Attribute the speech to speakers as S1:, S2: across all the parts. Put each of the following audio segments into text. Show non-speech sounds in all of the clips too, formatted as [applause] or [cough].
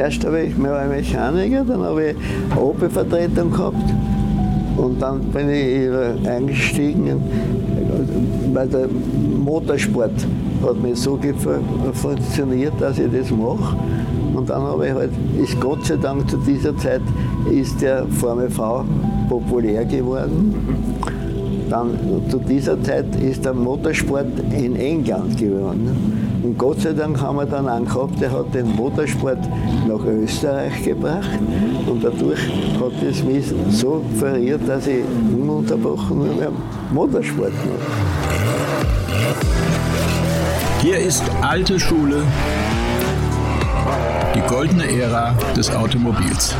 S1: Zuerst habe ich mehr Mechaniker, dann habe ich OP-Vertretung gehabt und dann bin ich eingestiegen, weil der Motorsport hat mir so funktioniert, dass ich das mache. Und dann habe ich halt, ist Gott sei Dank zu dieser Zeit, ist der Formel V populär geworden. Dann zu dieser Zeit ist der Motorsport in England geworden. Und Gott sei Dank haben wir dann einen der hat den Motorsport nach Österreich gebracht. Und dadurch hat es mich so verirrt, dass ich ununterbrochen nur mehr Motorsport mache.
S2: Hier ist alte Schule, die goldene Ära des Automobils.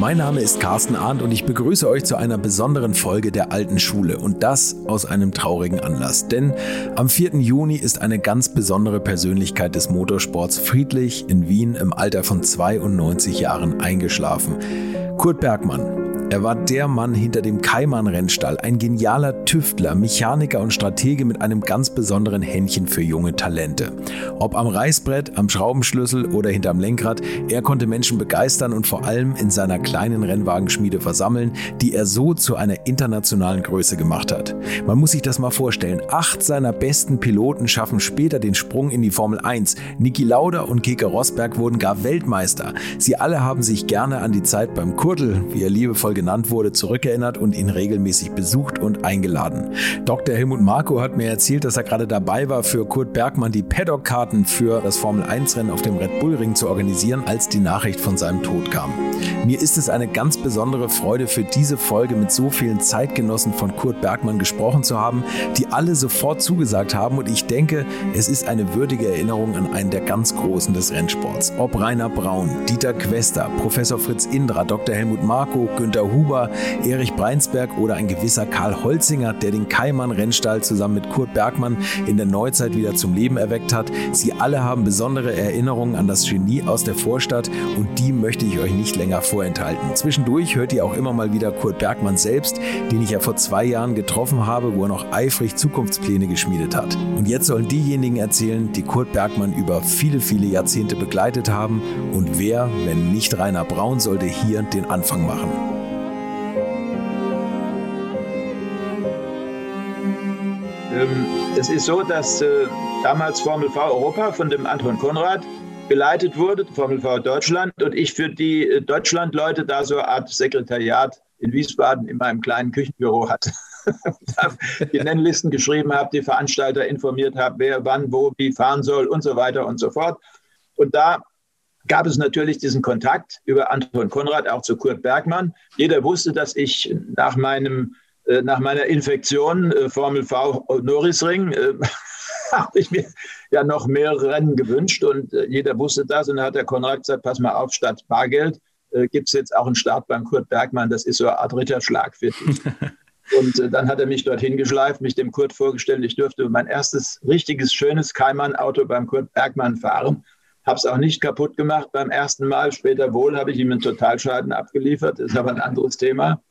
S3: Mein Name ist Carsten Arndt und ich begrüße euch zu einer besonderen Folge der alten Schule und das aus einem traurigen Anlass. Denn am 4. Juni ist eine ganz besondere Persönlichkeit des Motorsports friedlich in Wien im Alter von 92 Jahren eingeschlafen. Kurt Bergmann, er war der Mann hinter dem Kaiman-Rennstall, ein genialer Tüftler, Mechaniker und Stratege mit einem ganz besonderen Händchen für junge Talente. Ob am Reißbrett, am Schraubenschlüssel oder hinterm Lenkrad, er konnte Menschen begeistern und vor allem in seiner kleinen Rennwagenschmiede versammeln, die er so zu einer internationalen Größe gemacht hat. Man muss sich das mal vorstellen. Acht seiner besten Piloten schaffen später den Sprung in die Formel 1. Niki Lauda und Keke Rosberg wurden gar Weltmeister. Sie alle haben sich gerne an die Zeit beim Kurtel, wie er liebevoll genannt wurde, zurückerinnert und ihn regelmäßig besucht und eingeladen. Dr. Helmut Marko hat mir erzählt, dass er gerade dabei war, für Kurt Bergmann die Paddock-Karten für das Formel-1-Rennen auf dem Red Bull Ring zu organisieren, als die Nachricht von seinem Tod kam. Mir ist es eine ganz besondere Freude, für diese Folge mit so vielen Zeitgenossen von Kurt Bergmann gesprochen zu haben, die alle sofort zugesagt haben und ich denke, es ist eine würdige Erinnerung an einen der ganz Großen des Rennsports. Ob Rainer Braun, Dieter Quester, Professor Fritz Indra, Dr. Helmut Marko, Günter Huber, Erich Breinsberg oder ein gewisser Karl Holzinger, der den Kaiman-Rennstall zusammen mit Kurt Bergmann in der Neuzeit wieder zum Leben erweckt hat. Sie alle haben besondere Erinnerungen an das Genie aus der Vorstadt und die möchte ich euch nicht länger vorenthalten. Zwischendurch hört ihr auch immer mal wieder Kurt Bergmann selbst, den ich ja vor zwei Jahren getroffen habe, wo er noch eifrig Zukunftspläne geschmiedet hat. Und jetzt sollen diejenigen erzählen, die Kurt Bergmann über viele, viele Jahrzehnte begleitet haben und wer, wenn nicht Rainer Braun, sollte hier den Anfang machen.
S4: Es ist so, dass äh, damals Formel V Europa von dem Anton Konrad geleitet wurde, Formel V Deutschland, und ich für die äh, Deutschland-Leute da so eine Art Sekretariat in Wiesbaden in meinem kleinen Küchenbüro hatte. [laughs] die Nennlisten geschrieben habe, die Veranstalter informiert habe, wer wann, wo, wie fahren soll und so weiter und so fort. Und da gab es natürlich diesen Kontakt über Anton Konrad auch zu Kurt Bergmann. Jeder wusste, dass ich nach meinem nach meiner Infektion äh, Formel V Norrisring äh, [laughs] habe ich mir ja noch mehrere Rennen gewünscht und jeder wusste das. Und dann hat der Konrad gesagt, pass mal auf, statt Bargeld gibt es jetzt auch einen Start beim Kurt Bergmann. Das ist so eine Art Ritterschlag für dich. [laughs] Und äh, dann hat er mich dorthin geschleift, mich dem Kurt vorgestellt. Ich durfte mein erstes richtiges, schönes Kaimann-Auto beim Kurt Bergmann fahren. Habe es auch nicht kaputt gemacht beim ersten Mal. Später wohl habe ich ihm einen Totalschaden abgeliefert. Das ist aber ein anderes Thema.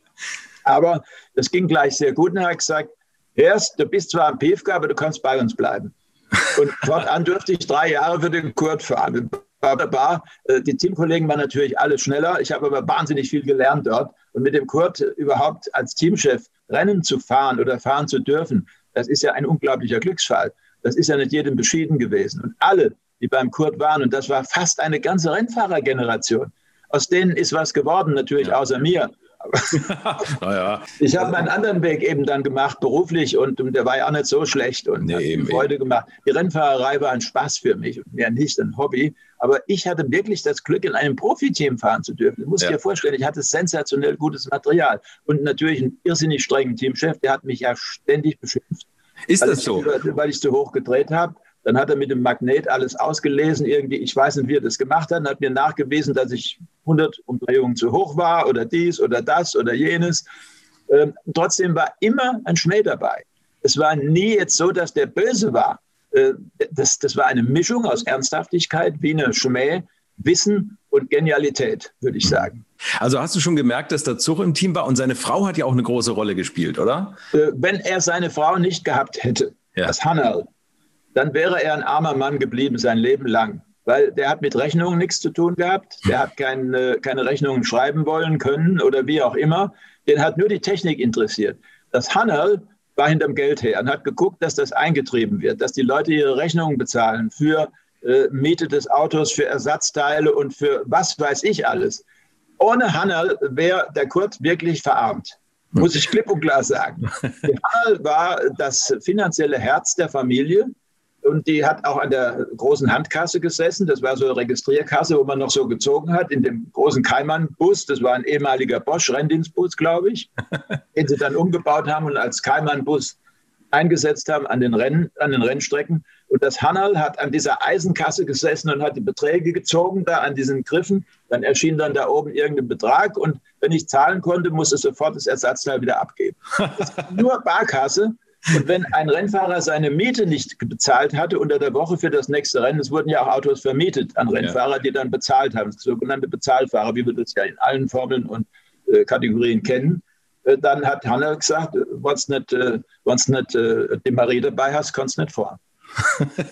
S4: Aber das ging gleich sehr gut. Und er hat gesagt, erst, du bist zwar am PFK, aber du kannst bei uns bleiben. [laughs] Und fortan durfte ich drei Jahre für den Kurt fahren. Wunderbar. Äh, die Teamkollegen waren natürlich alle schneller. Ich habe aber wahnsinnig viel gelernt dort. Und mit dem Kurt überhaupt als Teamchef Rennen zu fahren oder fahren zu dürfen, das ist ja ein unglaublicher Glücksfall. Das ist ja nicht jedem beschieden gewesen. Und alle, die beim Kurt waren, und das war fast eine ganze Rennfahrergeneration, aus denen ist was geworden, natürlich außer mir [laughs] naja. Ich habe meinen anderen Weg eben dann gemacht, beruflich, und, der war ja auch nicht so schlecht und nee, hat eben, Freude eben. gemacht. Die Rennfahrerei war ein Spaß für mich und mehr nicht ein Hobby. Aber ich hatte wirklich das Glück, in einem Profiteam fahren zu dürfen. Du musst ja. dir vorstellen, ich hatte sensationell gutes Material und natürlich einen irrsinnig strengen Teamchef, der hat mich ja ständig beschimpft.
S3: Ist das so?
S4: Ich, weil ich zu hoch gedreht habe. Dann hat er mit dem Magnet alles ausgelesen, irgendwie, ich weiß nicht, wie er das gemacht hat, und hat mir nachgewiesen, dass ich 100 Umdrehungen zu hoch war oder dies oder das oder jenes. Ähm, trotzdem war immer ein Schmäh dabei. Es war nie jetzt so, dass der böse war. Äh, das, das war eine Mischung aus Ernsthaftigkeit, wie eine Schmäh, Wissen und Genialität, würde ich sagen.
S3: Also hast du schon gemerkt, dass der Zug im Team war und seine Frau hat ja auch eine große Rolle gespielt, oder?
S4: Äh, wenn er seine Frau nicht gehabt hätte, ja. das Hannah, dann wäre er ein armer Mann geblieben sein Leben lang weil der hat mit Rechnungen nichts zu tun gehabt. Der hat keine, keine Rechnungen schreiben wollen können oder wie auch immer. Den hat nur die Technik interessiert. Das Hannerl war hinterm Geld her und hat geguckt, dass das eingetrieben wird, dass die Leute ihre Rechnungen bezahlen für äh, Miete des Autos, für Ersatzteile und für was weiß ich alles. Ohne Hannerl wäre der Kurt wirklich verarmt muss ich klipp und klar sagen. [laughs] Der Hannerl war das finanzielle Herz der Familie. Und die hat auch an der großen Handkasse gesessen. Das war so eine Registrierkasse, wo man noch so gezogen hat, in dem großen Keimann-Bus. Das war ein ehemaliger Bosch-Renndienstbus, glaube ich, [laughs] den sie dann umgebaut haben und als Keimann-Bus eingesetzt haben an den, Rennen, an den Rennstrecken. Und das Hannerl hat an dieser Eisenkasse gesessen und hat die Beträge gezogen, da an diesen Griffen. Dann erschien dann da oben irgendein Betrag. Und wenn ich zahlen konnte, musste sofort das Ersatzteil wieder abgeben. [laughs] nur Barkasse. Und wenn ein Rennfahrer seine Miete nicht bezahlt hatte unter der Woche für das nächste Rennen, es wurden ja auch Autos vermietet an Rennfahrer, die dann bezahlt haben, sogenannte Bezahlfahrer, wie wir das ja in allen Formeln und äh, Kategorien kennen, äh, dann hat Hanna gesagt, wenn du nicht, äh, nicht äh, die Marie dabei hast, kannst du nicht fahren.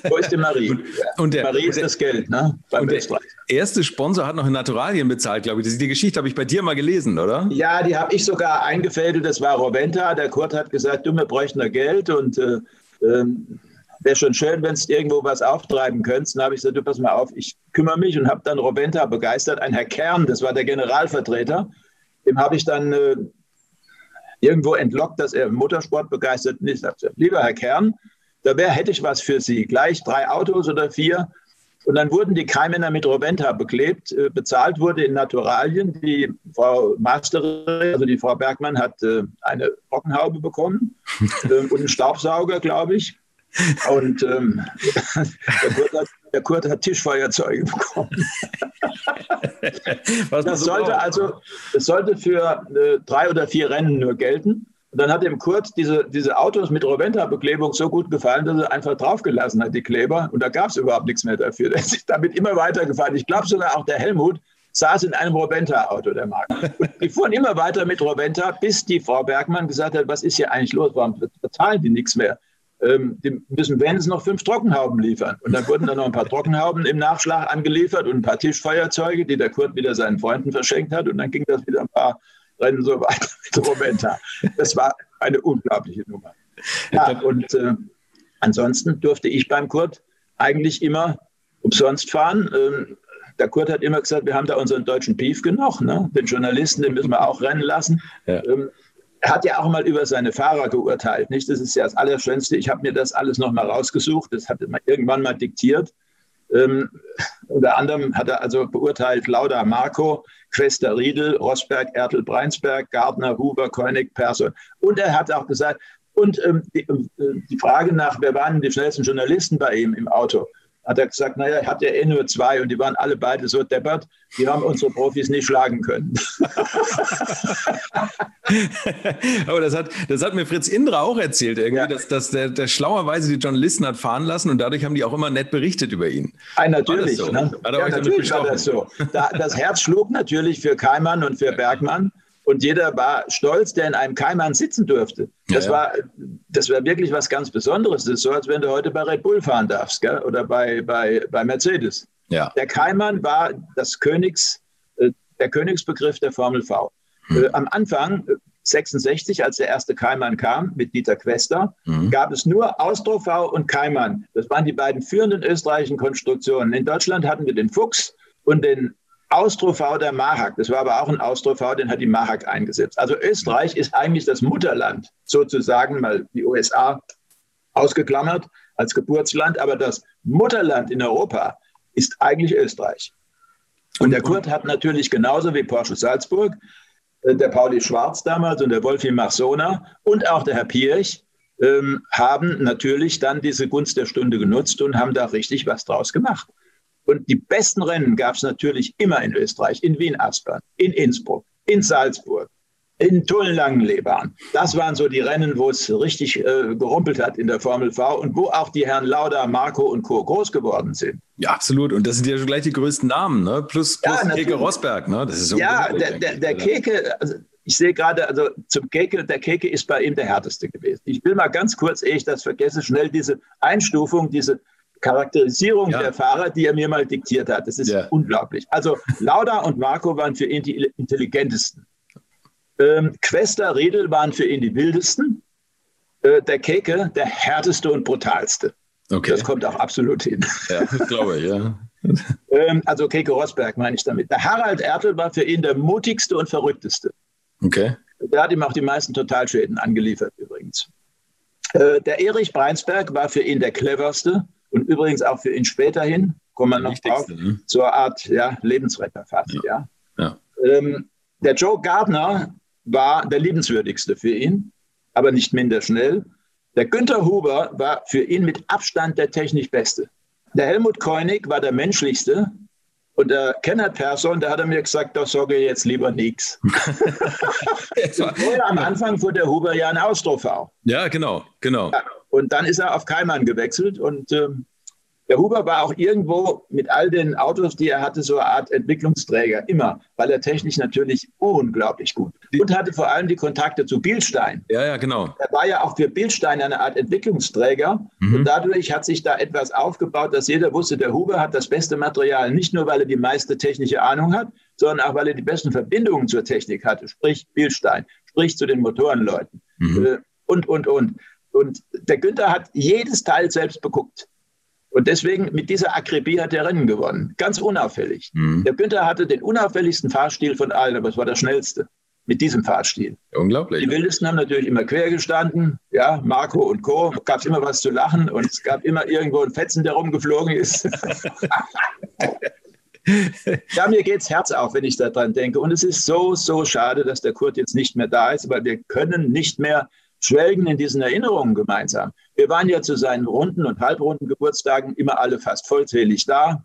S4: Wo ist die Marie?
S3: und der,
S4: Marie ist das Geld, ne?
S3: und der erste Sponsor hat noch in Naturalien bezahlt, glaube ich. Die Geschichte habe ich bei dir mal gelesen, oder?
S4: Ja, die habe ich sogar eingefädelt. Das war Roventa. Der Kurt hat gesagt, du, wir bräuchten da Geld und äh, ähm, wäre schon schön, wenn es irgendwo was auftreiben könntest. Dann habe ich gesagt, du, pass mal auf, ich kümmere mich und habe dann Roventa begeistert. Ein Herr Kern, das war der Generalvertreter, dem habe ich dann äh, irgendwo entlockt, dass er Motorsport begeistert ist. Lieber Herr Kern, da wär, hätte ich was für Sie. Gleich drei Autos oder vier. Und dann wurden die Keimänner mit Roventa beklebt. Äh, bezahlt wurde in Naturalien. Die Frau Masterin, also die Frau Bergmann, hat äh, eine Trockenhaube bekommen [laughs] äh, und einen Staubsauger, glaube ich. Und ähm, [laughs] der, Kurt hat, der, Kurt hat, Tischfeuerzeuge bekommen. das, sollte also, das sollte für äh, drei oder vier Rennen nur gelten. Und dann hat dem Kurt diese, diese Autos mit Roventa-Beklebung so gut gefallen, dass er einfach draufgelassen hat, die Kleber. Und da gab es überhaupt nichts mehr dafür. Der [laughs] ist damit immer weitergefahren. Ich glaube sogar auch der Helmut saß in einem Roventa-Auto, der Markt. Und die fuhren immer weiter mit Roventa, bis die Frau Bergmann gesagt hat, was ist hier eigentlich los? Warum bezahlen die nichts mehr? Ähm, die müssen wenigstens noch fünf Trockenhauben liefern. Und dann wurden dann noch ein paar Trockenhauben im Nachschlag angeliefert und ein paar Tischfeuerzeuge, die der Kurt wieder seinen Freunden verschenkt hat. Und dann ging das wieder ein paar Rennen so weiter [laughs] mit Romenta. Das war eine unglaubliche Nummer. Ja, und äh, ansonsten durfte ich beim Kurt eigentlich immer umsonst fahren. Ähm, der Kurt hat immer gesagt, wir haben da unseren deutschen Pief genug. Ne? Den Journalisten, den müssen wir auch rennen lassen. Ja. Ähm, er hat ja auch mal über seine Fahrer geurteilt, nicht? Das ist ja das Allerschönste. Ich habe mir das alles noch mal rausgesucht. Das hat er irgendwann mal diktiert. Ähm, unter anderem hat er also beurteilt Lauda Marco, Quester Riedel, Rosberg, Ertel, Breinsberg, Gardner, Huber, Koenig, Persson. Und er hat auch gesagt, und ähm, die, äh, die, Frage nach, wer waren die schnellsten Journalisten bei ihm im Auto? hat er gesagt, naja, er hat ja eh nur zwei und die waren alle beide so deppert, die haben unsere Profis nicht schlagen können. [laughs]
S3: Aber das hat, das hat mir Fritz Indra auch erzählt, irgendwie, ja. dass, dass der, der schlauerweise die Journalisten hat fahren lassen und dadurch haben die auch immer nett berichtet über ihn.
S4: Ein, natürlich. So? Ne? ja, natürlich war das so. Da, das Herz schlug natürlich für Keimann und für Bergmann. Und jeder war stolz, der in einem Keimann sitzen durfte. Das, ja, ja. War, das war wirklich was ganz Besonderes. Das ist so, als wenn du heute bei Red Bull fahren darfst gell? oder bei, bei, bei Mercedes. Ja. Der Keimann war das Königs, äh, der Königsbegriff der Formel V. Hm. Äh, am Anfang, 66, äh, als der erste Keimann kam mit Dieter Quester, mhm. gab es nur Austro V und Keimann. Das waren die beiden führenden österreichischen Konstruktionen. In Deutschland hatten wir den Fuchs und den Austro-V der Mahak. Das war aber auch ein Austro-V, den hat die Mahak eingesetzt. Also Österreich ist eigentlich das Mutterland, sozusagen mal die USA ausgeklammert als Geburtsland, aber das Mutterland in Europa ist eigentlich Österreich. Und der Kurt hat natürlich genauso wie Porsche Salzburg, der Pauli Schwarz damals und der Wolfi Marsona und auch der Herr Pirch ähm, haben natürlich dann diese Gunst der Stunde genutzt und haben da richtig was draus gemacht. Und die besten Rennen gab es natürlich immer in Österreich, in Wien-Aspern, in Innsbruck, in Salzburg, in Tullen-Langenlebahn. Das waren so die Rennen, wo es richtig äh, gerumpelt hat in der Formel V und wo auch die Herren Lauda, Marco und Co. groß geworden sind.
S3: Ja, absolut. Und das sind ja schon gleich die größten Namen, ne? Plus, plus ja, Keke Rosberg, ne?
S4: Das ist so ja, der, der, der Keke, also ich sehe gerade, also zum Keke, der Keke ist bei ihm der härteste gewesen. Ich will mal ganz kurz, ehe ich das vergesse, schnell diese Einstufung, diese Charakterisierung ja. der Fahrer, die er mir mal diktiert hat. Das ist ja. unglaublich. Also Lauda und Marco waren für ihn die intelligentesten. Ähm, Quester, Riedel waren für ihn die wildesten. Äh, der Keke, der härteste und brutalste. Okay. Das kommt auch absolut hin.
S3: Ja, glaube ich, ja. [laughs]
S4: ähm, also Keke Rosberg meine ich damit. Der Harald Ertel war für ihn der mutigste und verrückteste.
S3: Okay.
S4: Der hat ihm auch die meisten Totalschäden angeliefert übrigens. Äh, der Erich Breinsberg war für ihn der cleverste und übrigens auch für ihn späterhin, kommen wir noch drauf, ne? zur Art ja, Lebensretter fast. Ja. ja. Ähm, der Joe Gardner war der liebenswürdigste für ihn, aber nicht minder schnell. Der Günther Huber war für ihn mit Abstand der technisch Beste. Der Helmut Koenig war der menschlichste und der Kenneth Persson, der hat er mir gesagt, da sage ich jetzt lieber nichts. [laughs] am Anfang fuhr der Huber ja ein Ausdruck auch.
S3: Ja, genau, genau. Ja,
S4: und dann ist er auf Keimann gewechselt und ähm, der Huber war auch irgendwo mit all den Autos, die er hatte, so eine Art Entwicklungsträger, immer, weil er technisch natürlich unglaublich gut und hatte vor allem die Kontakte zu Bildstein.
S3: Ja, ja, genau.
S4: Er war ja auch für Bildstein eine Art Entwicklungsträger mhm. und dadurch hat sich da etwas aufgebaut, dass jeder wusste, der Huber hat das beste Material, nicht nur, weil er die meiste technische Ahnung hat, sondern auch, weil er die besten Verbindungen zur Technik hatte, sprich Bildstein, sprich zu den Motorenleuten mhm. Äh, und, und, und. Und der Günther hat jedes Teil selbst beguckt. Und deswegen mit dieser Akribie hat er Rennen gewonnen. Ganz unauffällig. Mhm. Der Günther hatte den unauffälligsten Fahrstil von allen, aber es war der schnellste mit diesem Fahrstil.
S3: Unglaublich.
S4: Die Wildesten haben natürlich immer quer gestanden. Ja, Marco und Co. Gab es immer was zu lachen und es gab immer irgendwo ein Fetzen, der rumgeflogen ist. [laughs] ja, mir geht's Herz auf, wenn ich daran denke. Und es ist so, so schade, dass der Kurt jetzt nicht mehr da ist, weil wir können nicht mehr schwelgen in diesen Erinnerungen gemeinsam. Wir waren ja zu seinen runden und halbrunden Geburtstagen immer alle fast vollzählig da.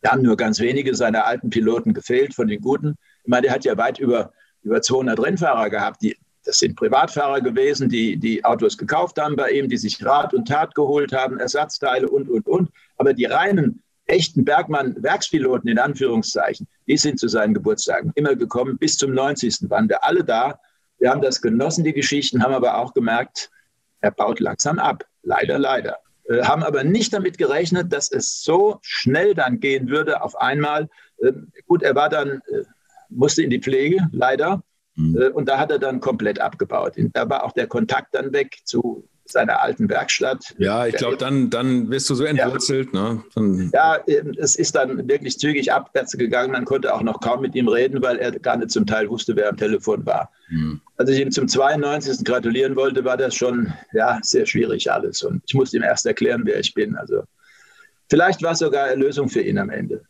S4: Da haben nur ganz wenige seiner alten Piloten gefehlt von den guten. Ich meine, der hat ja weit über, über 200 Rennfahrer gehabt. Die, das sind Privatfahrer gewesen, die die Autos gekauft haben bei ihm, die sich Rat und Tat geholt haben, Ersatzteile und, und, und. Aber die reinen, echten Bergmann-Werkspiloten in Anführungszeichen, die sind zu seinen Geburtstagen immer gekommen. Bis zum 90. waren wir alle da wir haben das genossen, die Geschichten, haben aber auch gemerkt, er baut langsam ab. Leider, leider. Äh, haben aber nicht damit gerechnet, dass es so schnell dann gehen würde auf einmal. Äh, gut, er war dann, äh, musste in die Pflege, leider. Mhm. Äh, und da hat er dann komplett abgebaut. Da war auch der Kontakt dann weg zu seiner alten Werkstatt.
S3: Ja, ich glaube, dann, dann wirst du so entwurzelt. Ja. Ne?
S4: Dann, ja, ähm, es ist dann wirklich zügig abwärts gegangen. Man konnte auch noch kaum mit ihm reden, weil er gar nicht zum Teil wusste, wer am Telefon war. Mhm. Als ich ihm zum 92. gratulieren wollte, war das schon ja, sehr schwierig alles. Und ich musste ihm erst erklären, wer ich bin. Also vielleicht war es sogar Erlösung für ihn am Ende.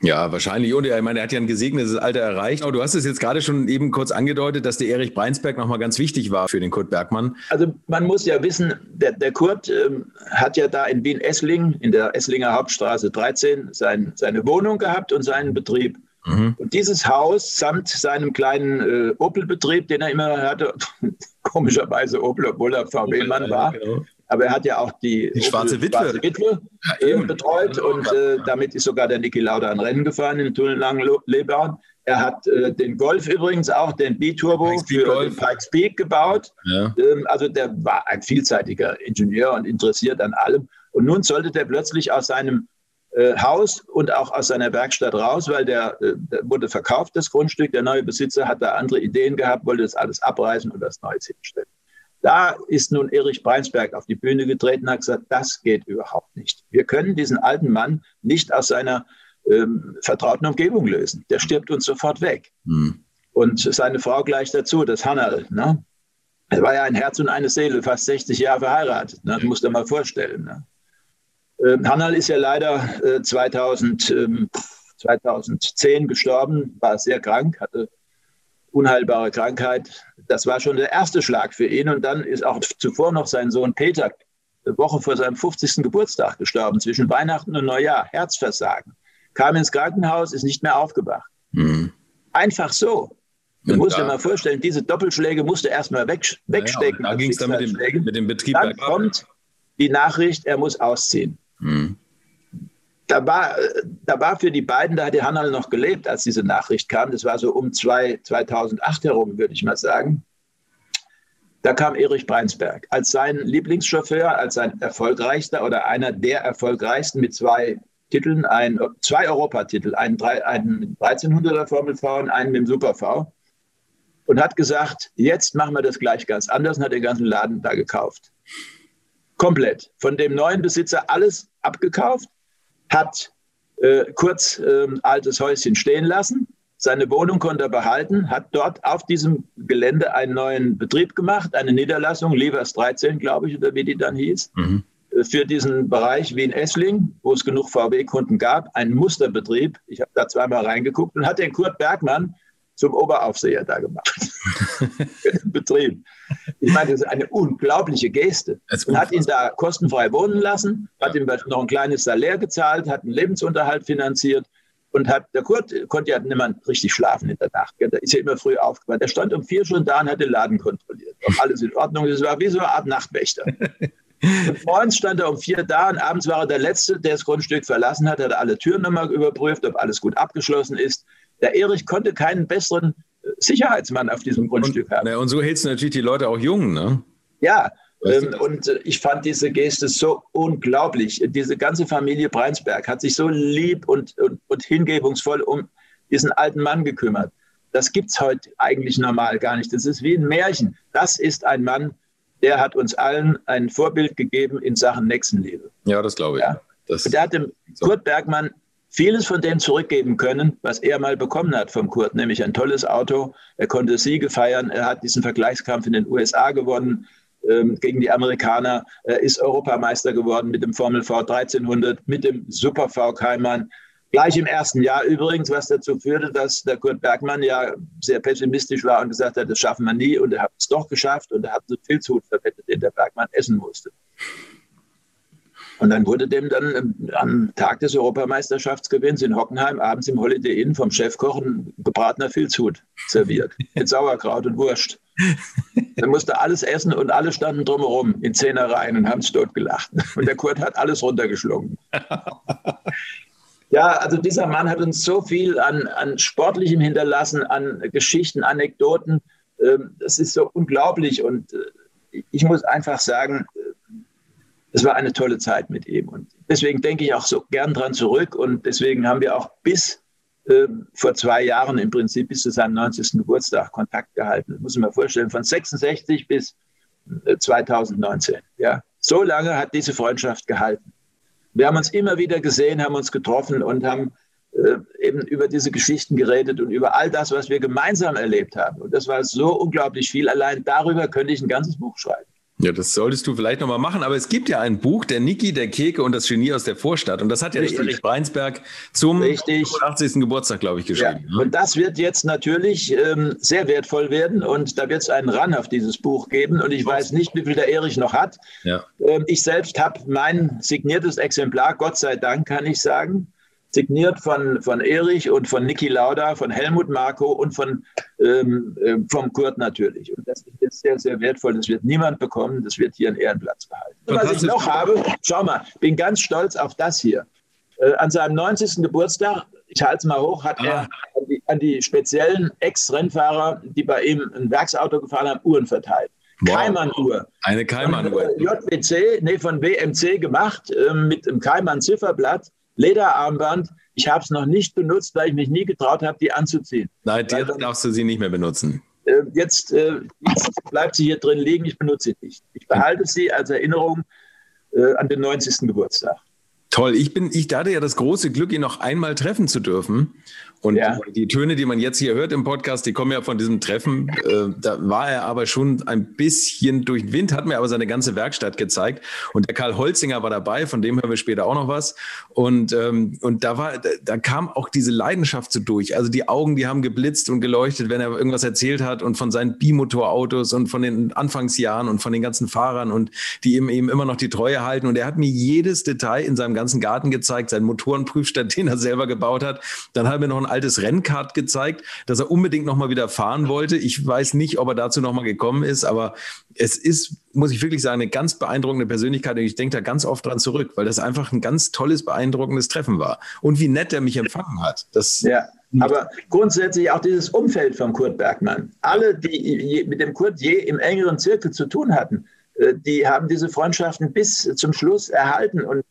S3: Ja, wahrscheinlich. Und ich meine, er hat ja ein gesegnetes Alter erreicht. Aber du hast es jetzt gerade schon eben kurz angedeutet, dass der Erich Breinsberg nochmal ganz wichtig war für den Kurt Bergmann.
S4: Also man muss ja wissen, der, der Kurt ähm, hat ja da in Wien-Essling, in der Esslinger Hauptstraße 13, sein, seine Wohnung gehabt und seinen Betrieb. Mhm. Und dieses Haus samt seinem kleinen äh, Opel-Betrieb, den er immer hatte, [laughs] komischerweise Opel, obwohl er VW-Mann war, genau. Aber er hat ja auch die,
S3: die schwarze Witwe, schwarze
S4: Witwe ja, betreut und äh, damit ist sogar der Niki Lauda ein Rennen gefahren in Tunnellangen-Lebahn. Er hat äh, den Golf übrigens auch, den B-Turbo für Golf. den Pikes Peak gebaut. Ja. Ähm, also der war ein vielseitiger Ingenieur und interessiert an allem. Und nun sollte der plötzlich aus seinem Haus und auch aus seiner Werkstatt raus, weil der, äh, der, wurde verkauft, das Grundstück. Der neue Besitzer hat da andere Ideen gehabt, wollte das alles abreißen und das Neues hinstellen. Da ist nun Erich Breinsberg auf die Bühne getreten und hat gesagt, das geht überhaupt nicht. Wir können diesen alten Mann nicht aus seiner ähm, vertrauten Umgebung lösen. Der stirbt uns sofort weg. Mhm. Und seine Frau gleich dazu, das Hannal. Ne? Er war ja ein Herz und eine Seele, fast 60 Jahre verheiratet. Ne? Das musst du dir mal vorstellen. Ne? Ähm, Hannal ist ja leider äh, 2000, ähm, 2010 gestorben, war sehr krank, hatte unheilbare Krankheit. Das war schon der erste Schlag für ihn. Und dann ist auch zuvor noch sein Sohn Peter eine Woche vor seinem 50. Geburtstag gestorben, zwischen Weihnachten und Neujahr, Herzversagen. Kam ins Krankenhaus, ist nicht mehr aufgewacht. Mhm. Einfach so. Du musst dir mal vorstellen, diese Doppelschläge musst du erstmal weg, wegstecken.
S3: Ja, da ging es dann mit dem, mit dem Betrieb
S4: Dann kommt die Nachricht, er muss ausziehen. Mhm da war, da war für die beiden, da hat die Hannah noch gelebt, als diese Nachricht kam. Das war so um zwei, 2008 herum, würde ich mal sagen. Da kam Erich Breinsberg als sein Lieblingschauffeur, als sein erfolgreichster oder einer der erfolgreichsten mit zwei Titeln, ein, zwei Europatitel, einen, einen 1300er Formel V und einen mit dem Super V. Und hat gesagt, jetzt machen wir das gleich ganz anders und hat den ganzen Laden da gekauft. Komplett. Von dem neuen Besitzer alles abgekauft, hat äh, kurz äh, altes Häuschen stehen lassen, seine Wohnung konnte er behalten, hat dort auf diesem Gelände einen neuen Betrieb gemacht, eine Niederlassung, Levers 13, glaube ich, oder wie die dann hieß, mhm. für diesen Bereich Wien-Essling, wo es genug VW-Kunden gab, einen Musterbetrieb. Ich habe da zweimal reingeguckt und hat den Kurt Bergmann zum Oberaufseher da gemacht. [laughs] Betrieb. Ich meine, das ist eine unglaubliche Geste. Und hat ihn da kostenfrei wohnen lassen, hat ihm noch ein kleines Salär gezahlt, hat einen Lebensunterhalt finanziert und hat, der Kurt konnte ja niemand richtig schlafen in der Nacht. Der ist ja immer früh aufgewacht. Der stand um vier schon da und hat den Laden kontrolliert. Ob alles in Ordnung ist. Es war wie so eine Art Nachtwächter. [laughs] Und morgens stand er um vier da und abends war er der Letzte, der das Grundstück verlassen hat, hat alle Türen nochmal überprüft, ob alles gut abgeschlossen ist. Der Erich konnte keinen besseren äh, Sicherheitsmann auf diesem Grundstück
S3: und,
S4: haben.
S3: und so hältst du natürlich die Leute auch jung, ne?
S4: Ja, ähm, und äh, ich fand diese Geste so unglaublich. Diese ganze Familie Breinsberg hat sich so lieb und, und, und hingebungsvoll um diesen alten Mann gekümmert. Das gibt es heute eigentlich normal gar nicht. Das ist wie ein Märchen. Das ist ein Mann, der hat uns allen ein Vorbild gegeben in Sachen Nächstenliebe.
S3: Ja, das glaube ich. Ja?
S4: Das der hat dem so. Kurt Bergmann vieles von dem zurückgeben können, was er mal bekommen hat vom Kurt, nämlich ein tolles Auto. Er konnte Siege feiern. Er hat diesen Vergleichskampf in den USA gewonnen ähm, gegen die Amerikaner, äh, ist Europameister geworden mit dem Formel V 1300, mit dem Super V Keimann. Gleich im ersten Jahr übrigens, was dazu führte, dass der Kurt Bergmann ja sehr pessimistisch war und gesagt hat, das schaffen wir nie und er hat es doch geschafft und er hat einen Filzhut verwettet, den der Bergmann essen musste. Und dann wurde dem dann ähm, am Tag des Europameisterschaftsgewinns in Hockenheim abends im Holiday Inn vom Chefkoch ein gebratener Filzhut serviert mit [laughs] Sauerkraut und Wurst. Dann musste alles essen und alle standen drumherum in Zehnereien und haben es dort gelacht. Und der Kurt hat alles runtergeschlungen. Ja, also dieser Mann hat uns so viel an, an Sportlichem hinterlassen, an Geschichten, Anekdoten. Ähm, das ist so unglaublich. Und äh, ich muss einfach sagen, es war eine tolle Zeit mit ihm. Und deswegen denke ich auch so gern dran zurück. Und deswegen haben wir auch bis äh, vor zwei Jahren im Prinzip bis zu seinem 90. Geburtstag Kontakt gehalten. Das muss man mir vorstellen, von 66 bis äh, 2019. Ja. So lange hat diese Freundschaft gehalten. Wir haben uns immer wieder gesehen, haben uns getroffen und haben äh, eben über diese Geschichten geredet und über all das, was wir gemeinsam erlebt haben. Und das war so unglaublich viel. Allein darüber könnte ich ein ganzes Buch schreiben.
S3: Ja, das solltest du vielleicht nochmal machen. Aber es gibt ja ein Buch, der Niki, der Keke und das Genie aus der Vorstadt. Und das hat ja Richtig. Erich Breinsberg zum Richtig. 80. Geburtstag, glaube ich, geschrieben.
S4: Ja. Ne? Und das wird jetzt natürlich ähm, sehr wertvoll werden. Und da wird es einen Run auf dieses Buch geben. Und ich weiß nicht, wie viel der Erich noch hat. Ja. Ähm, ich selbst habe mein signiertes Exemplar, Gott sei Dank, kann ich sagen signiert von, von Erich und von Niki Lauda, von Helmut Marko und von, ähm, äh, vom Kurt natürlich. Und das ist sehr, sehr wertvoll. Das wird niemand bekommen. Das wird hier einen Ehrenplatz behalten. Und was ich noch habe, schau mal, bin ganz stolz auf das hier. Äh, an seinem 90. Geburtstag, ich halte es mal hoch, hat ah. er an die, an die speziellen Ex-Rennfahrer, die bei ihm ein Werksauto gefahren haben, Uhren verteilt. Wow. Keimann-Uhr.
S3: Eine Keimann-Uhr.
S4: JWC, nee, von WMC gemacht, äh, mit einem Keimann-Zifferblatt. Lederarmband. Ich habe es noch nicht benutzt, weil ich mich nie getraut habe, die anzuziehen.
S3: Nein, dir darfst du sie nicht mehr benutzen.
S4: Äh, jetzt, äh, jetzt, bleibt sie hier drin liegen, ich benutze sie nicht. Ich behalte sie als Erinnerung äh, an den 90. Geburtstag.
S3: Toll, ich bin, ich hatte ja das große Glück, ihn noch einmal treffen zu dürfen. Und ja. die Töne, die man jetzt hier hört im Podcast, die kommen ja von diesem Treffen. Äh, da war er aber schon ein bisschen durch den Wind, hat mir aber seine ganze Werkstatt gezeigt. Und der Karl Holzinger war dabei, von dem hören wir später auch noch was. Und, ähm, und da war, da, da kam auch diese Leidenschaft so durch. Also die Augen, die haben geblitzt und geleuchtet, wenn er irgendwas erzählt hat und von seinen Bimotorautos und von den Anfangsjahren und von den ganzen Fahrern und die ihm eben immer noch die Treue halten. Und er hat mir jedes Detail in seinem ganzen Garten gezeigt, seinen Motorenprüfstand, [laughs] den er selber gebaut hat. Dann hat er mir noch ein altes Rennkart gezeigt, das er unbedingt noch mal wieder fahren wollte. Ich weiß nicht, ob er dazu noch mal gekommen ist, aber es ist, muss ich wirklich sagen, eine ganz beeindruckende Persönlichkeit und ich denke da ganz oft dran zurück, weil das einfach ein ganz tolles, beeindruckendes Treffen war. Und wie nett er mich empfangen hat. Das,
S4: ja. Aber grundsätzlich auch dieses Umfeld von Kurt Bergmann. Alle, die mit dem Kurt je im engeren Zirkel zu tun hatten, äh, die haben diese Freundschaften bis zum Schluss erhalten. Und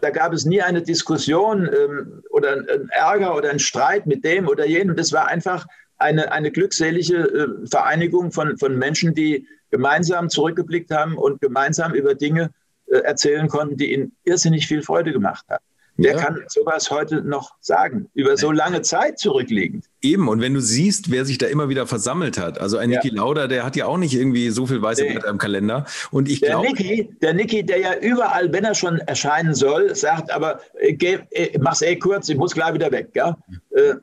S4: da gab es nie eine Diskussion ähm, oder ein Ärger oder ein Streit mit dem oder jenem. Das war einfach eine, eine glückselige äh, Vereinigung von, von Menschen, die gemeinsam zurückgeblickt haben und gemeinsam über Dinge äh, erzählen konnten, die ihnen irrsinnig viel Freude gemacht haben. Wer ja. kann sowas heute noch sagen, über so lange Zeit zurückliegend?
S3: Eben, und wenn du siehst, wer sich da immer wieder versammelt hat, also ein ja. Niki Lauda, der hat ja auch nicht irgendwie so viel weiße nee. Blätter im Kalender. Und ich
S4: der Niki, der Niki, der ja überall, wenn er schon erscheinen soll, sagt, aber äh, geh, äh, mach's eh kurz, ich muss gleich wieder weg. Ja? Äh,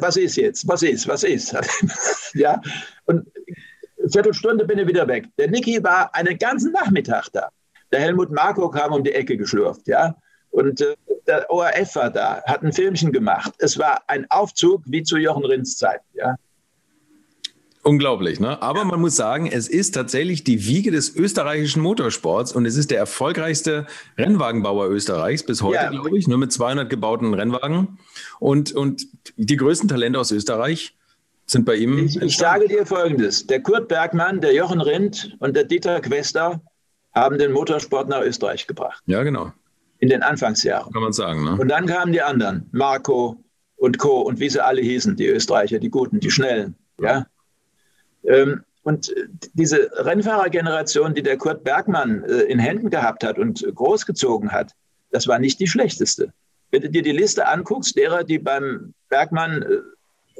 S4: was ist jetzt? Was ist? Was ist? [laughs] ja, und eine Viertelstunde bin ich wieder weg. Der Niki war einen ganzen Nachmittag da. Der Helmut Marko kam um die Ecke geschlurft, ja. Und äh, der ORF war da, hat ein Filmchen gemacht. Es war ein Aufzug wie zu Jochen Rinds Zeit. Ja.
S3: Unglaublich, ne? Aber man muss sagen, es ist tatsächlich die Wiege des österreichischen Motorsports und es ist der erfolgreichste Rennwagenbauer Österreichs bis heute, ja. glaube ich, nur mit 200 gebauten Rennwagen. Und, und die größten Talente aus Österreich sind bei ihm.
S4: Ich, ich sage dir Folgendes: Der Kurt Bergmann, der Jochen Rindt und der Dieter Quester haben den Motorsport nach Österreich gebracht.
S3: Ja, genau
S4: in den Anfangsjahren.
S3: Kann man sagen. Ne?
S4: Und dann kamen die anderen, Marco und Co. und wie sie alle hießen, die Österreicher, die Guten, die Schnellen. Ja? Ähm, und diese Rennfahrergeneration, die der Kurt Bergmann äh, in Händen gehabt hat und großgezogen hat, das war nicht die schlechteste. Wenn du dir die Liste anguckst, derer, die beim Bergmann äh,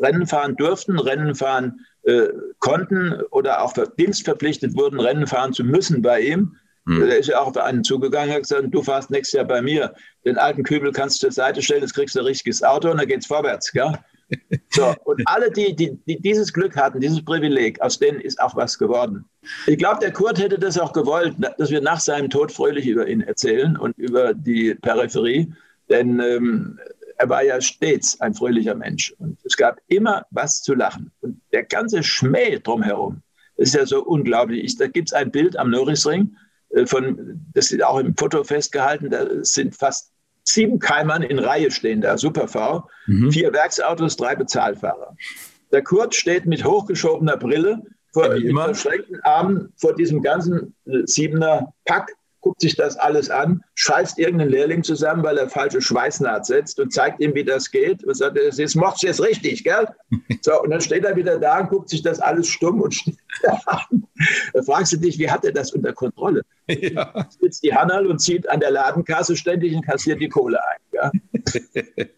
S4: Rennen fahren durften, Rennen fahren äh, konnten oder auch dienstverpflichtet wurden, Rennen fahren zu müssen bei ihm, hm. Der ist ja auch auf einen zugegangen und hat gesagt, du fährst nächstes Jahr bei mir. Den alten Kübel kannst du zur Seite stellen, jetzt kriegst du ein richtiges Auto und dann geht's vorwärts. Gell? [laughs] So, und alle, die, die, die dieses Glück hatten, dieses Privileg, aus denen ist auch was geworden. Ich glaube, der Kurt hätte das auch gewollt, dass wir nach seinem Tod fröhlich über ihn erzählen und über die Peripherie, denn ähm, er war ja stets ein fröhlicher Mensch und es gab immer was zu lachen. Und der ganze Schmäh drumherum, ist ja so unglaublich. da gibt es ein Bild am Norrisring, von, das ist auch im Foto festgehalten, da sind fast sieben Keimern in Reihe stehen da, Super V, mhm. vier Werksautos, drei Bezahlfahrer. Der Kurt steht mit hochgeschobener Brille vor ja, verschränkten Armen vor diesem ganzen äh, Siebener Pack guckt sich das alles an, scheißt irgendeinen Lehrling zusammen, weil er falsche Schweißnaht setzt und zeigt ihm, wie das geht und sagt, das macht jetzt richtig, gell? [laughs] So, und dann steht er wieder da und guckt sich das alles stumm und [laughs] an. Da fragst du dich, wie hat er das unter Kontrolle? Ja. Sitzt die Hannal und zieht an der Ladenkasse ständig und kassiert die Kohle ein. Gell?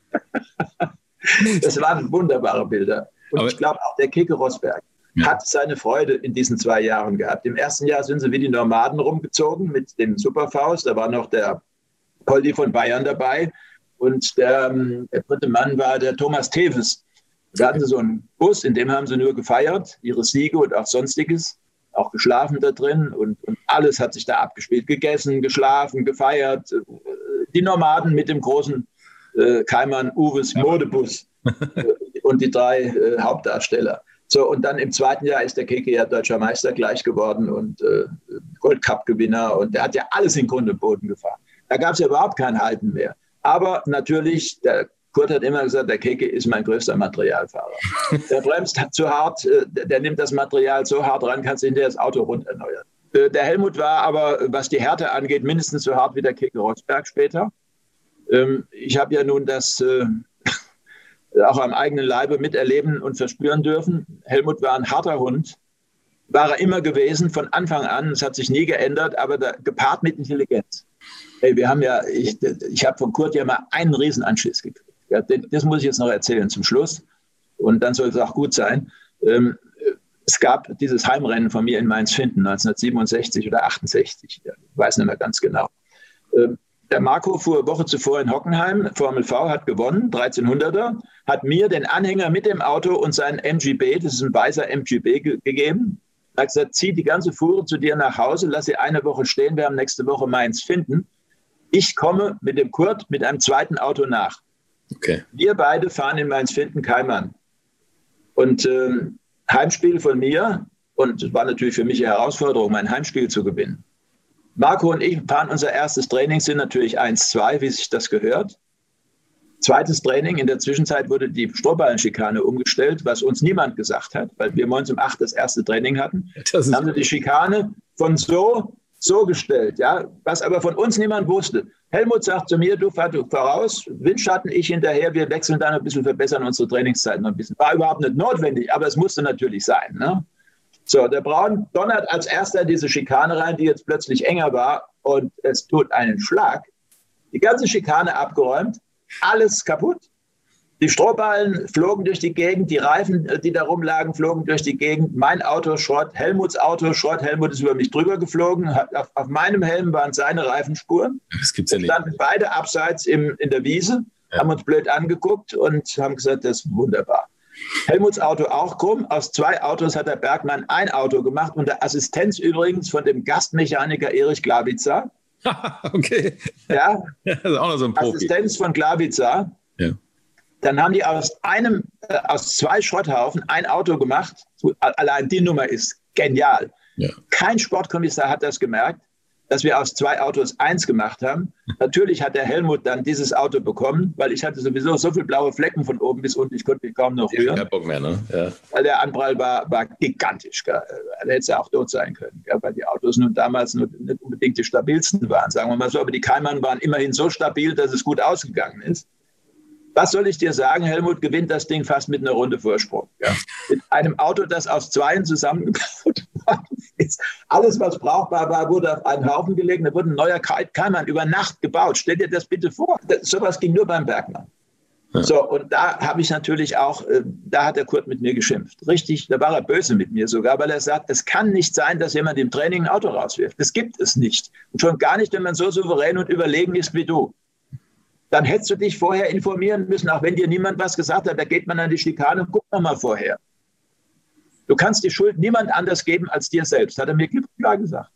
S4: [laughs] das waren wunderbare Bilder. Und Aber ich glaube auch der Keke Rosberg ja. hat seine Freude in diesen zwei Jahren gehabt. Im ersten Jahr sind sie wie die Nomaden rumgezogen mit dem Superfaust. Da war noch der Poldi von Bayern dabei. Und der, ähm, der dritte Mann war der Thomas Teves. Da hatten sie so einen Bus, in dem haben sie nur gefeiert, ihre Siege und auch sonstiges, auch geschlafen da drin und, und alles hat sich da abgespielt. Gegessen, geschlafen, gefeiert. Die Nomaden mit dem großen äh, Keimann Uwes Modebus [laughs] und die drei äh, Hauptdarsteller. So, und dann im zweiten Jahr ist der Keke ja deutscher Meister gleich geworden und äh, Goldcup-Gewinner und der hat ja alles in Grund und Boden gefahren. Da gab es ja überhaupt kein Halten mehr. Aber natürlich, der Kurt hat immer gesagt, der Keke ist mein größter Materialfahrer. [laughs] Der bremst zu hart, äh, der nimmt das Material so hart ran, kannst hinterher das Auto rund erneuern. Äh, der Helmut war aber, was die Härte angeht, mindestens so hart wie der Keke Rosberg später. Ähm, ich habe ja nun das äh, auch am eigenen Leibe miterleben und verspüren dürfen. Helmut war ein harter Hund, war er immer gewesen von Anfang an. Es hat sich nie geändert, aber da, gepaart mit Intelligenz. Hey, wir haben ja, ich, ich habe von Kurt ja mal einen Riesenanschluss gekriegt. Ja, das muss ich jetzt noch erzählen zum Schluss. Und dann soll es auch gut sein. Ähm, es gab dieses Heimrennen von mir in Mainz-Finden 1967 oder 68. Ich weiß nicht mehr ganz genau. Ähm, der Marco fuhr eine Woche zuvor in Hockenheim, Formel V, hat gewonnen, 1300er, hat mir den Anhänger mit dem Auto und sein MGB, das ist ein weißer MGB, ge gegeben. Er hat gesagt, zieh die ganze Fuhre zu dir nach Hause, lass sie eine Woche stehen, wir haben nächste Woche Mainz finden. Ich komme mit dem Kurt mit einem zweiten Auto nach. Okay. Wir beide fahren in Mainz finden Keimann. Und äh, Heimspiel von mir, und es war natürlich für mich eine Herausforderung, mein Heimspiel zu gewinnen. Marco und ich fahren unser erstes Training, sind natürlich 1-2, wie sich das gehört. Zweites Training, in der Zwischenzeit wurde die Strohballenschikane umgestellt, was uns niemand gesagt hat, weil wir morgens um acht das erste Training hatten. Dann haben sie die Schikane von so, so gestellt, ja, was aber von uns niemand wusste. Helmut sagt zu mir, du fahr du voraus, Windschatten, ich hinterher, wir wechseln dann ein bisschen, verbessern unsere Trainingszeiten ein bisschen. War überhaupt nicht notwendig, aber es musste natürlich sein. Ne? So, der Braun donnert als erster diese Schikane rein, die jetzt plötzlich enger war und es tut einen Schlag. Die ganze Schikane abgeräumt, alles kaputt. Die Strohballen flogen durch die Gegend, die Reifen, äh, die da rumlagen, flogen durch die Gegend. Mein Auto Schrott, Helmuts Auto Schrott. Helmut ist über mich drüber geflogen. Auf, auf meinem Helm waren seine Reifenspuren.
S3: Das gibt's ja nicht.
S4: Wir standen beide abseits im, in der Wiese, ja. haben uns blöd angeguckt und haben gesagt, das ist wunderbar. Helmuts Auto auch krumm. Aus zwei Autos hat der Bergmann ein Auto gemacht, unter Assistenz übrigens von dem Gastmechaniker Erich Glawitzer. [laughs]
S3: okay.
S4: Ja. [laughs] Das ist auch noch so ein Profi. Assistenz von Glawitzer. Ja. Dann haben die aus einem, äh, aus zwei Schrotthaufen ein Auto gemacht. Allein die Nummer ist genial. Ja. Kein Sportkommissar hat das gemerkt dass wir aus zwei Autos eins gemacht haben. Natürlich hat der Helmut dann dieses Auto bekommen, weil ich hatte sowieso so viele blaue Flecken von oben bis unten, ich konnte mich kaum noch rühren. Bock mehr, ne? ja. Weil der Anprall war, war gigantisch. Gell? Da hätte es ja auch tot sein können, gell? weil die Autos nun damals nur nicht unbedingt die stabilsten waren, sagen wir mal so. Aber die Keimann waren immerhin so stabil, dass es gut ausgegangen ist. Was soll ich dir sagen? Helmut gewinnt das Ding fast mit einer Runde Vorsprung. Ja. Mit einem Auto, das aus Zweien zusammengebaut [laughs] ist. Alles, was brauchbar war, wurde auf einen Haufen gelegt. Da wurde ein neuer Keimann über Nacht gebaut. Stell dir das bitte vor. Das, sowas ging nur beim Bergmann. Ja. So, und da habe ich natürlich auch, äh, da hat der Kurt mit mir geschimpft. Richtig, da war er böse mit mir sogar, weil er sagt, es kann nicht sein, dass jemand im Training ein Auto rauswirft. Das gibt es nicht. Und schon gar nicht, wenn man so souverän und überlegen ist wie du dann hättest du dich vorher informieren müssen, auch wenn dir niemand was gesagt hat. Da geht man an die Schikane und guckt nochmal vorher. Du kannst die Schuld niemand anders geben als dir selbst, hat er mir klipp klar gesagt.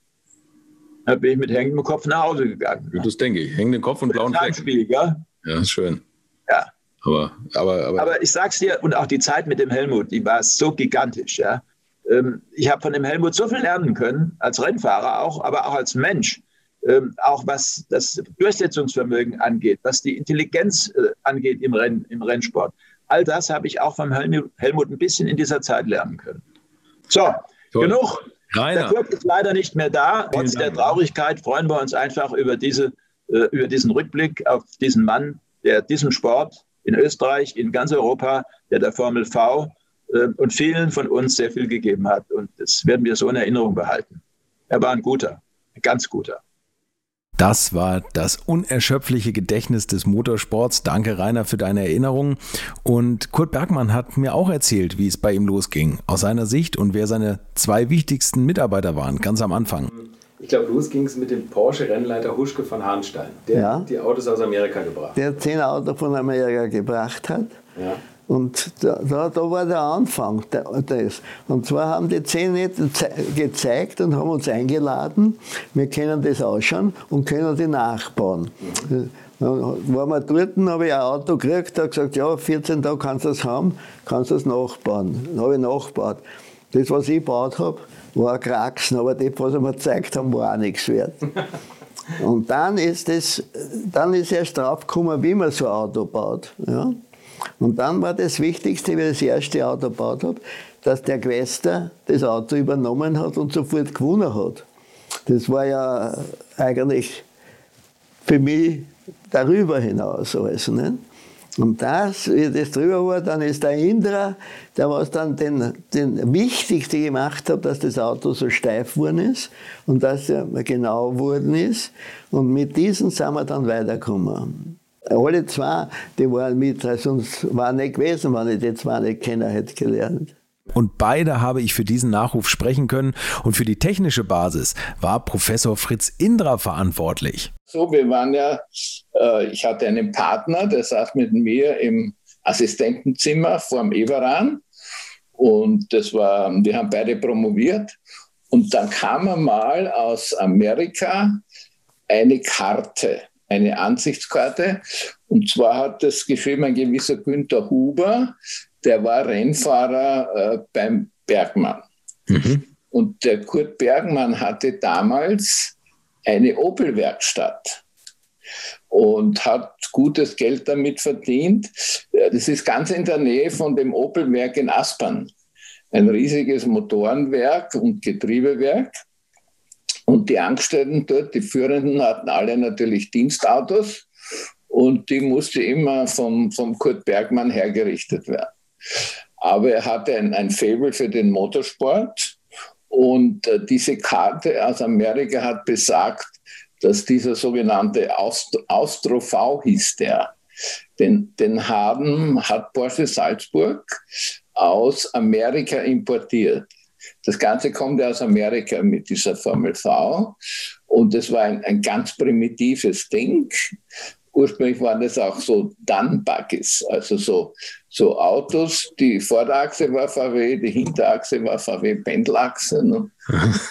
S4: Da bin ich mit hängendem Kopf nach Hause gegangen.
S3: Das denke ich. Hängenden Kopf und blauen Fleck.
S4: Ja,
S3: ist schön.
S4: Ja.
S3: Aber, aber, aber,
S4: aber ich sag's dir, und auch die Zeit mit dem Helmut, die war so gigantisch. Ja? Ähm, ich habe von dem Helmut so viel lernen können, als Rennfahrer auch, aber auch als Mensch ähm, auch was das Durchsetzungsvermögen angeht, was die Intelligenz äh, angeht im, Renn, im Rennsport. All das habe ich auch vom Helmut, ein bisschen in dieser Zeit lernen können. So, Toll. genug. Rainer. Der Kurt ist leider nicht mehr da. Trotz der Traurigkeit freuen wir uns einfach über, diese, äh, über diesen Rückblick auf diesen Mann, der diesem Sport in Österreich, in ganz Europa, der der Formel V äh, und vielen von uns sehr viel gegeben hat. Und das werden wir so in Erinnerung behalten. Er war ein guter, ein ganz guter.
S3: Das war das unerschöpfliche Gedächtnis des Motorsports. Danke, Rainer, für deine Erinnerungen. Und Kurt Bergmann hat mir auch erzählt, wie es bei ihm losging, aus seiner Sicht und wer seine zwei wichtigsten Mitarbeiter waren, ganz am Anfang.
S5: Ich glaube, los ging es mit dem Porsche-Rennleiter Huschke von Hahnstein, der ja. die Autos aus Amerika gebracht hat.
S1: Der zehn Autos von Amerika gebracht hat. Ja. Und da, da, da, war der Anfang des. Und zwar haben die zehn gezeigt und haben uns eingeladen. Wir können das ausschauen und können die nachbauen. Mhm. Dann waren wir dort, habe ich ein Auto gekriegt, habe gesagt, ja, 14 Tage kannst du das haben, kannst du das nachbauen. Dann habe ich nachgebaut. Das, was ich gebaut habe, war ein Kraxen, aber das, was sie mir gezeigt haben, war auch nichts wert. [laughs] Und dann ist, das, dann ist erst draufgekommen, wie man so ein Auto baut. Ja? Und dann war das Wichtigste, wie ich das erste Auto gebaut habe, dass der Quester das Auto übernommen hat und sofort gewonnen hat. Das war ja eigentlich für mich darüber hinaus alles. Nicht? Und das, wie das drüber war, dann ist der Indra, der was dann den, den Wichtigste gemacht hat, dass das Auto so steif geworden ist und dass er genau geworden ist. Und mit diesen sind wir dann weitergekommen. Alle zwei, die waren mit, sonst war nicht gewesen, wenn ich die zwei nicht kennen hätte gelernt.
S3: Und beide habe ich für diesen Nachruf sprechen können. Und für die technische Basis war Professor Fritz Indra verantwortlich.
S6: So, wir waren ja, äh, ich hatte einen Partner, der saß mit mir im Assistentenzimmer vorm Everan. Und das war, wir haben beide promoviert. Und dann kam mal aus Amerika eine Karte eine Ansichtskarte. Und zwar hat das geschrieben ein gewisser Günther Huber, der war Rennfahrer äh, beim Bergmann. Mhm. Und der Kurt Bergmann hatte damals eine Opel-Werkstatt und hat gutes Geld damit verdient. Das ist ganz in der Nähe von dem Opel-Werk in Aspern. Ein riesiges Motorenwerk und Getriebewerk. Und die Angestellten dort, die Führenden, hatten alle natürlich Dienstautos und die musste immer vom, vom Kurt Bergmann hergerichtet werden. Aber er hatte ein, ein Faible für den Motorsport und äh, diese Karte aus Amerika hat besagt, dass dieser sogenannte Austro, Austro V hieß der. Den, den haben, hat Porsche Salzburg aus Amerika importiert. Das Ganze kommt ja aus Amerika mit dieser Formel V. Und das war ein, ein ganz primitives Ding. Ursprünglich waren das auch so Dunbuggies, also so, so Autos. Die Vorderachse war VW, die Hinterachse war VW Pendelachse. [laughs] Ne?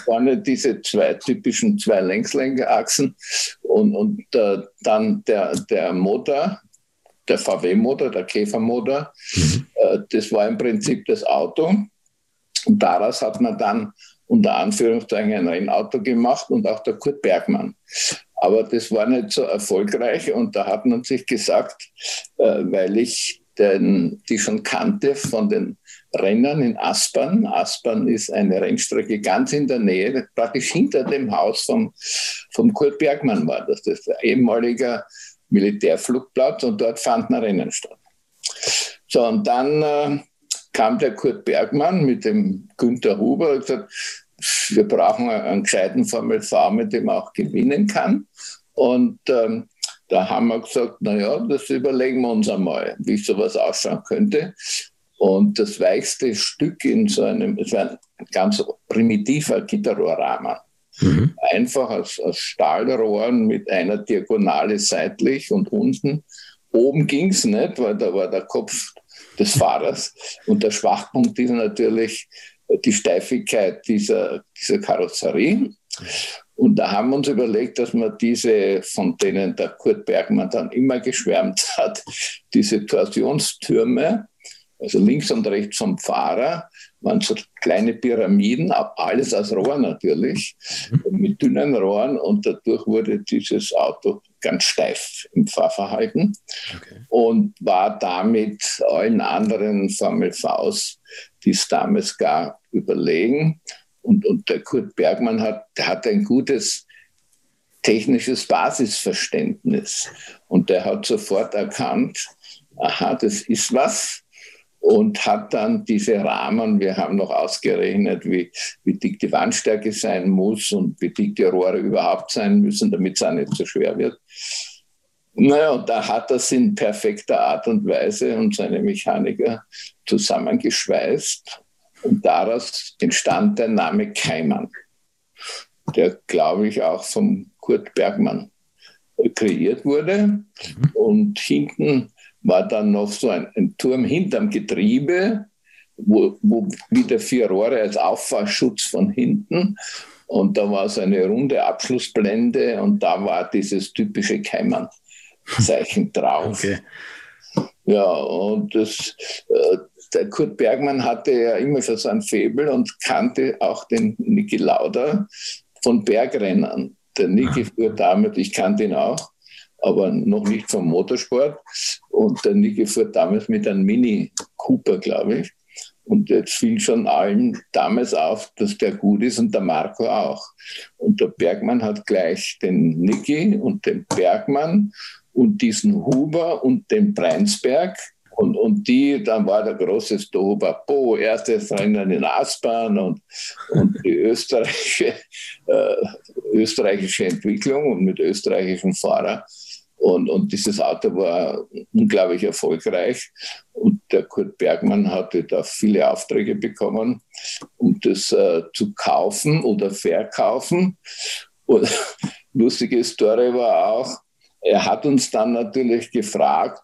S6: Vorne diese zwei typischen zwei Längslenkerachsen und, und äh, dann der, der Motor, der VW-Motor, der Käfermotor. Mhm. Äh, das war im Prinzip das Auto. Und daraus hat man dann unter Anführungszeichen ein Rennauto gemacht und auch der Kurt Bergmann. Aber das war nicht so erfolgreich und da hat man sich gesagt, äh, weil ich den, die schon kannte von den Rennern in Aspern. Aspern ist eine Rennstrecke ganz in der Nähe, praktisch hinter dem Haus vom, vom Kurt Bergmann war das. Das ist der ehemalige Militärflugplatz und dort fanden Rennen statt. So, und dann äh, kam der Kurt Bergmann mit dem Günther Huber und gesagt, wir brauchen einen gescheiten Formel V, mit dem man auch gewinnen kann. Und ähm, da haben wir gesagt, naja, das überlegen wir uns einmal, wie sowas ausschauen könnte. Und das weichste Stück in so einem, es war ein ganz primitiver Gitterrohrrahmen. Mhm. Einfach aus, aus Stahlrohren mit einer Diagonale seitlich und unten. Oben ging es nicht, weil da war der Kopf des Fahrers. Und der Schwachpunkt ist natürlich die Steifigkeit dieser, dieser Karosserie. Und da haben wir uns überlegt, dass man diese, von denen der Kurt Bergmann dann immer geschwärmt hat, diese Torsionstürme, also links und rechts vom Fahrer, waren so kleine Pyramiden, alles aus Rohr natürlich, mit dünnen Rohren und dadurch wurde dieses Auto ganz steif im Fahrverhalten okay. und war damit allen anderen Formel Vs, die es damals gab, überlegen. Und, und der Kurt Bergmann hat, hat ein gutes technisches Basisverständnis. Und der hat sofort erkannt, aha, das ist was. Und hat dann diese Rahmen, wir haben noch ausgerechnet, wie, wie dick die Wandstärke sein muss und wie dick die Rohre überhaupt sein müssen, damit es auch nicht so schwer wird. Naja, und da hat er es in perfekter Art und Weise und seine Mechaniker zusammengeschweißt und daraus entstand der Name Keimann, der, glaube ich, auch vom Kurt Bergmann kreiert wurde. Mhm. Und hinten war dann noch so ein, ein Turm hinterm Getriebe, wo, wo wieder vier Rohre als Auffahrschutz von hinten. Und da war so eine runde Abschlussblende und da war dieses typische Keimann-Zeichen [laughs] drauf. Okay. Ja, und das, äh, der Kurt Bergmann hatte ja immer schon so ein Faible und kannte auch den Niki Lauda von Bergrennern. Der Niki fuhr damals, ich kannte ihn auch, aber noch nicht vom Motorsport. Und der Niki fuhr damals mit einem Mini Cooper, glaube ich. Und jetzt fiel schon allen damals auf, dass der gut ist und der Marco auch. Und der Bergmann hat gleich den Niki und den Bergmann und diesen Huber und den Breinsberg und, und die, dann war der große Stobapo, erstes Rennen in Aspern und, und die österreichische, äh, österreichische Entwicklung und mit österreichischen Fahrern. Und, und dieses Auto war unglaublich erfolgreich. Und der Kurt Bergmann hatte da viele Aufträge bekommen, um das äh, zu kaufen oder verkaufen. Und [laughs] lustige Story war auch, er hat uns dann natürlich gefragt,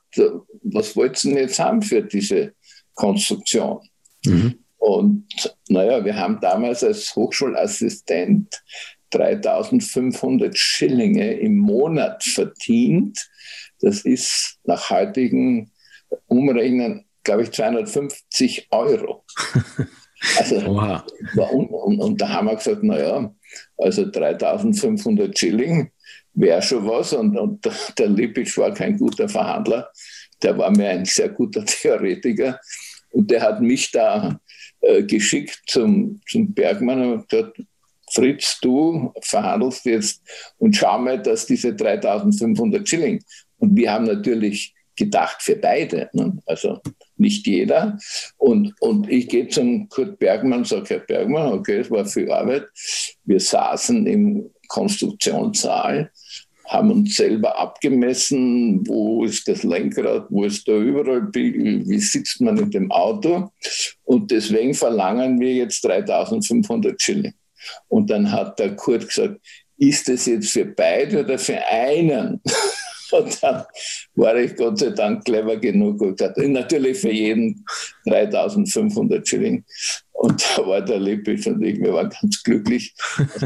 S6: was wollten Sie jetzt haben für diese Konstruktion? Mhm. Und naja, wir haben damals als Hochschulassistent 3500 Schillinge im Monat verdient. Das ist nach heutigen Umrechnen, glaube ich, 250 Euro. [laughs] Also, und, und, und, da haben wir gesagt, naja, also 3500 Schilling wäre schon was. Und, und [laughs] der Lippisch war kein guter Verhandler, der war mir ein sehr guter [laughs] Theoretiker. Und der hat mich da äh, geschickt zum, zum Bergmann und gesagt, Fritz, du verhandelst jetzt und schau mal, dass diese 3500 Schilling. Und wir haben natürlich gedacht für beide, ne? also nicht jeder. Und, und ich gehe zum Kurt Bergmann sage, Herr Bergmann, okay, es war viel Arbeit. Wir saßen im Konstruktionssaal haben uns selber abgemessen, wo ist das Lenkrad, wo ist da überall, wie sitzt man in dem Auto. Und deswegen verlangen wir jetzt 3500 Schilling. Und dann hat der Kurt gesagt, ist das jetzt für beide oder für einen? [laughs] Und dann war ich Gott sei Dank clever genug und gesagt, natürlich für jeden 3500 Schilling. Und da war der Lippisch und ich, wir waren ganz glücklich,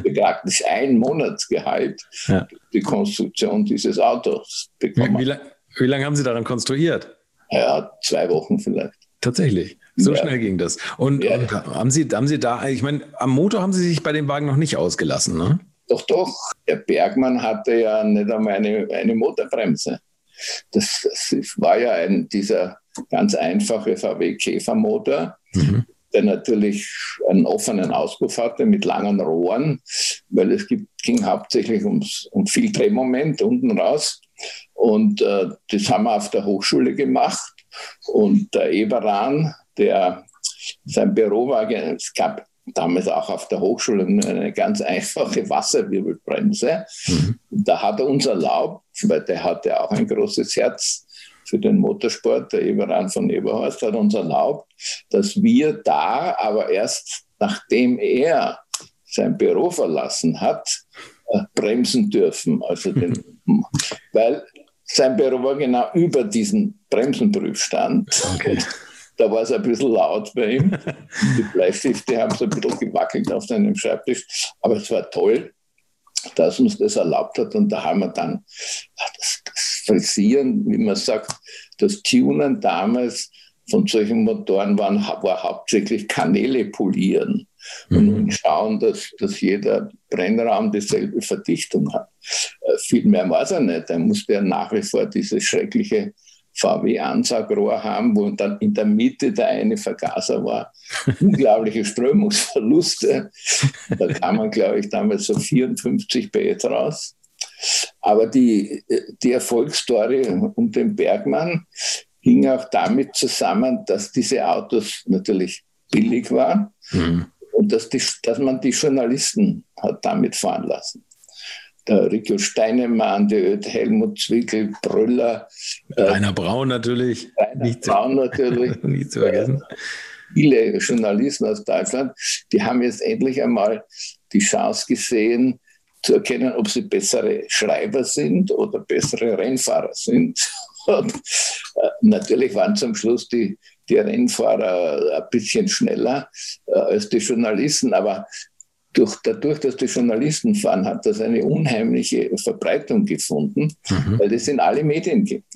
S6: wir praktisch ein Monatsgehalt ja. die Konstruktion dieses Autos bekommen.
S3: Wie, wie, wie lange haben Sie daran konstruiert?
S6: Ja, zwei Wochen vielleicht.
S3: Tatsächlich. So ja. schnell ging das. Und, ja. und, haben, Sie, haben Sie da, ich meine, am Motor haben Sie sich bei dem Wagen noch nicht ausgelassen, ne?
S6: Doch, doch. Der Bergmann hatte ja nicht einmal eine, eine Motorbremse. Das, das war ja ein, dieser ganz einfache VW Käfermotor, mhm. der natürlich einen offenen Auspuff hatte mit langen Rohren, weil es ging hauptsächlich ums, um viel Drehmoment unten raus. Und äh, das haben wir auf der Hochschule gemacht. Und der Eberan, der sein Büro war, es gab damals auch auf der Hochschule eine ganz einfache Wasserwirbelbremse. Mhm. Da hat er uns erlaubt, weil der hatte auch ein großes Herz für den Motorsport, der Eberan von Eberhorst hat uns erlaubt, dass wir da aber erst nachdem er sein Büro verlassen hat, äh, bremsen dürfen. Also den, mhm. Weil sein Büro war genau über diesen Bremsenprüfstand. Okay. Da war es ein bisschen laut bei ihm. [laughs] Die Bleistifte haben so ein bisschen gewackelt auf seinem Schreibtisch. Aber es war toll, dass uns das erlaubt hat. Und da haben wir dann das, das Frisieren, wie man sagt, das Tunen damals von solchen Motoren waren, war hauptsächlich Kanäle polieren mhm. und schauen, dass, dass jeder Brennraum dieselbe Verdichtung hat. Äh, viel mehr war es ja nicht. Da musste ja nach wie vor dieses schreckliche VW-Ansagrohr haben, wo dann in der Mitte der eine Vergaser war. [laughs] Unglaubliche Strömungsverluste. Da kam man, glaube ich, damals so 54 PS raus. Aber die, die Erfolgsstory um den Bergmann hing auch damit zusammen, dass diese Autos natürlich billig waren mhm. und dass, die, dass man die Journalisten hat damit fahren lassen der Rico Steinemann, der Helmut Zwickel, Brüller.
S3: Äh, Rainer Braun natürlich.
S6: Rainer nicht Braun natürlich. [laughs]
S3: nicht zu vergessen.
S6: Äh, viele Journalisten aus Deutschland, die haben jetzt endlich einmal die Chance gesehen, zu erkennen, ob sie bessere Schreiber sind oder bessere Rennfahrer sind. [laughs] Und, äh, natürlich waren zum Schluss die, die Rennfahrer ein bisschen schneller äh, als die Journalisten, aber durch, dadurch, dass die Journalisten fahren, hat das eine unheimliche Verbreitung gefunden, mhm. weil das in alle Medien gibt.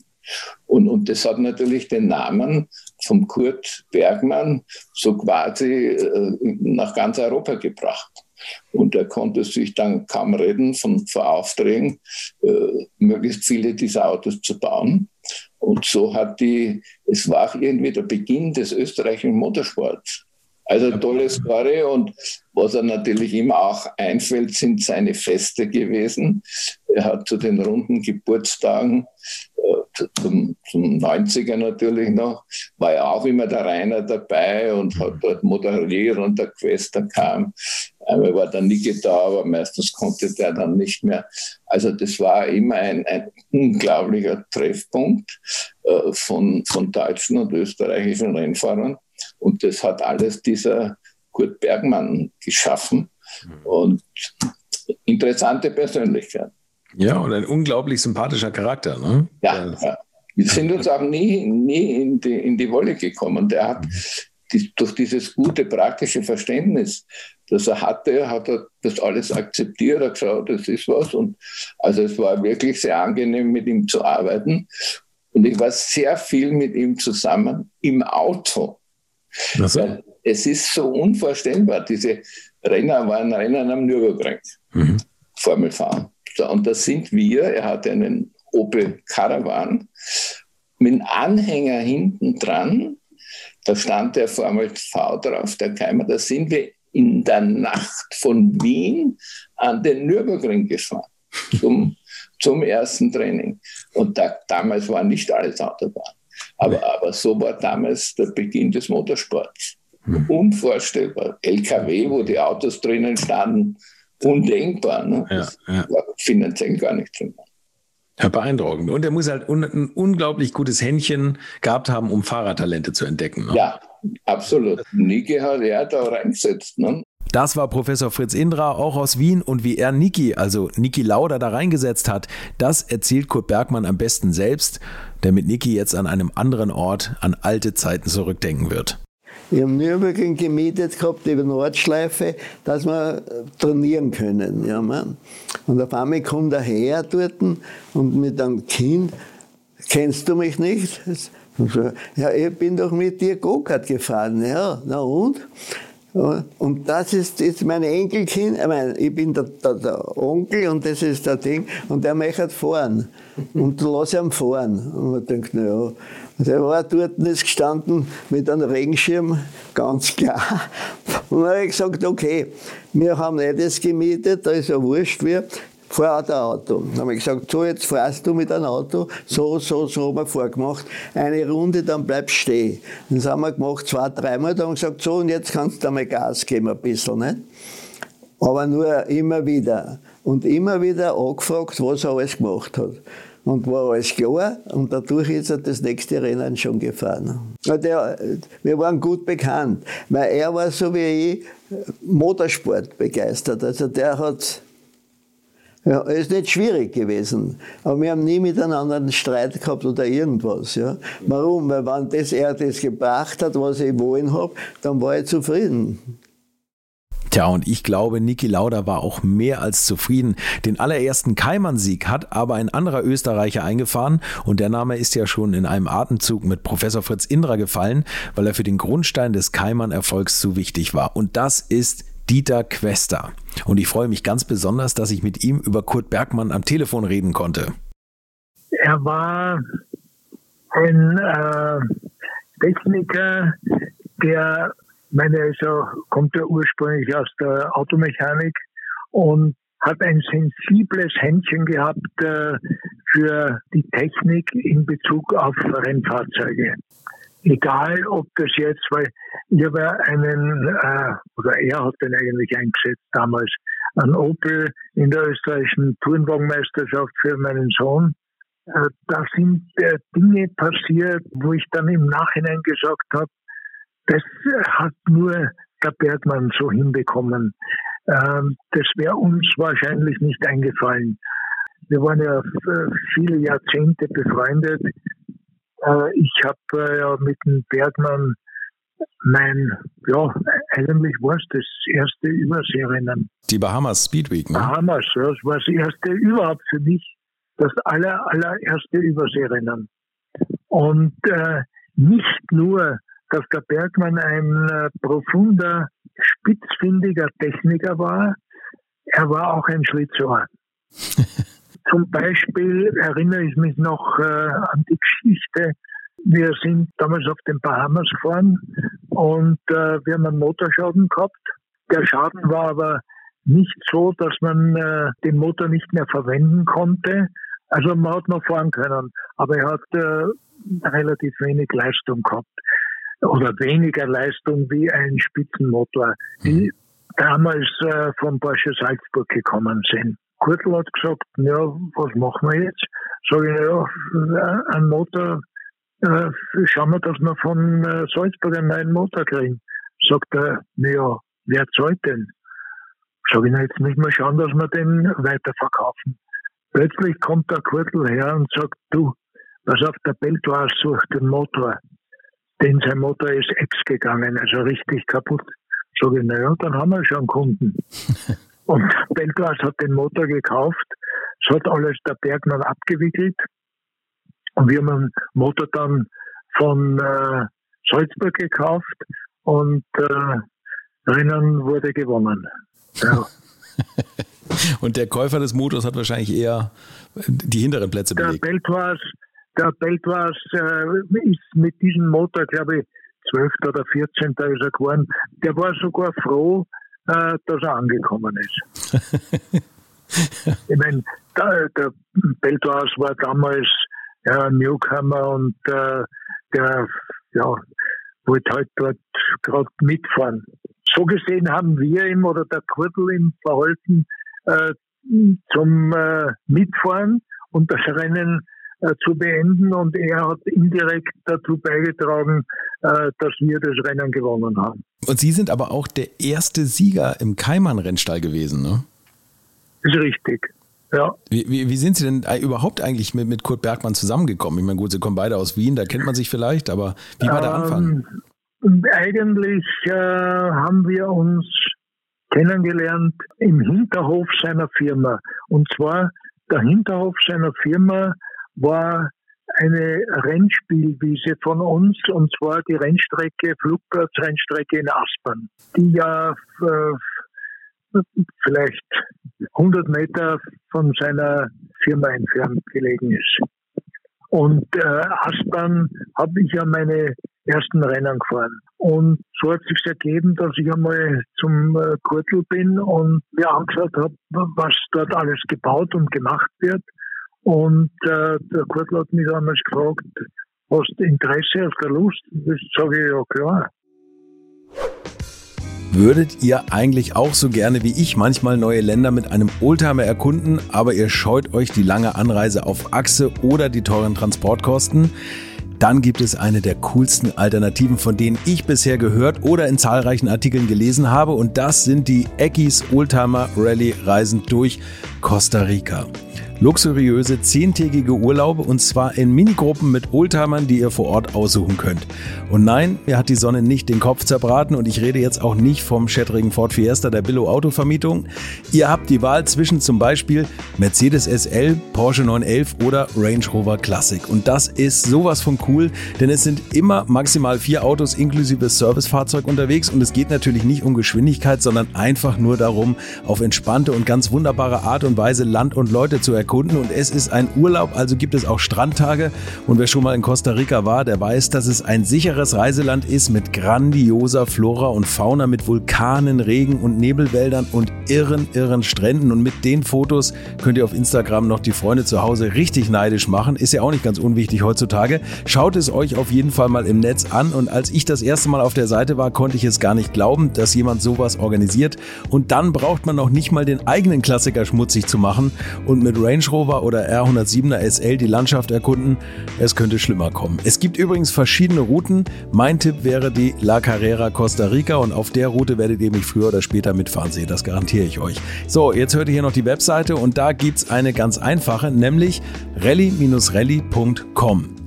S6: Und, und das hat natürlich den Namen vom Kurt Bergmann so quasi äh, nach ganz Europa gebracht. Und er konnte sich dann kaum reden von, von Aufträgen, äh, möglichst viele dieser Autos zu bauen. Und so hat die, es war auch irgendwie der Beginn des österreichischen Motorsports. Also tolle Story und was er natürlich immer auch einfällt, sind seine Feste gewesen. Er hat zu den runden Geburtstagen, äh, zum, zum 90er natürlich noch, war ja auch immer der Rainer dabei und hat dort moderiert und der Quester kam. Einmal war der Niki da, aber meistens konnte der dann nicht mehr. Also das war immer ein, ein unglaublicher Treffpunkt äh, von, von deutschen und österreichischen Rennfahrern. Und das hat alles dieser Kurt Bergmann geschaffen. Mhm. Und interessante Persönlichkeit.
S3: Ja, und ein unglaublich sympathischer Charakter. Ne?
S6: Ja, ja. Wir sind uns auch nie, nie in, die, in die Wolle gekommen. Der hat mhm. die, durch dieses gute praktische Verständnis, das er hatte, hat er das alles akzeptiert, er gesagt, das ist was. Und also es war wirklich sehr angenehm, mit ihm zu arbeiten. Und ich war sehr viel mit ihm zusammen im Auto. So. es ist so unvorstellbar. Diese Renner waren Rennen am Nürburgring, mhm. Formelfahren. So, und das sind wir, er hatte einen Opel Caravan, mit einem Anhänger hinten dran, da stand der Formel V drauf, der Keimer, da sind wir in der Nacht von Wien an den Nürburgring gefahren [laughs] zum, zum ersten Training. Und da, damals war nicht alles Autobahn. Aber, aber so war damals der Beginn des Motorsports. Hm. Unvorstellbar. LKW, wo die Autos drinnen standen, undenkbar. Ne? Ja, ja. war finanziell gar nicht drin.
S3: Ja, beeindruckend. Und er muss halt un ein unglaublich gutes Händchen gehabt haben, um Fahrertalente zu entdecken.
S6: Ne? Ja, absolut. Niki hat er da reingesetzt. Ne?
S3: Das war Professor Fritz Indra, auch aus Wien. Und wie er Niki, also Niki Lauda, da reingesetzt hat, das erzählt Kurt Bergmann am besten selbst, der mit Niki jetzt an einem anderen Ort an alte Zeiten zurückdenken wird.
S1: Wir haben Nürburgring gemietet gehabt über Nordschleife, dass wir trainieren können. Ja, man. Und auf einmal kommt er her dort und mit einem Kind, kennst du mich nicht? Ja, ich bin doch mit dir Go-Kart gefahren. Ja, na und? Und das ist jetzt mein Enkelkind, ich, meine, ich bin der, der, der, Onkel und das ist der Ding, und der möchte fahren. Und lass ihn fahren. Und man denkt, naja, der war dort ist gestanden mit einem Regenschirm, ganz klar. Und dann habe ich gesagt, okay, wir haben nicht das gemietet, da ist ja wurscht, wir fahr auch ein Auto. Dann habe ich gesagt, so jetzt fährst du mit einem Auto, so, so, so haben wir vorgemacht, eine Runde, dann bleibst du stehen. Das haben wir gemacht, zwei, dreimal, dann haben wir gesagt, so und jetzt kannst du einmal Gas geben ein bisschen. Nicht? Aber nur immer wieder. Und immer wieder angefragt, was er alles gemacht hat und war alles klar und dadurch ist er das nächste Rennen schon gefahren. Der, wir waren gut bekannt, weil er war so wie ich Motorsport begeistert. Also der hat ja, ist nicht schwierig gewesen, aber wir haben nie miteinander einen Streit gehabt oder irgendwas. Ja. Warum? Weil wenn das er das gebracht hat, was ich wollen habe, dann war ich zufrieden.
S3: Tja, und ich glaube, Niki Lauda war auch mehr als zufrieden. Den allerersten Keimann-Sieg hat aber ein anderer Österreicher eingefahren und der Name ist ja schon in einem Atemzug mit Professor Fritz Indra gefallen, weil er für den Grundstein des Keimann-Erfolgs zu wichtig war. Und das ist Dieter Quester. Und ich freue mich ganz besonders, dass ich mit ihm über Kurt Bergmann am Telefon reden konnte.
S7: Er war ein äh, Techniker, der meine, also kommt er ursprünglich aus der Automechanik und hat ein sensibles Händchen gehabt äh, für die Technik in Bezug auf Rennfahrzeuge. Egal, ob das jetzt, weil ich habe einen, äh, oder er hat den eigentlich eingesetzt damals, an Opel in der österreichischen Tourenwagenmeisterschaft für meinen Sohn. Äh, da sind äh, Dinge passiert, wo ich dann im Nachhinein gesagt habe, das hat nur der Bergmann so hinbekommen. Ähm, das wäre uns wahrscheinlich nicht eingefallen. Wir waren ja viele Jahrzehnte befreundet. Äh, ich habe äh, ja mit dem Bergmann mein, ja, eigentlich war es das erste Überseerennen.
S3: Die Bahamas Speedweek,
S7: ne? Bahamas, ja, das war das erste überhaupt für mich, das aller, allererste Überseerennen. Und äh, nicht nur dass der Bergmann ein äh, profunder, spitzfindiger Techniker war. Er war auch ein Schlitzohr. [laughs] Zum Beispiel erinnere ich mich noch äh, an die Geschichte. Wir sind damals auf den Bahamas gefahren und äh, wir haben einen Motorschaden gehabt. Der Schaden war aber nicht so, dass man äh, den Motor nicht mehr verwenden konnte. Also man hat noch fahren können, aber er hat äh, relativ wenig Leistung gehabt oder weniger Leistung wie ein Spitzenmotor, die mhm. damals äh, von Porsche Salzburg gekommen sind. Kurtl hat gesagt, ja, was machen wir jetzt? Sage ich, ja, ein Motor, äh, schauen wir, dass wir von äh, Salzburg einen neuen Motor kriegen. Sagt er, naja, wer zahlt denn? Sage ich, na, jetzt müssen wir schauen, dass wir den weiterverkaufen. Plötzlich kommt der Kurtl her und sagt, du, was auf der Beltoise sucht den Motor denn sein Motor ist ex gegangen, also richtig kaputt. Sag ich, naja, dann haben wir schon Kunden. [laughs] Und Belglas hat den Motor gekauft, es hat alles der Bergmann abgewickelt und wir haben den Motor dann von äh, Salzburg gekauft und äh, Rennen wurde gewonnen. Ja. [laughs]
S3: Und der Käufer des Motors hat wahrscheinlich eher die hinteren Plätze
S7: der
S3: belegt.
S7: Beltwas, der Beltwas äh, ist mit diesem Motor, glaube ich, 12. oder 14. ist er geworden. Der war sogar froh, dass er angekommen ist. [laughs] ich meine, der, der Beltwas war damals ja, Newcomer und äh, der ja, wollte halt dort gerade mitfahren. So gesehen haben wir ihm oder der Kurtel ihm verholfen äh, zum äh, Mitfahren und das Rennen äh, zu beenden und er hat indirekt dazu beigetragen, äh, dass wir das Rennen gewonnen haben.
S3: Und Sie sind aber auch der erste Sieger im Keimann-Rennstall gewesen, ne?
S7: Ist richtig. Ja.
S3: Wie, wie, wie, sind Sie denn überhaupt eigentlich mit, mit Kurt Bergmann zusammengekommen? Ich meine, gut, Sie kommen beide aus Wien, da kennt man sich vielleicht, aber wie war der Anfang?
S7: Ähm, eigentlich äh, haben wir uns kennengelernt im Hinterhof seiner Firma. Und zwar der Hinterhof seiner Firma war eine Rennspielwiese von uns, und zwar die Rennstrecke, Flugplatzrennstrecke in Aspern, die ja äh, vielleicht 100 Meter von seiner Firma entfernt gelegen ist. Und äh, Aspern habe ich ja meine ersten Rennen gefahren. Und so hat sich ergeben, dass ich einmal zum äh, bin und mir angeschaut habe, was dort alles gebaut und gemacht wird. Und äh, der Kurtel hat mich damals gefragt, hast du Interesse, hast du Lust? Das sage ich, ja klar.
S3: Würdet ihr eigentlich auch so gerne wie ich manchmal neue Länder mit einem Oldtimer erkunden, aber ihr scheut euch die lange Anreise auf Achse oder die teuren Transportkosten? Dann gibt es eine der coolsten Alternativen, von denen ich bisher gehört oder in zahlreichen Artikeln gelesen habe und das sind die Eckis Oldtimer Rally Reisen durch Costa Rica luxuriöse zehntägige Urlaube und zwar in Minigruppen mit Oldtimern, die ihr vor Ort aussuchen könnt. Und nein, mir hat die Sonne nicht den Kopf zerbraten und ich rede jetzt auch nicht vom schättrigen Ford Fiesta der Billo Autovermietung. Ihr habt die Wahl zwischen zum Beispiel Mercedes SL, Porsche 911 oder Range Rover Classic. Und das ist sowas von cool, denn es sind immer maximal vier Autos inklusive Servicefahrzeug unterwegs und es geht natürlich nicht um Geschwindigkeit, sondern einfach nur darum, auf entspannte und ganz wunderbare Art und Weise Land und Leute zu erkunden und es ist ein Urlaub, also gibt es auch Strandtage. Und wer schon mal in Costa Rica war, der weiß, dass es ein sicheres Reiseland ist mit grandioser Flora und Fauna, mit Vulkanen, Regen und Nebelwäldern und irren, irren Stränden. Und mit den Fotos könnt ihr auf Instagram noch die Freunde zu Hause richtig neidisch machen. Ist ja auch nicht ganz unwichtig heutzutage. Schaut es euch auf jeden Fall mal im Netz an. Und als ich das erste Mal auf der Seite war, konnte ich es gar nicht glauben, dass jemand sowas organisiert. Und dann braucht man noch nicht mal den eigenen Klassiker schmutzig zu machen. Und mit Range Rover oder R107er SL die Landschaft erkunden. Es könnte schlimmer kommen. Es gibt übrigens verschiedene Routen. Mein Tipp wäre die La Carrera Costa Rica und auf der Route werdet ihr mich früher oder später mitfahren sehen. Das garantiere ich euch. So, jetzt hört ihr hier noch die Webseite und da gibt es eine ganz einfache, nämlich rally-rally.com.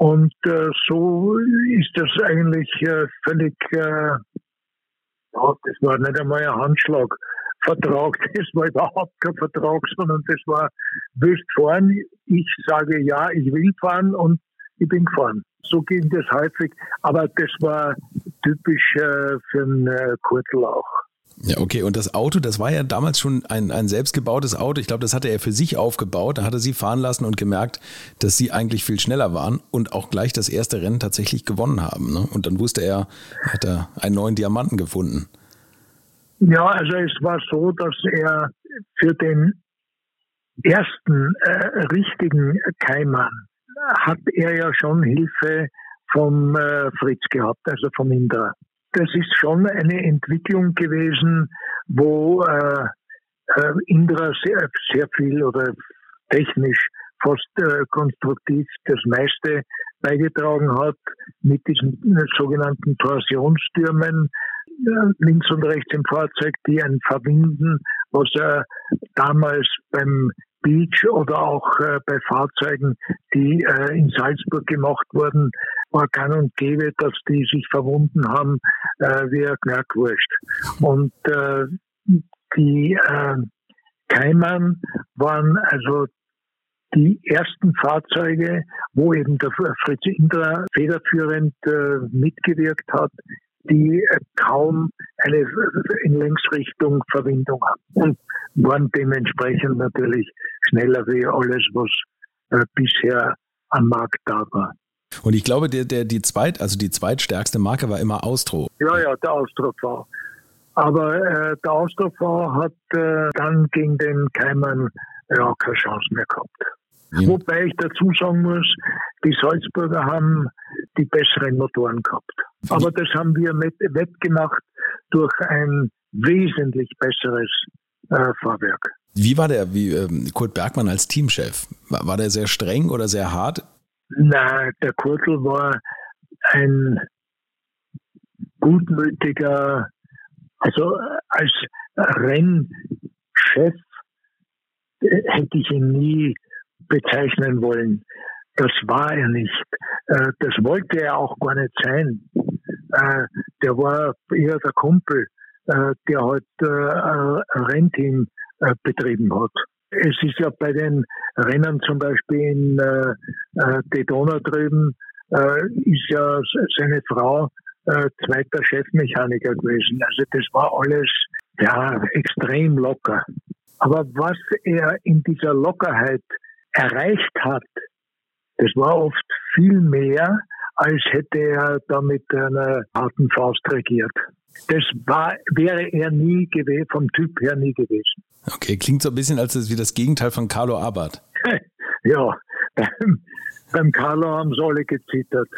S7: Und äh, so ist das eigentlich äh, völlig, äh, ja, das war nicht einmal ein Handschlag. Vertrag. [laughs] Das war überhaupt kein Vertrag, sondern das war, willst fahren? Ich sage ja, ich will fahren und ich bin gefahren. So ging das häufig, aber das war typisch äh, für einen äh, Kurtel auch.
S3: Ja, okay. Und das Auto, das war ja damals schon ein, ein selbstgebautes Auto. Ich glaube, das hatte er für sich aufgebaut. Da hat er sie fahren lassen und gemerkt, dass sie eigentlich viel schneller waren und auch gleich das erste Rennen tatsächlich gewonnen haben. Ne? Und dann wusste er, hat er einen neuen Diamanten gefunden.
S7: Ja, also es war so, dass er für den ersten äh, richtigen Keimann hat er ja schon Hilfe vom äh, Fritz gehabt, also vom Indra. Das ist schon eine Entwicklung gewesen, wo äh, äh, Indra sehr, sehr viel oder technisch fast äh, konstruktiv das meiste beigetragen hat mit diesen äh, sogenannten Torsionstürmen, links und rechts im Fahrzeug, die ein Verwinden, was er damals beim Beach oder auch äh, bei Fahrzeugen, die äh, in Salzburg gemacht wurden, war gang und gäbe, dass die sich verwunden haben äh, wie ein Knackwurst. Und äh, die äh, Keimann waren also die ersten Fahrzeuge, wo eben der Fritz Indra federführend äh, mitgewirkt hat, die äh, kaum eine in Längsrichtung Verbindung haben und waren dementsprechend natürlich schneller wie alles, was äh, bisher am Markt da war.
S3: Und ich glaube, der, der, die zweit, also die zweitstärkste Marke war immer Austro.
S7: Ja, ja, der Austro V. Aber äh, der Austro V hat äh, dann gegen den Keimann ja keine Chance mehr gehabt. Ja. Wobei ich dazu sagen muss, die Salzburger haben die besseren Motoren gehabt. Aber das haben wir mit, wettgemacht durch ein wesentlich besseres äh, Fahrwerk.
S3: Wie war der, wie ähm, Kurt Bergmann als Teamchef? War, war der sehr streng oder sehr hart?
S7: Na, der Kurtel war ein gutmütiger, also als Rennchef äh, hätte ich ihn nie bezeichnen wollen. Das war er nicht. Äh, das wollte er auch gar nicht sein. Äh, der war eher der Kumpel, der halt ein Rennteam betrieben hat. Es ist ja bei den Rennen zum Beispiel in äh, äh Daytona drüben, äh, ist ja seine Frau äh, zweiter Chefmechaniker gewesen. Also das war alles ja extrem locker. Aber was er in dieser Lockerheit erreicht hat, das war oft viel mehr, als hätte er da mit einer harten Faust regiert. Das war, wäre er nie gewesen, vom Typ her nie gewesen.
S3: Okay, klingt so ein bisschen als wie das Gegenteil von Carlo Abbott. [laughs]
S7: ja, beim, beim Carlo haben sie alle gezittert.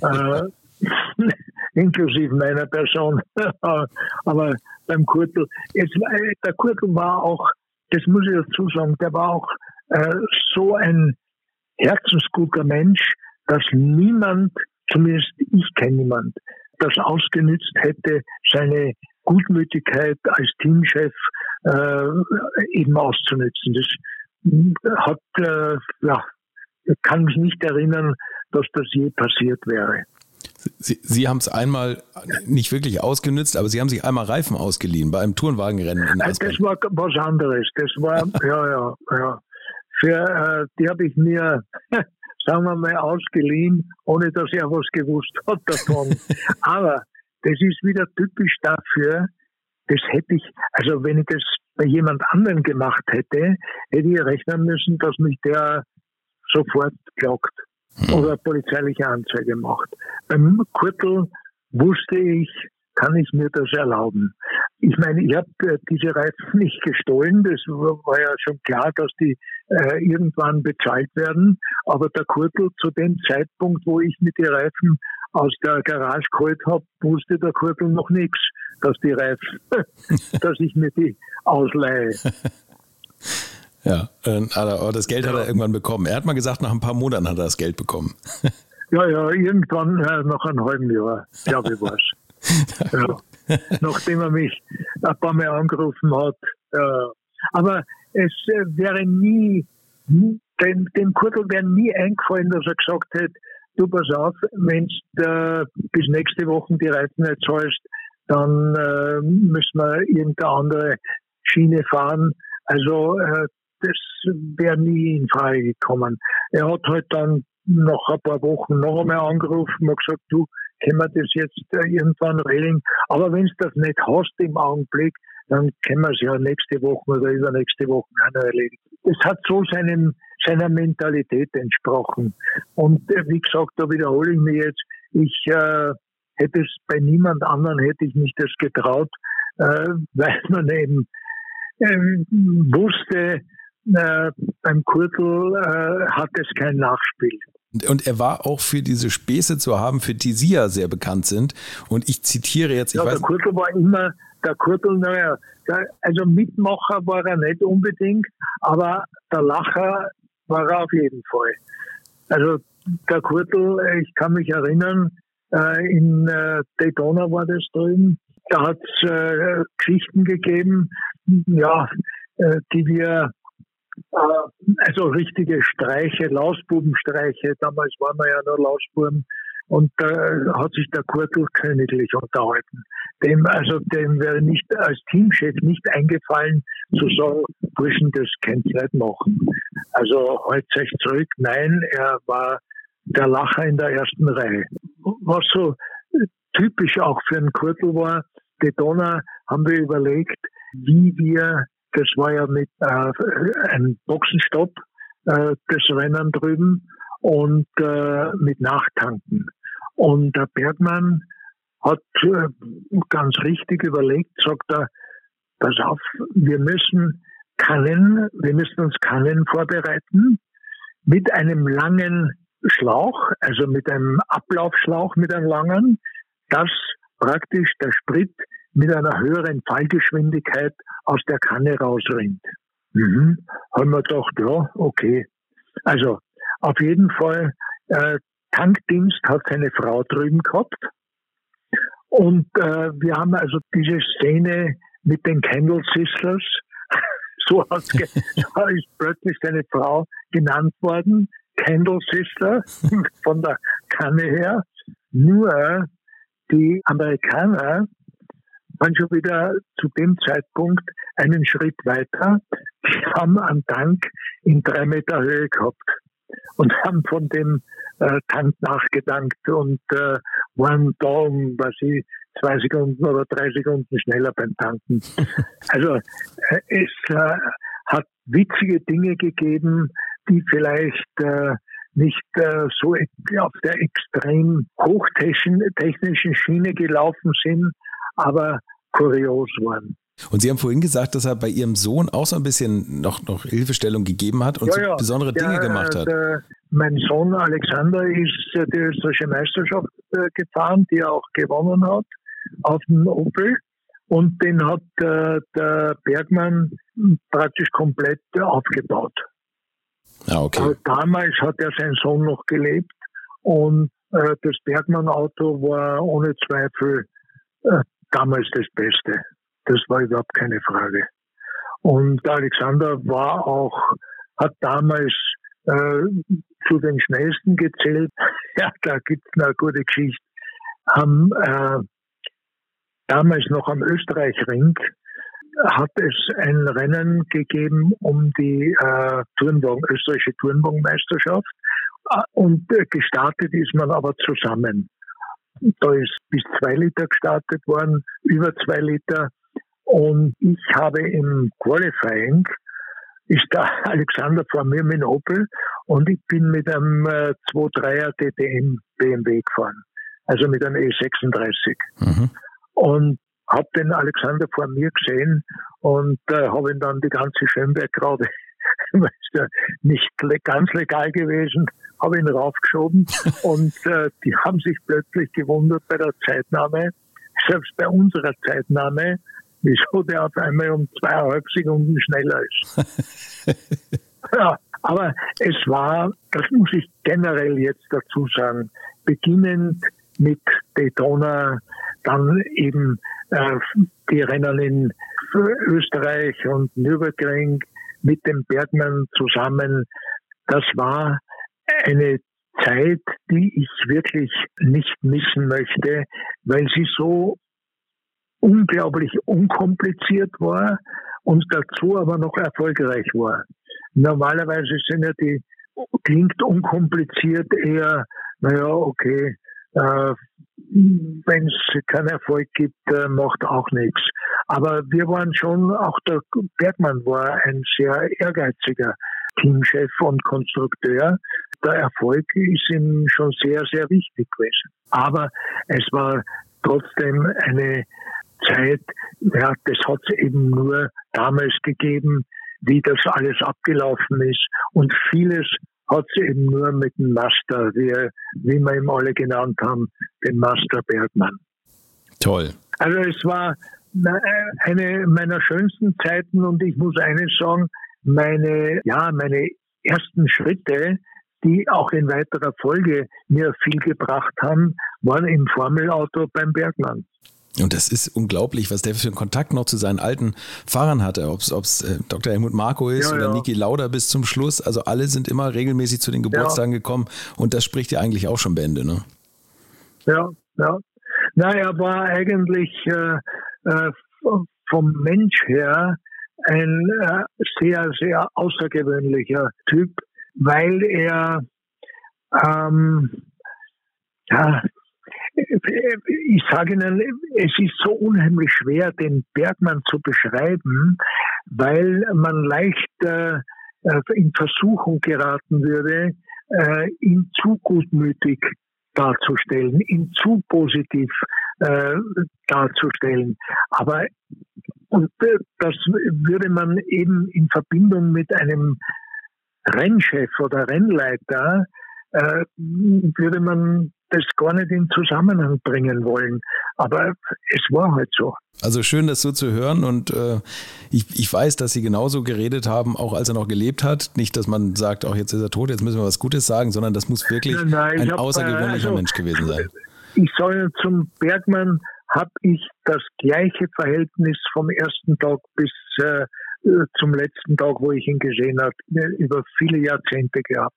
S7: [laughs] äh, inklusive meiner Person. [laughs] Aber beim Kurtel, es, der Kurtel war auch, das muss ich dazu sagen, der war auch äh, so ein herzensguter Mensch, dass niemand, zumindest ich kenne niemand, das ausgenützt hätte, seine Gutmütigkeit als Teamchef äh, eben auszunützen. Das hat, äh, ja, kann mich nicht erinnern, dass das je passiert wäre.
S3: Sie, Sie haben es einmal nicht wirklich ausgenützt, aber Sie haben sich einmal Reifen ausgeliehen bei einem Tourenwagenrennen in.
S7: Das war was anderes. Das war, ja, ja, ja. Für, äh, die habe ich mir [laughs] sagen wir mal, ausgeliehen, ohne dass er was gewusst hat davon. [laughs] Aber das ist wieder typisch dafür, das hätte ich, also wenn ich das bei jemand anderem gemacht hätte, hätte ich rechnen müssen, dass mich der sofort glaubt hm. oder polizeiliche Anzeige macht. Beim Kurtel wusste ich, kann ich mir das erlauben. Ich meine, ich habe äh, diese Reifen nicht gestohlen. Das war ja schon klar, dass die äh, irgendwann bezahlt werden. Aber der Kurtel zu dem Zeitpunkt, wo ich mit den Reifen aus der Garage geholt habe, wusste der Kurtel noch nichts, dass die Reifen, [laughs] dass ich mir die ausleihe. [laughs]
S3: Ja, äh, aber das Geld hat er irgendwann bekommen. Er hat mal gesagt, nach ein paar Monaten hat er das Geld bekommen. [laughs]
S7: Ja, ja, irgendwann äh, nach einem halben Jahr, glaube ich, war es. Ja. Nachdem er mich ein paar Mal angerufen hat. Aber es äh, wäre nie, dem, dem Kurtel wäre nie eingefallen, dass er gesagt hätte, du pass auf, wenn du äh, bis nächste Woche die Reifen nicht zahlst, dann äh, müssen wir irgendeine andere Schiene fahren. Also äh, das wäre nie in Frage gekommen. Er hat halt dann nach ein paar Wochen noch einmal angerufen und gesagt, du, können wir das jetzt äh, irgendwann regeln. Aber wenn du das nicht hast im Augenblick, dann können wir es ja nächste Woche oder übernächste Woche auch noch erledigen. Es hat so seinem, seiner Mentalität entsprochen. Und äh, wie gesagt, da wiederhole ich mich jetzt, ich äh, hätte es bei niemand anderen hätte ich mich das getraut, äh, [laughs] weil man eben äh, wusste, äh, beim Kurtel äh, hat es kein Nachspiel.
S3: Und er war auch für diese Späße zu haben, für die Sie ja sehr bekannt sind. Und ich zitiere jetzt. Ich
S7: ja,
S3: weiß,
S7: der Kurtel war immer, der Kurtel, naja, also Mitmacher war er nicht unbedingt, aber der Lacher war er auf jeden Fall. Also der Kurtel, ich kann mich erinnern, äh, in äh, Daytona war das drüben, da hat es äh, Geschichten gegeben, ja, die wir also richtige Streiche, Lausbubenstreiche. Damals waren wir ja nur Lausbuben. Und da äh, hat sich der Kurtel königlich unterhalten. Dem, also, dem wäre nicht als Teamchef nicht eingefallen, zu sagen, Burschen, das könnt ihr nicht machen. Also, halt euch zurück. Nein, er war der Lacher in der ersten Reihe. Was so typisch auch für einen Kurtel war, die Donner haben wir überlegt, wie wir, das war ja mit äh, einem Boxenstopp, äh, das Rennen drüben und äh, mit Nachtanken. Und der Bergmann hat äh, ganz richtig überlegt, sagt er, pass auf, wir müssen Kannen, wir müssen uns Kannen vorbereiten mit einem langen Schlauch, also mit einem Ablaufschlauch, mit einem langen, dass praktisch der Sprit mit einer höheren Fallgeschwindigkeit aus der Kanne rausrinnt. Mhm. Haben wir gedacht, ja, okay. Also auf jeden Fall, äh, Tankdienst hat seine Frau drüben gehabt. Und äh, wir haben also diese Szene mit den Candle Sisters, [laughs] so, hat, [laughs] so ist plötzlich seine Frau genannt worden, Candle Sister, [laughs] von der Kanne her. Nur die Amerikaner waren schon wieder zu dem Zeitpunkt einen Schritt weiter. Die haben einen Tank in drei Meter Höhe gehabt und haben von dem äh, Tank nachgedankt und äh, waren da um, was ich, zwei Sekunden oder drei Sekunden schneller beim Tanken. [laughs] Also äh, es äh, hat witzige Dinge gegeben, die vielleicht äh, nicht äh, so auf der extrem hochtechnischen Schiene gelaufen sind, aber kurios waren.
S3: Und Sie haben vorhin gesagt, dass er bei Ihrem Sohn auch so ein bisschen noch, noch Hilfestellung gegeben hat und ja, so ja. besondere Dinge der, gemacht hat. Der,
S7: mein Sohn Alexander ist die österreichische Meisterschaft äh, gefahren, die er auch gewonnen hat, auf dem Opel. Und den hat äh, der Bergmann praktisch komplett aufgebaut.
S3: Ah, okay.
S7: Damals hat er sein Sohn noch gelebt und äh, das Bergmann-Auto war ohne Zweifel äh, damals das Beste. Das war überhaupt keine Frage. Und Alexander war auch, hat damals äh, zu den schnellsten gezählt. [laughs] Ja, da gibt es eine gute Geschichte. Haben äh, damals noch am Österreichring hat es ein Rennen gegeben um die äh, Turnwagen, österreichische Turnwagenmeisterschaft. Äh, und äh, gestartet ist man aber zusammen. Da ist bis zwei Liter gestartet worden, über zwei Liter. Und ich habe im Qualifying, ist der [laughs] Alexander vor mir mit Opel und ich bin mit einem äh, 2.3er DTM BMW gefahren, also mit einem E36. Mhm. Und habe den Alexander vor mir gesehen und äh, habe ihn dann die ganze Schönberg gerade, [laughs] ist ja nicht ganz legal gewesen, habe ihn raufgeschoben. [laughs] Und äh, die haben sich plötzlich gewundert bei der Zeitnahme, selbst bei unserer Zeitnahme, wieso der auf einmal um zweieinhalb Sekunden schneller ist. [laughs] ja, aber es war, das muss ich generell jetzt dazu sagen, beginnend mit Daytona, dann eben äh, die Rennen in Österreich und Nürburgring mit dem Bergmann zusammen. Das war eine Zeit, die ich wirklich nicht missen möchte, weil sie so unglaublich unkompliziert war und dazu aber noch erfolgreich war. Normalerweise sind ja die, klingt unkompliziert eher, naja, okay, äh, wenn es keinen Erfolg gibt, äh, macht auch nichts. Aber wir waren schon, auch der Bergmann war ein sehr ehrgeiziger Teamchef und Konstrukteur. Der Erfolg ist ihm schon sehr, sehr wichtig gewesen. Aber es war trotzdem eine Zeit, ja, das hat es eben nur damals gegeben, wie das alles abgelaufen ist. Und vieles hat es eben nur mit dem Master, wie, wie wir ihn alle genannt haben, den Master Bergmann.
S3: Toll.
S7: Also es war eine meiner schönsten Zeiten und ich muss eines sagen, meine, ja, meine ersten Schritte, die auch in weiterer Folge mir viel gebracht haben, waren im Formelauto beim Bergmann.
S3: Und das ist unglaublich, was der für einen Kontakt noch zu seinen alten Fahrern hatte. Ob es äh, Dr. Helmut Marko ist ja, oder ja. Niki Lauda bis zum Schluss. Also alle sind immer regelmäßig zu den Geburtstagen ja. gekommen. Und das spricht ja eigentlich auch schon Bände, ne?
S7: Ja, ja. Na, er war eigentlich äh, äh, vom Mensch her ein äh, sehr, sehr außergewöhnlicher Typ, weil er ähm, ja, ich sage Ihnen, es ist so unheimlich schwer, den Bergmann zu beschreiben, weil man leicht äh, in Versuchung geraten würde, äh, ihn zu gutmütig darzustellen, ihn zu positiv äh, darzustellen. Aber und das würde man eben in Verbindung mit einem Rennchef oder Rennleiter würde man das gar nicht in Zusammenhang bringen wollen. Aber es war halt so.
S3: Also schön, das so zu hören und äh, ich, ich weiß, dass Sie genauso geredet haben, auch als er noch gelebt hat. Nicht, dass man sagt, auch jetzt ist er tot, jetzt müssen wir was Gutes sagen, sondern das muss wirklich nein, nein, ein hab, außergewöhnlicher also, Mensch gewesen sein.
S7: Ich soll zum Bergmann habe ich das gleiche Verhältnis vom ersten Tag bis äh, zum letzten Tag, wo ich ihn gesehen habe, über viele Jahrzehnte gehabt.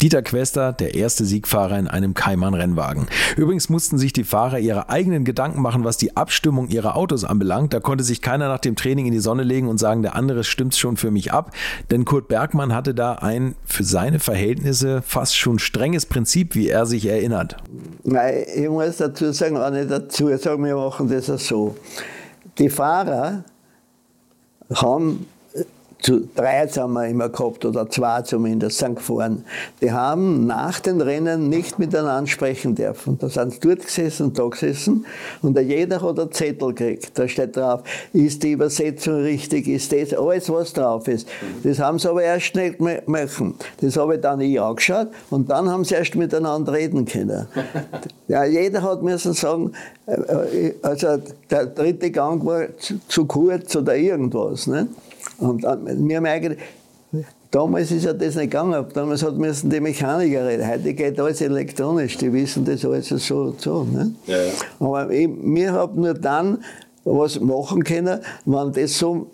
S3: Dieter Quester, der erste Siegfahrer in einem Kaiman-Rennwagen. Übrigens mussten sich die Fahrer ihre eigenen Gedanken machen, was die Abstimmung ihrer Autos anbelangt. Da konnte sich keiner nach dem Training in die Sonne legen und sagen, der andere stimmt schon für mich ab. Denn Kurt Bergmann hatte da ein für seine Verhältnisse fast schon strenges Prinzip, wie er sich erinnert.
S1: Nein, ich muss dazu sagen, auch nicht dazu sagen, wir machen das so. Die Fahrer haben zu drei haben wir immer gehabt oder zwei zumindest, sind gefahren. Die haben nach den Rennen nicht miteinander sprechen dürfen. Da sind sie dort gesessen, da gesessen und jeder hat einen Zettel gekriegt. Da steht drauf, ist die Übersetzung richtig, ist das, alles was drauf ist. Das haben sie aber erst nicht machen. Das habe ich dann ich angeschaut und dann haben sie erst miteinander reden können. [laughs] Ja, jeder hat müssen sagen, äh, äh, also der dritte Gang war zu, kurz oder irgendwas. Ne? Und wir haben eigentlich, damals ist ja das nicht gegangen, damals hat müssen die Mechaniker reden. Heute geht alles elektronisch, die wissen das alles so. so ne? ja, ja. Aber ich, wir haben nur dann was machen können, wenn das so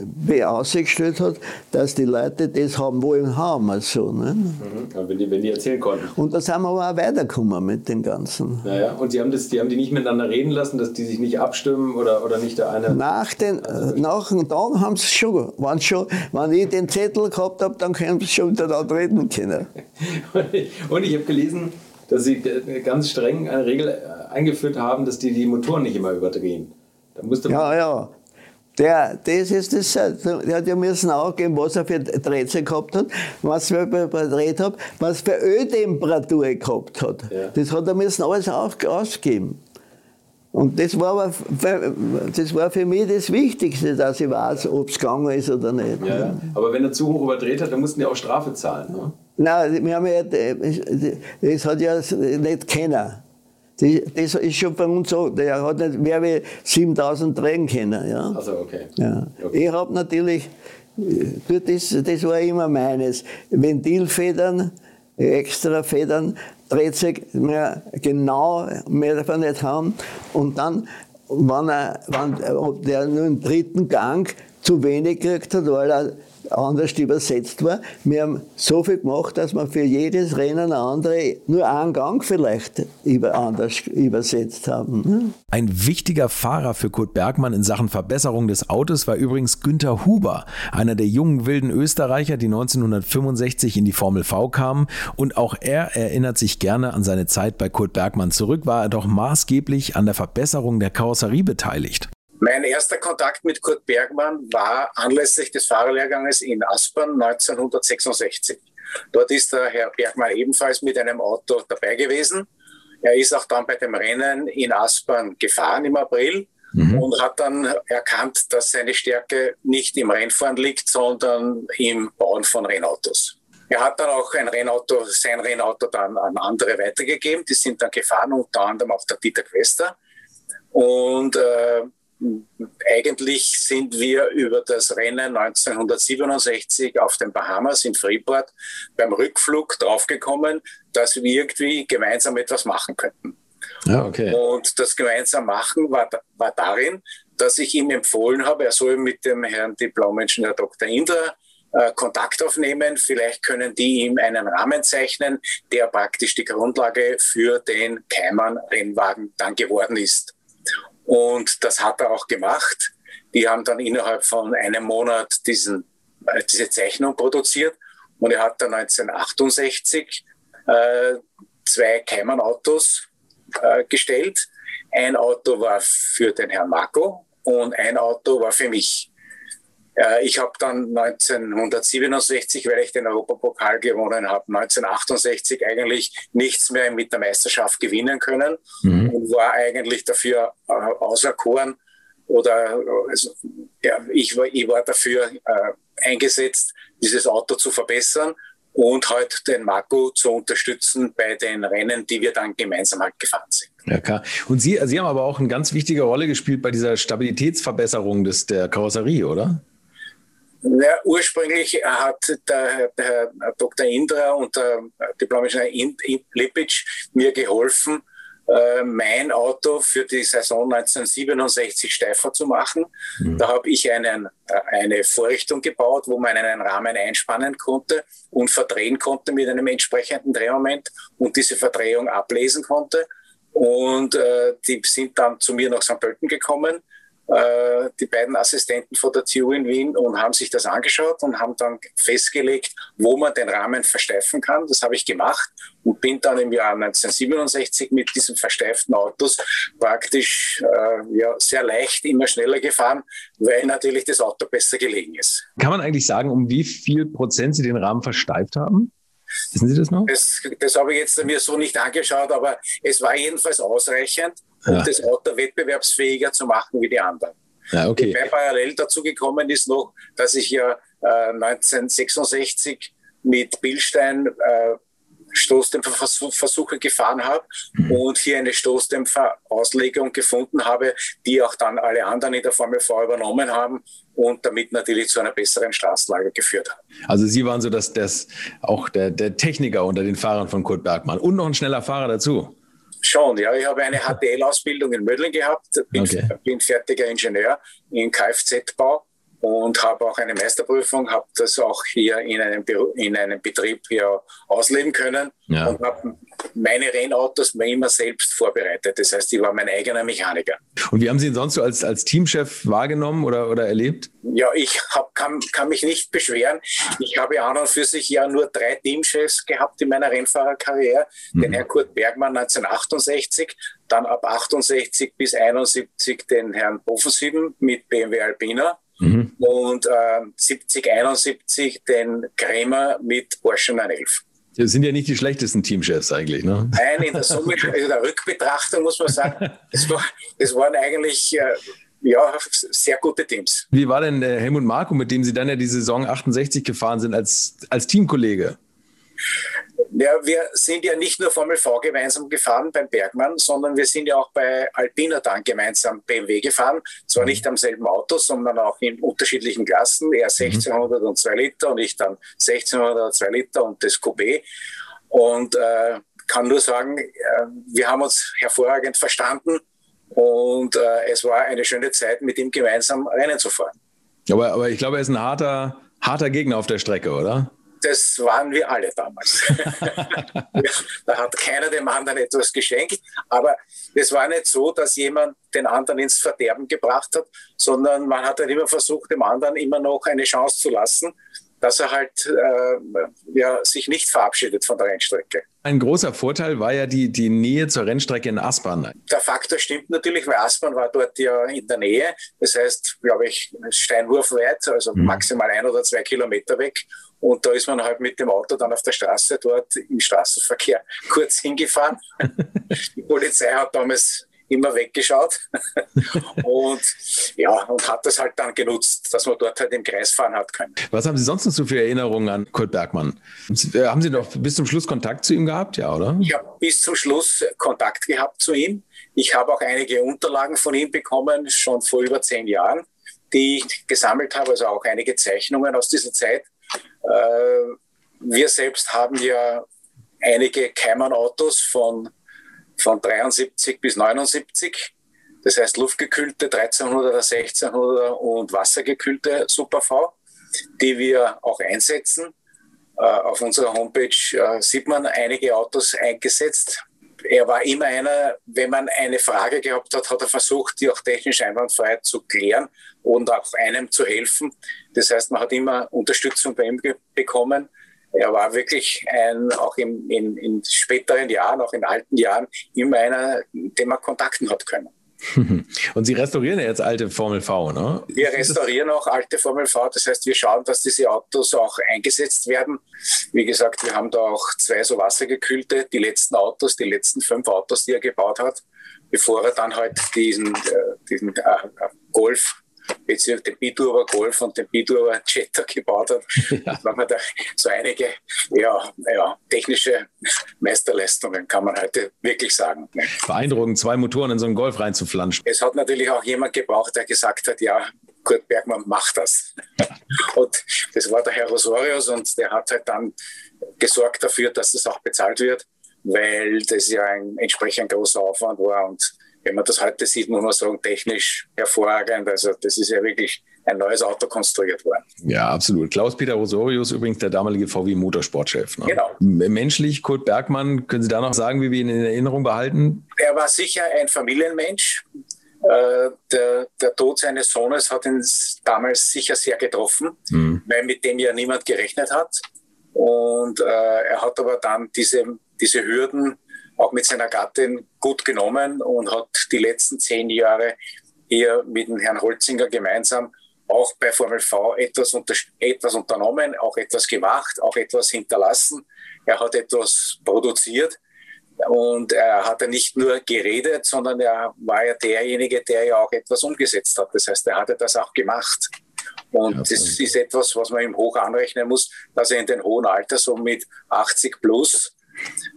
S1: ausgestellt hat, dass die Leute das haben wollen haben. Also, ne?
S5: Mhm. wenn, die, wenn die erzählen konnten.
S1: Und da sind wir aber auch weitergekommen mit dem Ganzen.
S5: Naja, und die haben, das, die haben die nicht miteinander reden lassen, dass die sich nicht abstimmen oder, oder nicht der eine.
S1: Nach den also, nach dem Tag haben sie schon, wenn, schon, wenn ich den Zettel gehabt habe, dann können sie schon miteinander reden können. [laughs]
S5: und ich habe gelesen, dass sie ganz streng eine Regel eingeführt haben, dass die die Motoren nicht immer überdrehen.
S1: Ja, ja. Der, das ist das, der hat ja müssen angeben, was er für Drehzahl gehabt hat, was er überdreht hat, was für Öltemperatur gehabt hat. Ja. Das hat er müssen alles ausgeben. Und das war, aber für, das war für mich das Wichtigste, dass ich weiß, ob es gegangen ist oder nicht.
S5: Ja, ja. Aber wenn er zu hoch überdreht hat, dann mussten die auch Strafe zahlen. Ne?
S1: Nein, wir haben ja, das hat ja nicht keiner. Das ist schon bei uns so. Der hat nicht mehr wie 7000 drehen können. Ja?
S5: Also okay.
S1: Ja. okay. Ich habe natürlich, das, das war immer meines, Ventilfedern, extra Federn, dreht sich mehr genau, mehr davon nicht haben. Und dann, wenn, er, wenn ob der nur im dritten Gang zu wenig gekriegt hat, weil er anders übersetzt war. Wir haben so viel gemacht, dass wir für jedes Rennen eine andere, nur einen Gang vielleicht anders übersetzt haben. Hm?
S3: Ein wichtiger Fahrer für Kurt Bergmann in Sachen Verbesserung des Autos war übrigens Günther Huber, einer der jungen wilden Österreicher, die 1965 in die Formel V kamen. Und auch er erinnert sich gerne an seine Zeit bei Kurt Bergmann zurück, war er doch maßgeblich an der Verbesserung der Karosserie beteiligt.
S8: Mein erster Kontakt mit Kurt Bergmann war anlässlich des Fahrerlehrganges in Aspern 1966. Dort ist der Herr Bergmann ebenfalls mit einem Auto dabei gewesen. Er ist auch dann bei dem Rennen in Aspern gefahren im April mhm. und hat dann erkannt, dass seine Stärke nicht im Rennfahren liegt, sondern im Bauen von Rennautos. Er hat dann auch ein Rennauto, sein Rennauto dann an andere weitergegeben. Die sind dann gefahren, unter anderem auch der Dieter Quester. Und äh, eigentlich sind wir über das Rennen 1967 auf den Bahamas in Freeport beim Rückflug draufgekommen, dass wir irgendwie gemeinsam etwas machen könnten.
S5: Ja, okay.
S8: Und das gemeinsam machen war, war darin, dass ich ihm empfohlen habe, er soll mit dem Herrn Diplomingenieur Dr. Indra äh, Kontakt aufnehmen. Vielleicht können die ihm einen Rahmen zeichnen, der praktisch die Grundlage für den Keimann-Rennwagen dann geworden ist. Und das hat er auch gemacht. Die haben dann innerhalb von einem Monat diesen, äh, diese Zeichnung produziert und er hat dann 1968 äh, zwei Keimann-Autos äh, gestellt. Ein Auto war für den Herrn Marco und ein Auto war für mich. Äh, ich habe dann 1967, weil ich den Europapokal gewonnen habe, 1968 eigentlich nichts mehr mit der Meisterschaft gewinnen können mhm. und war eigentlich dafür äh, auserkoren oder also, ja, ich, war, ich war dafür äh, eingesetzt, dieses Auto zu verbessern und halt den Marco zu unterstützen bei den Rennen, die wir dann gemeinsam halt gefahren sind.
S5: Ja, klar. Und Sie, Sie haben aber auch eine ganz wichtige Rolle gespielt bei dieser Stabilitätsverbesserung des, der Karosserie, oder?
S8: Ja, ursprünglich hat der, der Dr. Indra und der Diplomische Lipic mir geholfen, äh, mein Auto für die Saison 1967 steifer zu machen. Mhm. Da habe ich einen, äh, eine Vorrichtung gebaut, wo man einen Rahmen einspannen konnte und verdrehen konnte mit einem entsprechenden Drehmoment und diese Verdrehung ablesen konnte. Und äh, die sind dann zu mir nach St. Pölten gekommen äh, die beiden Assistenten von der TU in Wien und haben sich das angeschaut und haben dann festgelegt, wo man den Rahmen versteifen kann. Das habe ich gemacht und bin dann im Jahr 1967 mit diesen versteiften Autos praktisch äh, ja, sehr leicht immer schneller gefahren, weil natürlich das Auto besser gelegen ist.
S5: Kann man eigentlich sagen, um wie viel Prozent Sie den Rahmen versteift haben? Wissen Sie das noch?
S8: Das, das habe ich jetzt mir so nicht angeschaut, aber es war jedenfalls ausreichend um ja. das Auto wettbewerbsfähiger zu machen wie die anderen. Ja, okay. Wobei parallel dazu gekommen ist noch, dass ich ja äh, 1966 mit Billstein äh, Stoßdämpferversuche gefahren habe mhm. und hier eine Stoßdämpferauslegung gefunden habe, die auch dann alle anderen in der Formel V übernommen haben und damit natürlich zu einer besseren Straßenlage geführt haben.
S5: Also Sie waren so dass das auch der, der Techniker unter den Fahrern von Kurt Bergmann und noch ein schneller Fahrer dazu.
S8: Schon, ja. Ich habe eine HTL-Ausbildung in Mödling gehabt, bin, okay. bin fertiger Ingenieur in Kfz-Bau und habe auch eine Meisterprüfung, habe das auch hier in einem, in einem Betrieb hier ausleben können ja. und habe meine Rennautos mir immer selbst vorbereitet. Das heißt, ich war mein eigener Mechaniker.
S5: Und wie haben Sie ihn sonst so als, als Teamchef wahrgenommen oder, oder erlebt?
S8: Ja, ich hab, kann, kann mich nicht beschweren. Ich habe an und für sich ja nur drei Teamchefs gehabt in meiner Rennfahrerkarriere. Mhm. Den Herrn Kurt Bergmann 1968, dann ab 68 bis 71 den Herrn Boffensieben mit BMW Alpina Mhm. Und äh, 70, 71 den Krämer mit Porsche 911.
S5: Das sind ja nicht die schlechtesten Teamchefs eigentlich, ne?
S8: Nein, in der Summe, [laughs] also der Rückbetrachtung muss man sagen, es, war, es waren eigentlich äh, ja, sehr gute Teams.
S5: Wie war denn der Helmut Marko, mit dem Sie dann ja die Saison 68 gefahren sind, als, als Teamkollege?
S8: Ja, wir sind ja nicht nur Formel V gemeinsam gefahren beim Bergmann, sondern wir sind ja auch bei Alpina dann gemeinsam BMW gefahren. Zwar nicht am selben Auto, sondern auch in unterschiedlichen Klassen. Er 1600 mhm. und 2 Liter und ich dann 1600 2 Liter und das Coupé. Und äh, kann nur sagen, äh, wir haben uns hervorragend verstanden und äh, es war eine schöne Zeit, mit ihm gemeinsam Rennen zu fahren.
S5: Aber, aber ich glaube, er ist ein harter, harter Gegner auf der Strecke, oder?
S8: Das waren wir alle damals. [laughs] [laughs] da hat keiner dem anderen etwas geschenkt, aber es war nicht so, dass jemand den anderen ins Verderben gebracht hat, sondern man hat halt immer versucht, dem anderen immer noch eine Chance zu lassen dass er halt äh, ja, sich nicht verabschiedet von der Rennstrecke.
S5: Ein großer Vorteil war ja die, die Nähe zur Rennstrecke in Aspern.
S8: Der Faktor stimmt natürlich, weil Aspern war dort ja in der Nähe. Das heißt, glaube ich, steinwurfweit, also mhm. maximal ein oder zwei Kilometer weg. Und da ist man halt mit dem Auto dann auf der Straße dort im Straßenverkehr [laughs] kurz hingefahren. Die Polizei hat damals immer weggeschaut [laughs] und ja, und hat das halt dann genutzt, dass man dort halt im Kreis fahren hat können.
S5: Was haben Sie sonst noch so für Erinnerungen an Kurt Bergmann? Haben Sie noch bis zum Schluss Kontakt zu ihm gehabt, ja, oder?
S8: Ich habe bis zum Schluss Kontakt gehabt zu ihm. Ich habe auch einige Unterlagen von ihm bekommen, schon vor über zehn Jahren, die ich gesammelt habe, also auch einige Zeichnungen aus dieser Zeit. Äh, wir selbst haben ja einige Keimann-Autos von von 73 bis 79. Das heißt luftgekühlte 1300er, 1600er und wassergekühlte Super V, die wir auch einsetzen. Äh, auf unserer Homepage äh, sieht man einige Autos eingesetzt. Er war immer einer, wenn man eine Frage gehabt hat, hat er versucht, die auch technisch einwandfrei zu klären und auch einem zu helfen. Das heißt, man hat immer Unterstützung bei ihm bekommen. Er war wirklich ein, auch in, in, in späteren Jahren, auch in alten Jahren, immer einer, den man kontakten hat können. [laughs]
S3: Und Sie restaurieren ja jetzt alte Formel V, ne?
S8: Wir restaurieren auch alte Formel V. Das heißt, wir schauen, dass diese Autos auch eingesetzt werden. Wie gesagt, wir haben da auch zwei so wassergekühlte, die letzten Autos, die letzten fünf Autos, die er gebaut hat, bevor er dann halt diesen, äh, diesen äh, Golf beziehungsweise den Biturber Golf und den Biturber Jetta gebaut hat. [laughs] Ja. Da haben da so einige ja, ja, technische Meisterleistungen, kann man heute wirklich sagen.
S3: Ne? Beeindruckend, zwei Motoren in so einen Golf reinzuflanschen.
S8: Es hat natürlich auch jemand gebraucht, der gesagt hat, ja, Kurt Bergmann macht das. [laughs] und das war der Herr Rosorius und der hat halt dann gesorgt dafür, dass das auch bezahlt wird, weil das ja ein entsprechend großer Aufwand war und wenn man das heute sieht, muss man sagen, technisch hervorragend. Also das ist ja wirklich ein neues Auto konstruiert worden.
S3: Ja, absolut. Klaus-Peter Rosorius, übrigens der damalige VW Motorsportchef. Ne?
S8: Genau.
S3: Menschlich, Kurt Bergmann, können Sie da noch sagen, wie wir ihn in Erinnerung behalten?
S8: Er war sicher ein Familienmensch. Äh, der, der, Tod seines Sohnes hat ihn damals sicher sehr getroffen, mhm. weil mit dem ja niemand gerechnet hat. Und äh, er hat aber dann diese, diese Hürden auch mit seiner Gattin gut genommen und hat die letzten zehn Jahre hier mit dem Herrn Holzinger gemeinsam auch bei Formel V etwas, unter, etwas unternommen, auch etwas gemacht, auch etwas hinterlassen. Er hat etwas produziert und er hat ja nicht nur geredet, sondern er war ja derjenige, der ja auch etwas umgesetzt hat. Das heißt, er hatte das auch gemacht. Und ja, das ist etwas, was man ihm hoch anrechnen muss, dass er in den hohen Alter, so mit 80 plus,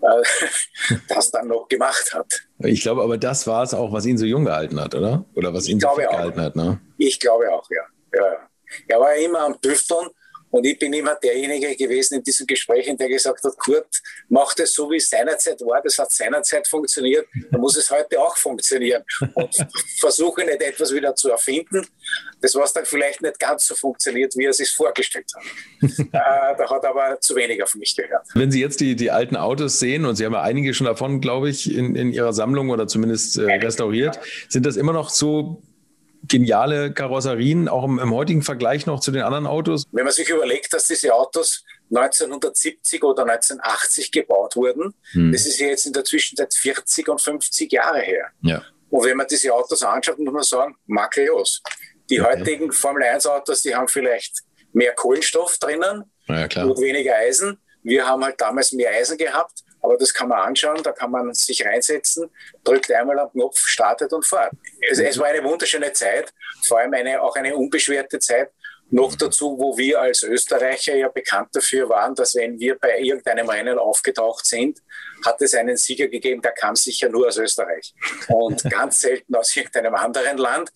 S8: äh, [laughs] das dann noch gemacht hat.
S3: Ich glaube aber, das war es auch, was ihn so jung gehalten hat, oder? Oder was ich ihn so fit gehalten hat, ne?
S8: Ich glaube auch, ja. ja. Er war immer am Tüfteln und ich bin immer derjenige gewesen in diesen Gesprächen, der gesagt hat, Kurt, mach das so, wie es seinerzeit war. Das hat seinerzeit funktioniert. Dann muss es heute auch funktionieren. Und [laughs] versuche nicht etwas wieder zu erfinden, das was dann vielleicht nicht ganz so funktioniert, wie er es sich vorgestellt hat. [laughs] äh, da hat aber zu wenig auf mich gehört.
S3: Wenn Sie jetzt die, die alten Autos sehen, und Sie haben ja einige schon davon, glaube ich, in, in Ihrer Sammlung oder zumindest äh, restauriert, sind das immer noch so geniale Karosserien, auch im, im, heutigen Vergleich noch zu den anderen Autos?
S8: Wenn man sich überlegt, dass diese Autos 1970 oder 1980 gebaut wurden, hm. das ist ja jetzt in der Zwischenzeit 40 und 50 Jahre her.
S3: Ja.
S8: Und wenn man diese Autos anschaut, muss man sagen, makellos. Die okay. heutigen Formel-1-Autos, die haben vielleicht mehr Kohlenstoff drinnen
S3: ja,
S8: und weniger Eisen. Wir haben halt damals mehr Eisen gehabt. Aber das kann man anschauen, da kann man sich reinsetzen, drückt einmal am Knopf, startet und fährt. Es, es war eine wunderschöne Zeit, vor allem eine, auch eine unbeschwerte Zeit. Noch dazu, wo wir als Österreicher ja bekannt dafür waren, dass wenn wir bei irgendeinem Rennen aufgetaucht sind, hat es einen Sieger gegeben, der kam sicher nur aus Österreich und [laughs] ganz selten aus irgendeinem anderen Land.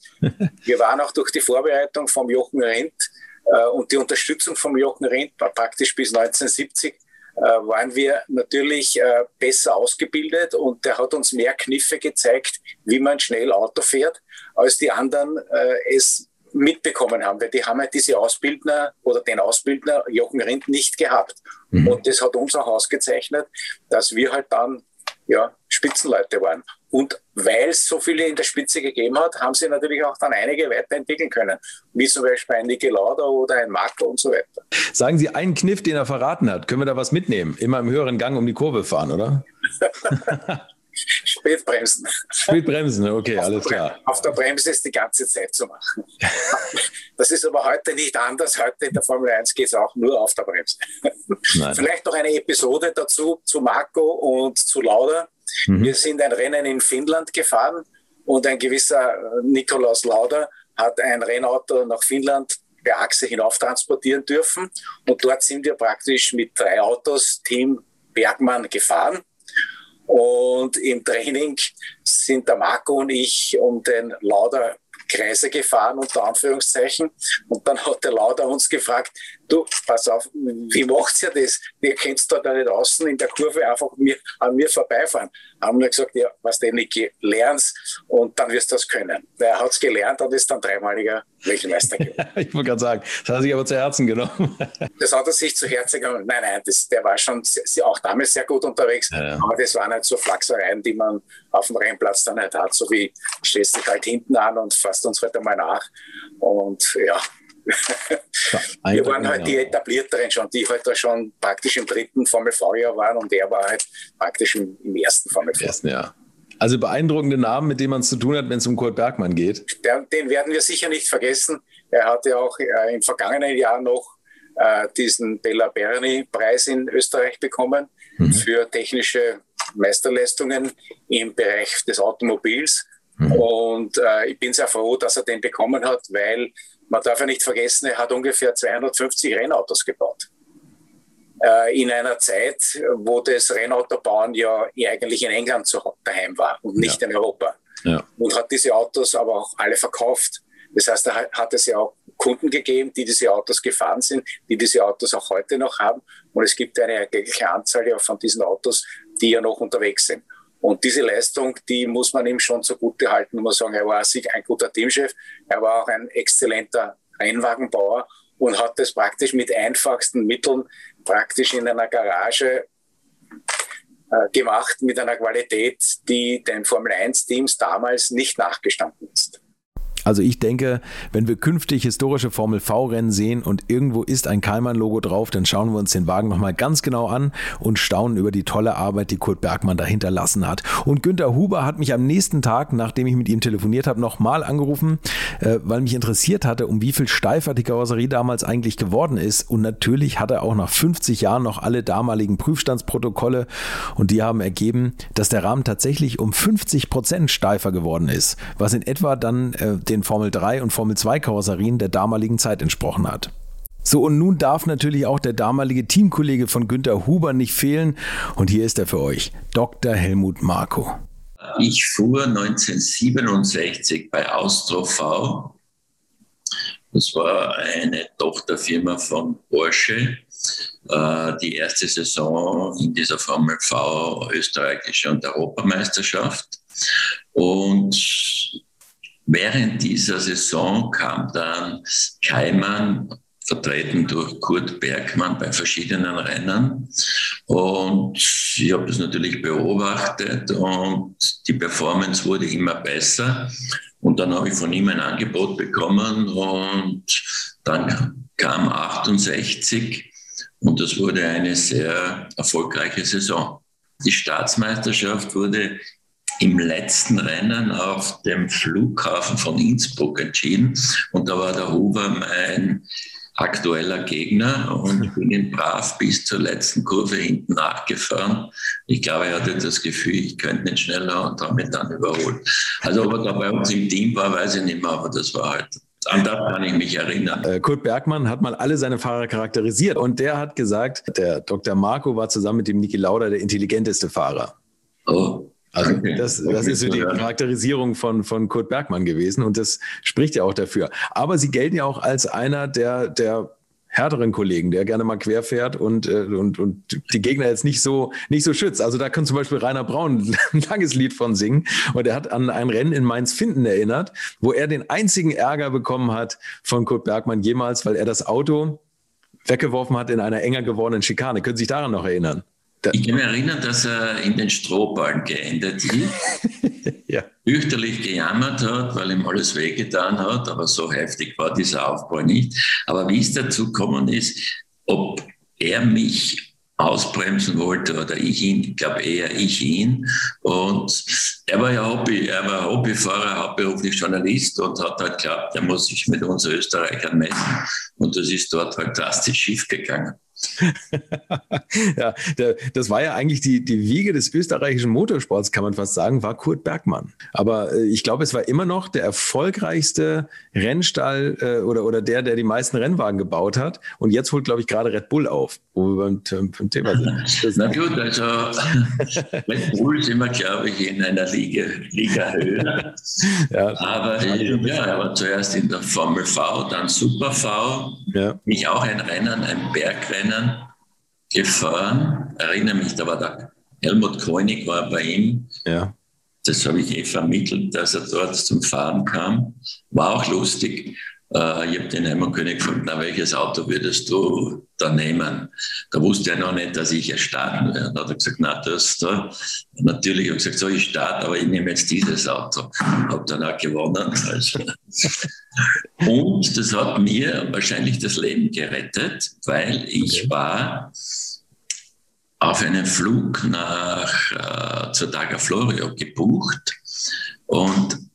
S8: Wir waren auch durch die Vorbereitung vom Jochen Rindt äh, und die Unterstützung vom Jochen Rindt praktisch bis 1970 äh, waren wir natürlich äh, besser ausgebildet und der hat uns mehr Kniffe gezeigt, wie man schnell Auto fährt, als die anderen äh, es mitbekommen haben, weil die haben ja diese Ausbildner oder den Ausbildner Jochen Rindt nicht gehabt. Mhm. Und das hat uns auch ausgezeichnet, dass wir halt dann ja, Spitzenleute waren. Und weil es so viele in der Spitze gegeben hat, haben sie natürlich auch dann einige weiterentwickeln können, wie zum Beispiel ein Niki Lauda oder ein Marco und so weiter.
S3: Sagen Sie einen Kniff, den er verraten hat. Können wir da was mitnehmen? Immer im höheren Gang um die Kurve fahren, oder? [laughs]
S8: Spätbremsen.
S3: Spätbremsen, okay,
S8: auf
S3: alles klar.
S8: Auf der Bremse ist die ganze Zeit zu machen. [laughs] Das ist aber heute nicht anders. Heute in der Formel 1 geht es auch nur auf der Bremse. Nein. Vielleicht noch eine Episode dazu zu Marco und zu Lauda. Mhm. Wir sind ein Rennen in Finnland gefahren und ein gewisser Nikolaus Lauda hat ein Rennauto nach Finnland per Achse hinauf transportieren dürfen. Und dort sind wir praktisch mit drei Autos, Team Bergmann, gefahren. Und im Training sind der Marco und ich um den Lauda Kreise gefahren, unter Anführungszeichen. Und dann hat der Lauda uns gefragt, du, pass auf, wie macht ihr das? Ihr könnt da nicht außen in der Kurve einfach mir, an mir vorbeifahren. Haben wir gesagt, ja, was denn nicht lernst und dann wirst du das können. Er hat es gelernt und ist dann dreimaliger Weltmeister geworden. [laughs]
S3: ich wollte gerade sagen, das hat sich aber zu Herzen genommen. [laughs]
S8: das hat er sich zu Herzen genommen. Nein, nein, das, der war schon sehr, auch damals sehr gut unterwegs, ja, ja. aber das waren halt so Flachsereien, die man auf dem Rennplatz dann halt hat, so wie stellst dich halt hinten an und fasst uns halt einmal nach. Und ja, wir waren halt die etablierteren schon, die halt da schon praktisch im dritten Formel V-Jahr waren und er war halt praktisch im, im ersten Formel V.
S3: Ersten Jahr. Also beeindruckende Namen, mit denen man es zu tun hat, wenn es um Kurt Bergmann geht.
S8: Den werden wir sicher nicht vergessen. Er hatte auch äh, im vergangenen Jahr noch äh, diesen Bella Berni-Preis in Österreich bekommen mhm. für technische Meisterleistungen im Bereich des Automobils. Mhm. Und äh, ich bin sehr froh, dass er den bekommen hat, weil man darf ja nicht vergessen, er hat ungefähr 250 Rennautos gebaut. Äh, in einer Zeit, wo das Rennautobauen ja eigentlich in England zu, daheim war und nicht ja. in Europa. Ja. Und hat diese Autos aber auch alle verkauft. Das heißt, er hat es ja auch Kunden gegeben, die diese Autos gefahren sind, die diese Autos auch heute noch haben. Und es gibt eine erkleckliche Anzahl ja von diesen Autos, die ja noch unterwegs sind. Und diese Leistung, die muss man ihm schon zugute halten. Man muss sagen, er war ein guter Teamchef, er war auch ein exzellenter Rennwagenbauer und hat das praktisch mit einfachsten Mitteln praktisch in einer Garage äh, gemacht mit einer Qualität, die den Formel 1 Teams damals nicht nachgestanden ist.
S3: Also ich denke, wenn wir künftig historische Formel V-Rennen sehen und irgendwo ist ein Kallmann-Logo drauf, dann schauen wir uns den Wagen nochmal ganz genau an und staunen über die tolle Arbeit, die Kurt Bergmann dahinter lassen hat. Und Günther Huber hat mich am nächsten Tag, nachdem ich mit ihm telefoniert habe, nochmal angerufen, äh, weil mich interessiert hatte, um wie viel steifer die Karosserie damals eigentlich geworden ist. Und natürlich hat er auch nach 50 Jahren noch alle damaligen Prüfstandsprotokolle und die haben ergeben, dass der Rahmen tatsächlich um 50 Prozent steifer geworden ist, was in etwa dann äh, den Formel 3 und Formel 2 Karosserien der damaligen Zeit entsprochen hat. So, und nun darf natürlich auch der damalige Teamkollege von Günter Huber nicht fehlen. Und hier ist er für euch, Dr. Helmut Marko.
S9: Ich fuhr 1967 bei Austro V. Das war eine Tochterfirma von Porsche. Äh, die erste Saison in dieser Formel V, österreichische und Europameisterschaft. Und Während dieser Saison kam dann Keimann, vertreten durch Kurt Bergmann bei verschiedenen Rennen. Und ich habe das natürlich beobachtet und die Performance wurde immer besser. Und dann habe ich von ihm ein Angebot bekommen und dann kam 68 und das wurde eine sehr erfolgreiche Saison. Die Staatsmeisterschaft wurde im letzten Rennen auf dem Flughafen von Innsbruck entschieden. Und da war der Huber mein aktueller Gegner und ich bin ihn brav bis zur letzten Kurve hinten nachgefahren. Ich glaube, er hatte das Gefühl, ich könnte ihn schneller und damit dann überholt. Also ob er da bei uns im Team war, weiß ich nicht mehr, aber das war halt an das kann ich mich erinnern.
S3: Äh, Kurt Bergmann hat mal alle seine Fahrer charakterisiert und der hat gesagt, der Dr. Marco war zusammen mit dem Niki Lauda der intelligenteste Fahrer. Oh. Also okay. das, das ist so die Charakterisierung von, von Kurt Bergmann gewesen und das spricht ja auch dafür. Aber sie gelten ja auch als einer der, der härteren Kollegen, der gerne mal querfährt und, äh, und, und die Gegner jetzt nicht so, nicht so schützt. Also da kann zum Beispiel Rainer Braun [laughs] ein langes Lied von singen und er hat an ein Rennen in Mainz-Finden erinnert, wo er den einzigen Ärger bekommen hat von Kurt Bergmann jemals, weil er das Auto weggeworfen hat in einer enger gewordenen Schikane. Können Sie sich daran noch erinnern?
S9: Ich kann mich erinnern, dass er in den Strohballen geendet ist, [laughs] ja. fürchterlich gejammert hat, weil ihm alles wehgetan hat, aber so heftig war dieser Aufbau nicht. Aber wie es dazu gekommen ist, ob er mich ausbremsen wollte oder ich ihn, ich glaube eher ich ihn. Und er war ja Hobby, er war Hobbyfahrer, hauptberuflich Journalist und hat halt geglaubt, er muss sich mit uns Österreichern messen. Und das ist dort halt drastisch schief gegangen. [laughs]
S3: ja, der, das war ja eigentlich die, die Wiege des österreichischen Motorsports, kann man fast sagen, war Kurt Bergmann. Aber äh, ich glaube, es war immer noch der erfolgreichste Rennstall äh, oder, oder der, der die meisten Rennwagen gebaut hat. Und jetzt holt, glaube ich, gerade Red Bull auf, wo wir beim, beim Thema sind. [laughs]
S9: Na gut, also [laughs] Red Bull sind wir, glaube ich, in einer Liga, Liga höher. ja, aber, ja, aber zuerst in der Formel V, dann Super V. Ja. Mich auch ein Rennen, ein Bergrennen gefahren. Erinnere mich, da war der Helmut Koenig war bei ihm. Ja. Das habe ich eh vermittelt, dass er dort zum Fahren kam. War auch lustig. Äh, ich habe den Helmut König gefragt, na, welches Auto würdest du da nehmen? Da wusste er noch nicht, dass ich es starten werde. Da hat er gesagt, na, das da. Natürlich habe ich gesagt, so, ich starte, aber ich nehme jetzt dieses Auto. Habe dann auch gewonnen. Also. Und das hat mir wahrscheinlich das Leben gerettet, weil ich war auf einen Flug nach äh, zur Daga Florio gebucht und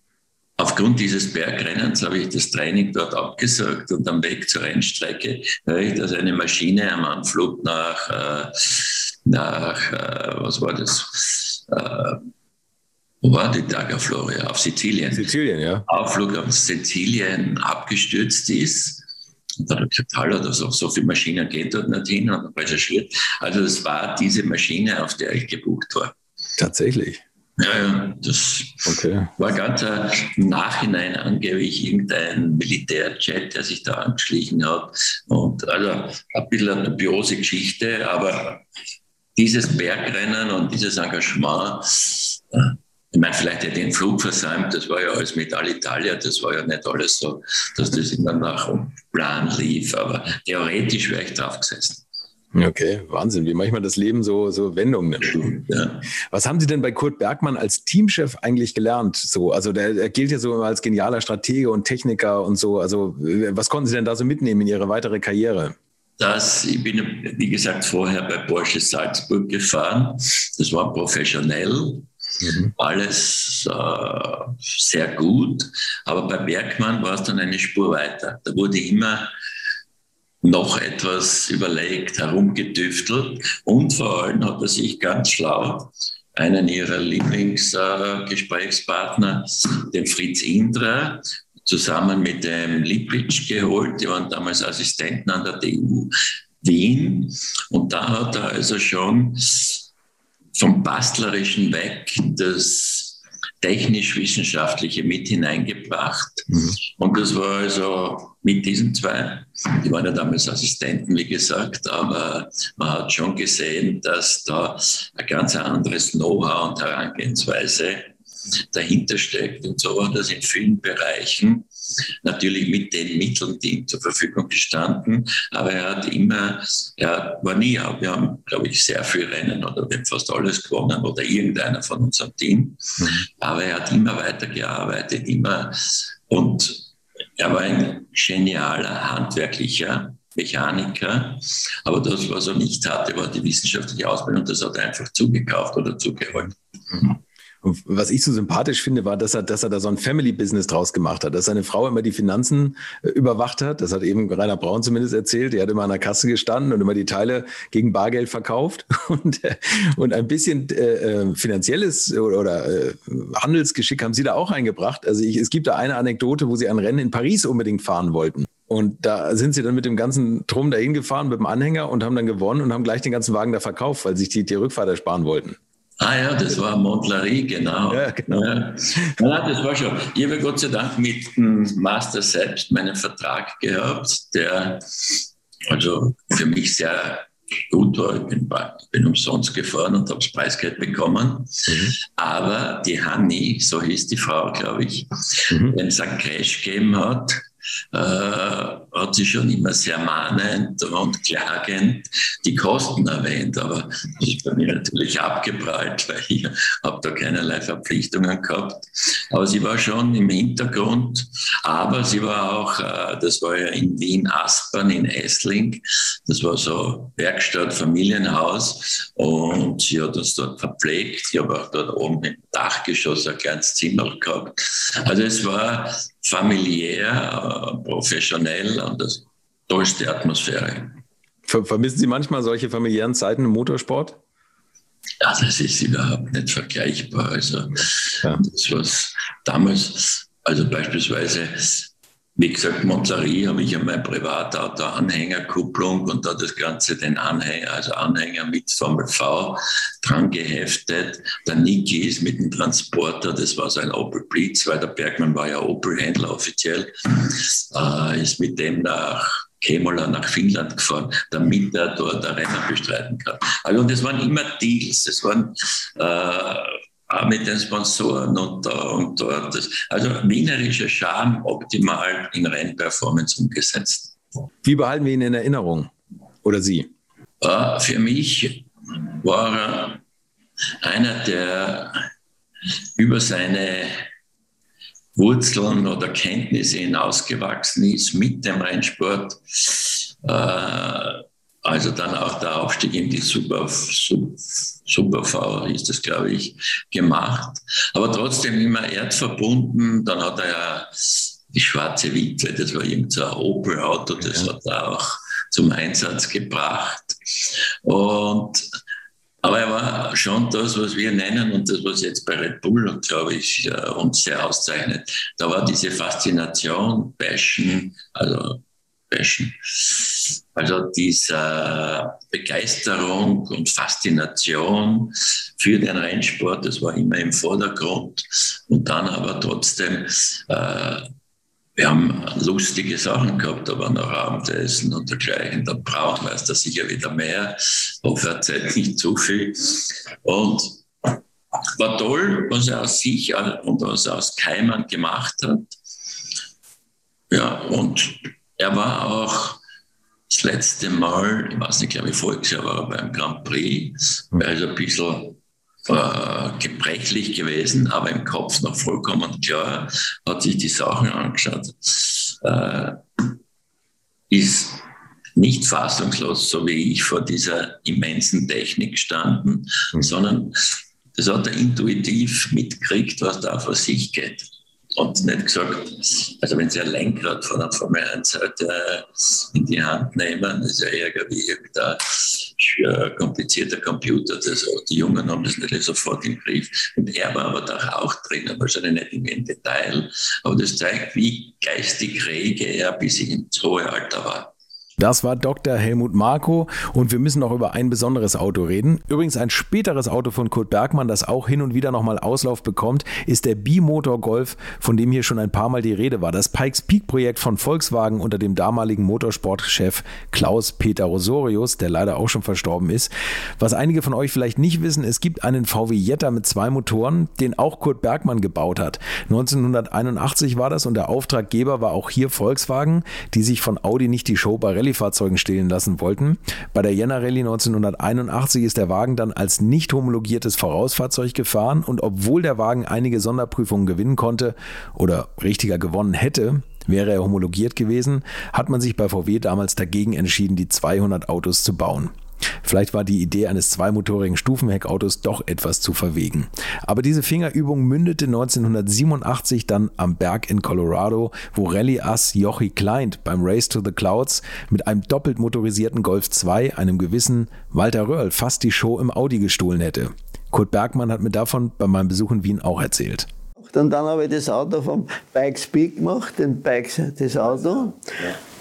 S9: Aufgrund dieses Bergrennens habe ich das Training dort abgesagt und am Weg zur Rennstrecke höre ich, dass eine Maschine am Anflug nach, äh, nach äh, was war das? Äh, wo war die Daga Floria? Auf Sizilien.
S3: Sizilien, ja.
S9: Aufflug auf Sizilien abgestürzt ist. Und dann habe ich gesagt, hallo, das auch so viele Maschinen gehen dort nicht hin und recherchiert. Also es war diese Maschine, auf der ich gebucht war.
S3: Tatsächlich.
S9: Ja, ja, das okay. war ganz äh, im Nachhinein angeblich irgendein Militärjet, der sich da angeschlichen hat. Und also ein bisschen eine dubiose Geschichte, aber dieses Bergrennen und dieses Engagement, äh, ich meine, vielleicht hätte den Flug versäumt, das war ja alles mit Alitalia, das war ja nicht alles so, dass das immer nach Plan lief, aber theoretisch wäre ich drauf gesessen.
S3: Okay, Wahnsinn, wie manchmal das Leben so, so Wendungen nimmt. Ja. Was haben Sie denn bei Kurt Bergmann als Teamchef eigentlich gelernt? So, also der, der gilt ja so als genialer Stratege und Techniker und so. Also was konnten Sie denn da so mitnehmen in Ihre weitere Karriere?
S9: Das, ich bin, wie gesagt, vorher bei Porsche Salzburg gefahren. Das war professionell. Mhm. Alles äh, sehr gut. Aber bei Bergmann war es dann eine Spur weiter. Da wurde immer noch etwas überlegt, herumgetüftelt und vor allem hat er sich ganz schlau einen ihrer Lieblingsgesprächspartner, äh, den Fritz Indra, zusammen mit dem Lipitsch geholt. Die waren damals Assistenten an der TU Wien. Und da hat er also schon vom Bastlerischen weg das technisch-wissenschaftliche mit hineingebracht. Mhm. Und das war also mit diesen zwei, die waren ja damals Assistenten, wie gesagt, aber man hat schon gesehen, dass da ein ganz anderes Know-how und Herangehensweise dahinter steckt. Und so war das in vielen Bereichen natürlich mit den Mitteln, die ihm zur Verfügung gestanden. Aber er hat immer, er war nie, wir haben, glaube ich, sehr viele Rennen oder wir haben fast alles gewonnen oder irgendeiner von unserem Team. Mhm. Aber er hat immer weitergearbeitet, immer. Und er war ein genialer, handwerklicher Mechaniker. Aber das, was er nicht hatte, war die wissenschaftliche Ausbildung. Das hat er einfach zugekauft oder zugeholt. Mhm.
S3: Was ich so sympathisch finde, war, dass er, dass er da so ein Family-Business draus gemacht hat, dass seine Frau immer die Finanzen äh, überwacht hat. Das hat eben Rainer Braun zumindest erzählt. Er hat immer an der Kasse gestanden und immer die Teile gegen Bargeld verkauft. [laughs] Und, äh, und ein bisschen äh, äh finanzielles oder, oder Handelsgeschick haben sie da auch eingebracht. Also ich, es gibt da eine Anekdote, wo sie ein Rennen in Paris unbedingt fahren wollten. Und da sind sie dann mit dem ganzen Drum dahin gefahren, mit dem Anhänger und haben dann gewonnen und haben gleich den ganzen Wagen da verkauft, weil sich die, die Rückfahrt ersparen wollten.
S9: Ah ja, das war Montlari, genau. Ja, genau. Ja. Ja, das war schon. Ich habe Gott sei Dank mit dem Master selbst meinen Vertrag gehabt, der also für mich sehr gut war. Ich bin, bin umsonst gefahren und habe das Preisgeld bekommen. Mhm. Aber die Hanni, so hieß die Frau, glaube ich, mhm. wenn es einen Crash gegeben hat, äh, hat sie schon immer sehr mahnend und klagend die Kosten erwähnt. Aber das ist bei mir natürlich abgeprallt, [laughs] weil ich habe da keinerlei Verpflichtungen gehabt. Aber sie war schon im Hintergrund. Aber sie war auch, äh, das war ja in Wien Aspern in Essling. Das war so Werkstatt, Familienhaus. Und sie hat uns dort verpflegt. Ich habe auch dort oben im Dachgeschoss ein kleines Zimmer gehabt. Also es war familiär, professionell und das tollste Atmosphäre.
S3: Vermissen Sie manchmal solche familiären Zeiten im Motorsport?
S9: Ja, das ist überhaupt nicht vergleichbar. Also, ja. das was damals, also beispielsweise wie gesagt, Montlari habe ich an mein Privatauto Anhängerkupplung und da das Ganze den Anhänger, also Anhänger mit Formel V dran geheftet. Der Niki ist mit dem Transporter, das war so ein Opel Blitz, weil der Bergmann war ja Opel-Händler offiziell, äh, ist mit dem nach Kemola nach Finnland gefahren, damit er dort ein Rennen bestreiten kann. Also und das waren immer Deals, das waren äh, mit den Sponsoren und da und dort. Also wienerischer Charme optimal in Rennperformance umgesetzt.
S3: Wie behalten wir ihn in Erinnerung? Oder Sie?
S9: für mich war er einer, der über seine Wurzeln oder Kenntnisse hinausgewachsen ist mit dem Rennsport. Äh, also dann auch der Aufstieg in die Super, Super V ist das, glaube ich, gemacht. Aber trotzdem immer erdverbunden. Dann hat er ja die schwarze Witwe, das war irgendein Opel-Auto, das ja. hat er auch zum Einsatz gebracht. Und aber er war schon das, was wir nennen und das, was jetzt bei Red Bull, glaube ich, uns sehr auszeichnet. Da war diese Faszination, Passion, also Passion. Also diese Begeisterung und Faszination für den Rennsport, das war immer im Vordergrund. Und dann aber trotzdem, äh, wir haben lustige Sachen gehabt, aber nach Abendessen und dergleichen, da brauchen wir es da sicher wieder mehr. Hoffe, erzählt nicht zu viel. Und war toll, was er aus sich und was er aus Keimann gemacht hat. Ja, und er war auch das letzte Mal, ich weiß nicht, glaube ich, voriges Jahr war er beim Grand Prix, weil er ein bisschen äh, gebrechlich gewesen, aber im Kopf noch vollkommen klar, hat sich die Sachen angeschaut, äh, ist nicht fassungslos, so wie ich vor dieser immensen Technik standen, mhm. sondern das hat er intuitiv mitgekriegt, was da vor sich geht und nicht gesagt, also wenn Sie ein Lenkrad von der Formel 1 Seite in die Hand nehmen, ist ja eher wie irgendein komplizierter Computer. Das, die Jungen haben das nicht sofort im Griff. Und er war aber da auch drin, wahrscheinlich nicht im Detail. Aber das zeigt, wie geistig rege er bis ins hohe Alter war.
S3: Das war Dr. Helmut Marko und wir müssen noch über ein besonderes Auto reden. Übrigens ein späteres Auto von Kurt Bergmann, das auch hin und wieder nochmal Auslauf bekommt, ist der Bimotor Golf, von dem hier schon ein paar Mal die Rede war. Das Pikes Peak Projekt von Volkswagen unter dem damaligen Motorsportchef Klaus Peter Rosorius, der leider auch schon verstorben ist. Was einige von euch vielleicht nicht wissen, es gibt einen VW Jetta mit zwei Motoren, den auch Kurt Bergmann gebaut hat. 1981 war das und der Auftraggeber war auch hier Volkswagen, die sich von Audi nicht die Show bei Rallye-Fahrzeugen stehlen lassen wollten. Bei der Jena Rallye 1981 ist der Wagen dann als nicht homologiertes Vorausfahrzeug gefahren und obwohl der Wagen einige Sonderprüfungen gewinnen konnte oder richtiger gewonnen hätte, Wäre er homologiert gewesen, hat man sich bei VW damals dagegen entschieden, die 200 Autos zu bauen. Vielleicht war die Idee eines zweimotorigen Stufenheckautos doch etwas zu verwegen. Aber diese Fingerübung mündete 1987 dann am Berg in Colorado, wo Rallye-Ass Jochi Kleint beim Race to the Clouds mit einem doppelt motorisierten Golf 2 einem gewissen Walter Röhrl fast die Show im Audi gestohlen hätte. Kurt Bergmann hat mir davon bei meinem Besuch in Wien auch erzählt.
S1: Und dann habe ich das Auto vom Bike Speak gemacht, den Bikes, das Auto.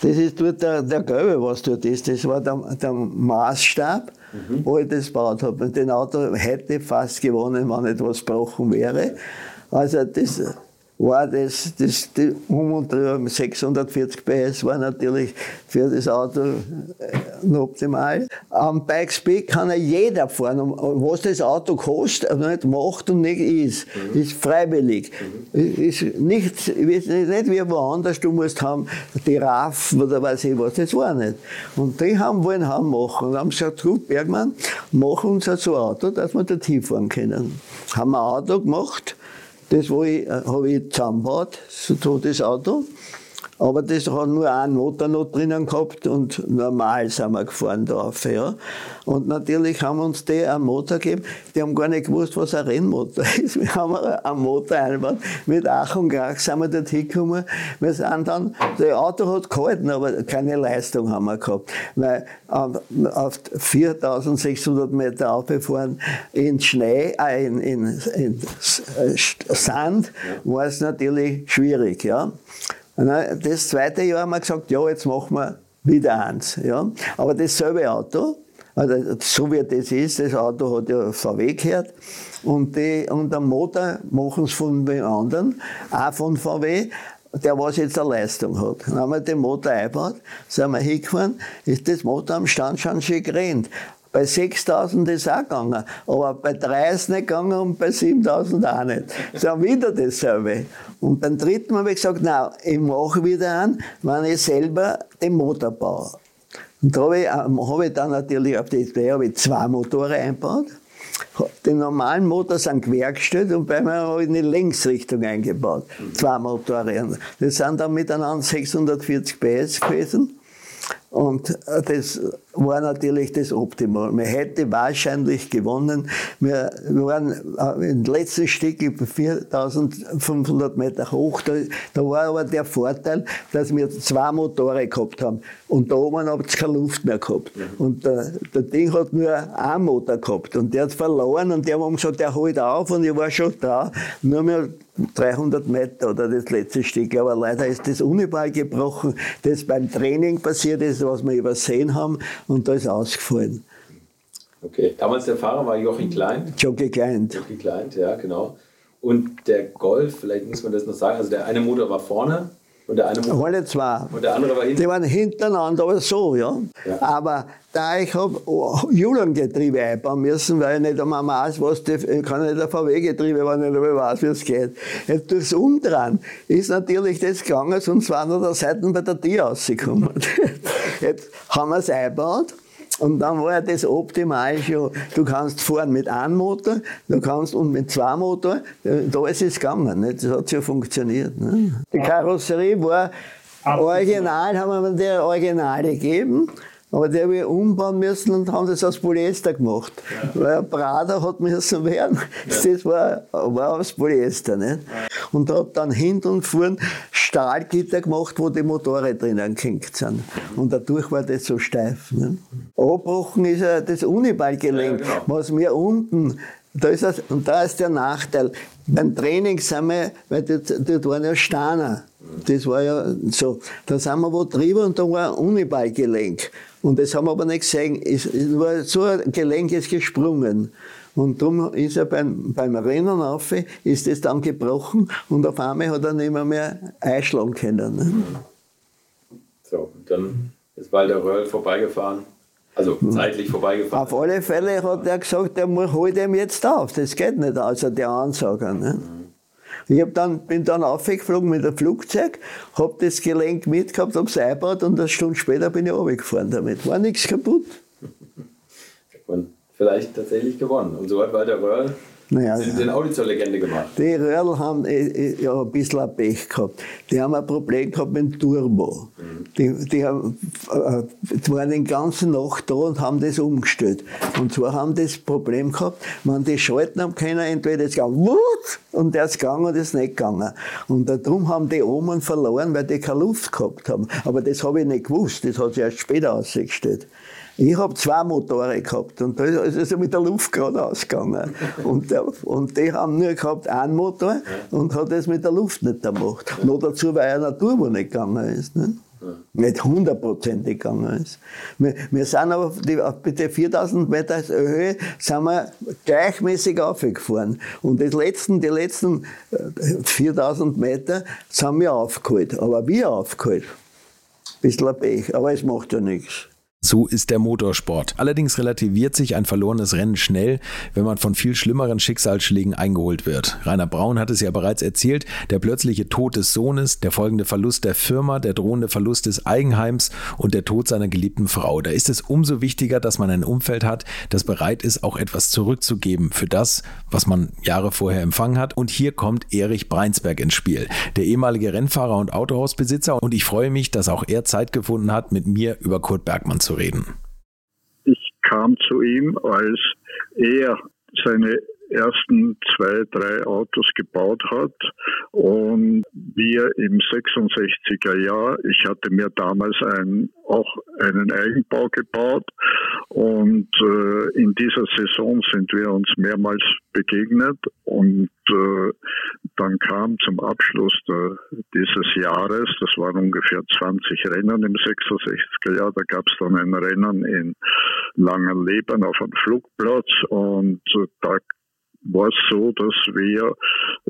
S1: Das ist dort der, der Gelbe, was dort ist. Das war der, der Maßstab, mhm. wo ich das gebaut habe. Und den Auto hätte fast gewonnen, wenn etwas gebrochen wäre. Also das war das, das die um und drüber 640 PS war natürlich für das Auto äh, optimal. Am Bikespeak kann ja jeder fahren. Was das Auto kostet, nicht macht und nicht ist, mhm. ist freiwillig. Mhm. Ist nicht, nicht wie woanders, du musst haben die RAF oder weiß ich was, das war nicht. Und die haben wollen haben machen und haben gesagt, gut Bergmann, mach uns so ein Auto, dass wir dort hinfahren können. Haben wir ein Auto gemacht, das äh, habe ich zusammengebaut, so das Auto. Aber das hat nur einen Motor noch drinnen gehabt und normal sind wir gefahren drauf. Ja. Und natürlich haben uns die einen Motor gegeben, die haben gar nicht gewusst, was ein Rennmotor [laughs] ist. Wir haben einen Motor eingebaut, mit Ach und Krach sind wir dort hingekommen. Wir sind dann, das Auto hat gehalten, aber keine Leistung haben wir gehabt. Weil auf, auf 4600 Meter aufgefahren in Schnee, äh, in, in, in Sand, war es natürlich schwierig. Ja. Das zweite Jahr haben wir gesagt, ja, jetzt machen wir wieder eins. Ja. Aber dasselbe Auto, also so wie das ist, das Auto hat ja VW gehört. Und, die, und der Motor machen es von den anderen, auch von VW, der was jetzt eine Leistung hat. Dann haben wir den Motor eingebaut, sind wir hingefahren, ist das Motor am Stand schon schön gerannt. Bei 6000 ist es auch gegangen, aber bei 3 ist es nicht gegangen und bei 7000 auch nicht. Haben wieder dasselbe. Und beim dritten habe ich gesagt, nein, ich mache wieder einen, wenn ich selber den Motor baue. Und da habe ich, ähm, hab ich dann natürlich auf die Idee habe ich zwei Motoren eingebaut. Den normalen Motor sind quergestellt und bei mir habe ich eine Längsrichtung eingebaut. Zwei Motoren. Das sind dann miteinander 640 PS gewesen. Und äh, das war natürlich das Optimal. Man hätte wahrscheinlich gewonnen. Wir waren äh, im letzten Stück über 4500 Meter hoch. Da, da, war aber der Vorteil, dass wir zwei Motoren gehabt haben. Und da oben hat es keine Luft mehr gehabt. Und der, der Ding hat nur einen Motor gehabt. Und der hat verloren und der haben gesagt, der holt auf und ich war schon da. Nur mehr 300 Meter oder das letzte Stück. Aber leider ist das Uniball gebrochen, das beim Training passiert ist, was wir übersehen haben, und da ist ausgefallen.
S5: Okay, damals der Fahrer war Joachim Klein.
S1: Jockey Klein.
S5: Joachim Klein, ja, genau. Und der Golf, vielleicht muss man das noch sagen, also der eine Motor war vorne und der eine Motor.
S1: Alle zwei.
S5: Und der andere war hinten.
S1: Die waren hintereinander, aber so, ja. ja. Aber da ich habe Julengetriebe einbauen müssen, weil ich nicht einmal weiß, was die, ich kann nicht ein VW-Getriebe, wenn ich nicht einmal weiß, wie es geht. Jetzt durchs Umdrehen ist natürlich das gegangen, sonst waren da der Seiten bei der Tür rausgekommen. [laughs] Jetzt haben wir es eingebaut und dann war das optimal schon. Du kannst fahren mit einem Motor, du kannst und mit zwei Motor. Da ist es gegangen. Nicht? Das hat ja funktioniert. Ne? Die Karosserie war original, haben wir mir die Originale gegeben. Aber die habe ich umbauen müssen und haben das aus Polyester gemacht. Ja. Weil ein Prader hat müssen werden. Ja. Das war, war aus Polyester. Nicht? Und habe dann hinten und vorn Stahlgitter gemacht, wo die Motoren drinnen gehängt sind. Und dadurch war das so steif. Nicht? Abbrochen ist ja das Uniballgelenk, ja, genau. was wir unten da ist das, und da ist der Nachteil. Beim Training sind wir, weil dort, dort waren ja Steine. Das war ja so. Da sind wir wo drüber und da war ein Uniballgelenk. Und das haben wir aber nicht gesehen. Es, war so ein Gelenk ist gesprungen. Und darum ist er beim, beim Rennen auf, ist das dann gebrochen und auf einmal hat er nicht mehr, mehr einschlagen können. Ne?
S5: So, dann ist bald der Röhrl vorbeigefahren. Also zeitlich vorbeigefahren.
S1: Auf alle Fälle hat er gesagt, er holt ihm jetzt auf. Das geht nicht, also der Ansager. Ne? Ich hab dann, bin dann aufgeflogen mit dem Flugzeug, habe das Gelenk mitgehabt, habe es eingebaut und eine Stunde später bin ich runtergefahren damit. War nichts kaputt.
S5: Und vielleicht tatsächlich gewonnen. Und so hat Walter Röhrl naja, den, den Audi zur Legende gemacht.
S1: Die Röhrl haben äh, äh, ja, ein bisschen ein Pech gehabt. Die haben ein Problem gehabt mit dem Turbo. Mhm. Die, die, haben, äh, die waren den ganzen Nacht da und haben das umgestellt. Und zwar haben das Problem gehabt, wenn die schalten haben können, entweder es gegangen, und der ist gegangen und ist nicht gegangen. Und darum haben die Omen verloren, weil die keine Luft gehabt haben. Aber das habe ich nicht gewusst, das hat sich erst später ausgestellt. Ich habe zwei Motoren gehabt und da ist es mit der Luft gerade ausgegangen. [laughs] Und, der, und die haben nur gehabt einen Motor und hat das mit der Luft nicht gemacht. Noch dazu, weil eine Turbo nicht gegangen ist. Ne? Nicht hundertprozentig gegangen ist. Wir, wir sind aber die, auf die 4000 Meter Höhe sind wir gleichmäßig aufgefahren. Und die letzten, die letzten 4000 äh, Meter sind wir aufgeholt. Aber wir aufgeholt. Bisschen ein Pech, aber es macht ja nichts.
S3: So ist der Motorsport. Allerdings relativiert sich ein verlorenes Rennen schnell, wenn man von viel schlimmeren Schicksalsschlägen eingeholt wird. Rainer Braun hat es ja bereits erzählt, der plötzliche Tod des Sohnes, der folgende Verlust der Firma, der drohende Verlust des Eigenheims und der Tod seiner geliebten Frau. Da ist es umso wichtiger, dass man ein Umfeld hat, das bereit ist, auch etwas zurückzugeben für das, was man Jahre vorher empfangen hat. Und hier kommt Erich Breinsberg ins Spiel, der ehemalige Rennfahrer und Autohausbesitzer. Und ich freue mich, dass auch er Zeit gefunden hat, mit mir über Kurt Bergmann zu reden.
S10: Ich kam zu ihm, als er seine ersten zwei, drei Autos gebaut hat. Und wir im 66er Jahr, ich hatte mir damals ein, auch einen Eigenbau gebaut. Und äh, in dieser Saison sind wir uns mehrmals begegnet. Und äh, dann kam zum Abschluss der, dieses Jahres, das waren ungefähr 20 Rennen im 66er Jahr, da gab es dann ein Rennen in Langenleben auf einem Flugplatz. Und äh, da war es so, dass wir,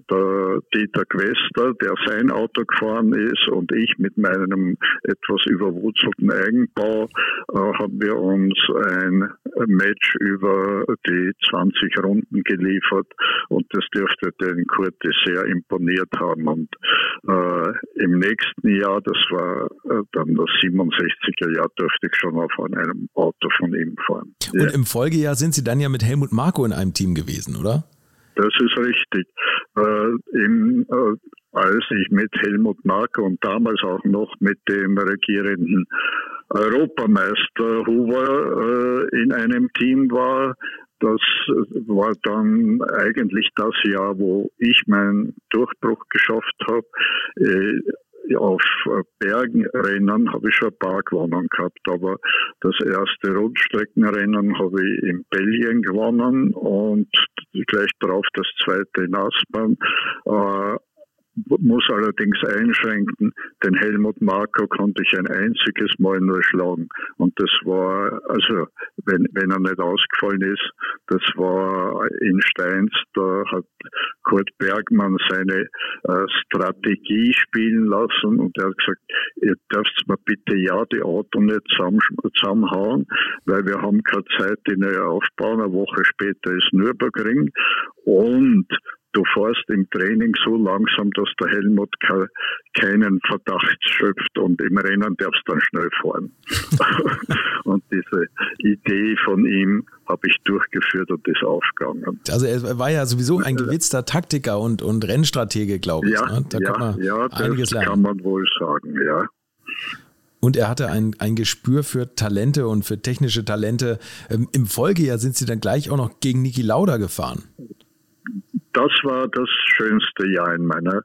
S10: der Dieter Quester, der sein Auto gefahren ist und ich mit meinem etwas überwurzelten Eigenbau, äh, haben wir uns ein Match über die 20 Runden geliefert und das dürfte den Kurti sehr imponiert haben. Und äh, im nächsten Jahr, das war äh, dann das 67er Jahr, dürfte ich schon auf einem Auto von ihm fahren.
S3: Und ja. im Folgejahr sind Sie dann ja mit Helmut Marko in einem Team gewesen, oder?
S10: Das ist richtig. Äh, im, äh, als ich mit Helmut Marko und damals auch noch mit dem regierenden Europameister Huber äh, in einem Team war, das war dann eigentlich das Jahr, wo ich meinen Durchbruch geschafft habe. Äh, auf Bergenrennen habe ich schon ein paar gewonnen gehabt, aber das erste Rundstreckenrennen habe ich in Belgien gewonnen und gleich darauf das zweite in Aspern. Muss allerdings einschränken, den Helmut Marko konnte ich ein einziges Mal nur schlagen. Und das war, also wenn, wenn er nicht ausgefallen ist, das war in Steins, da hat Kurt Bergmann seine äh, Strategie spielen lassen und er hat gesagt, ihr dürft mir bitte ja die Auto nicht zusammen, zusammenhauen, weil wir haben keine Zeit, die neu aufbauen. Eine Woche später ist Nürburgring und du fährst im Training so langsam, dass der Helmut keinen Verdacht schöpft und im Rennen darfst du dann schnell fahren. [laughs] und diese Idee von ihm habe ich durchgeführt und ist aufgegangen.
S3: Also er war ja sowieso ein gewitzter Taktiker und, und Rennstratege, glaube ich.
S10: Ja, ne? da ja, kann man ja, einiges lernen. kann man wohl sagen, ja.
S3: Und er hatte ein, ein Gespür für Talente und für technische Talente. Ähm, Im Folgejahr sind sie dann gleich auch noch gegen Niki Lauda gefahren
S10: das war das schönste Jahr in meiner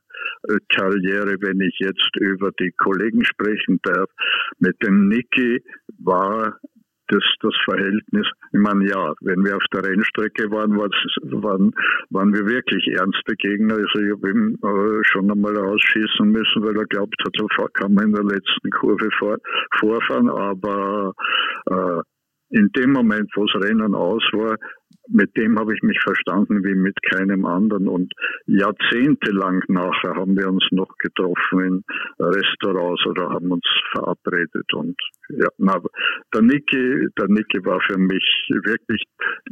S10: äh, Karriere, wenn ich jetzt über die Kollegen sprechen darf. Mit dem Niki war das, das Verhältnis, ich meine, ja, wenn wir auf der Rennstrecke waren, waren, waren wir wirklich ernste Gegner. Also ich habe ihn äh, schon einmal ausschießen müssen, weil er glaubt hat, so kann man in der letzten Kurve vor, vorfahren. Aber äh, in dem Moment, wo das Rennen aus war, mit dem habe ich mich verstanden wie mit keinem anderen. Und jahrzehntelang nachher haben wir uns noch getroffen in Restaurants oder haben uns verabredet. Und ja, na, der Niki, der Niki war für mich wirklich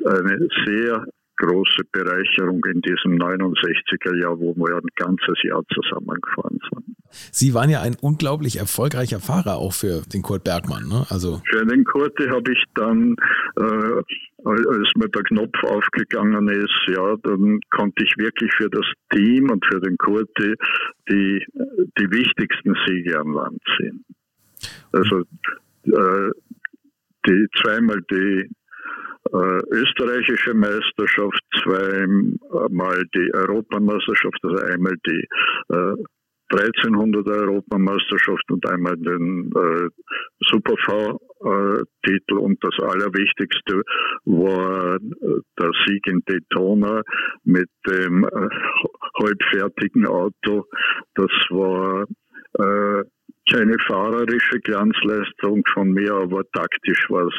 S10: eine sehr große Bereicherung in diesem 69er Jahr, wo wir ein ganzes Jahr zusammengefahren sind.
S3: Sie waren ja ein unglaublich erfolgreicher Fahrer auch für den Kurt Bergmann. Ne? Also
S10: für den Kurt habe ich dann äh, als mir der Knopf aufgegangen ist, ja, dann konnte ich wirklich für das Team und für den Kurti die, die wichtigsten Siege an Land ziehen. Also äh, die, zweimal die österreichische Meisterschaft, zweimal die Europameisterschaft, also einmal die äh, 1300 Europameisterschaft und einmal den äh, Super V-Titel und das Allerwichtigste war äh, der Sieg in Daytona mit dem äh, halbfertigen Auto. Das war äh, keine fahrerische Glanzleistung von mir, aber taktisch war es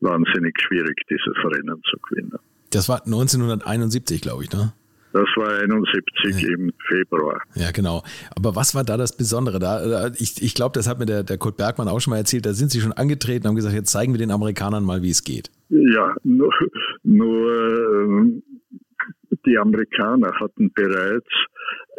S10: wahnsinnig schwierig, dieses Rennen zu gewinnen.
S3: Das war 1971, glaube ich, ne?
S10: Das war 71 ja. im Februar.
S3: Ja, genau. Aber was war da das Besondere? Da, ich ich glaube, das hat mir der, der Kurt Bergmann auch schon mal erzählt. Da sind Sie schon angetreten und haben gesagt, jetzt zeigen wir den Amerikanern mal, wie es geht.
S10: Ja, nur, nur ähm, die Amerikaner hatten bereits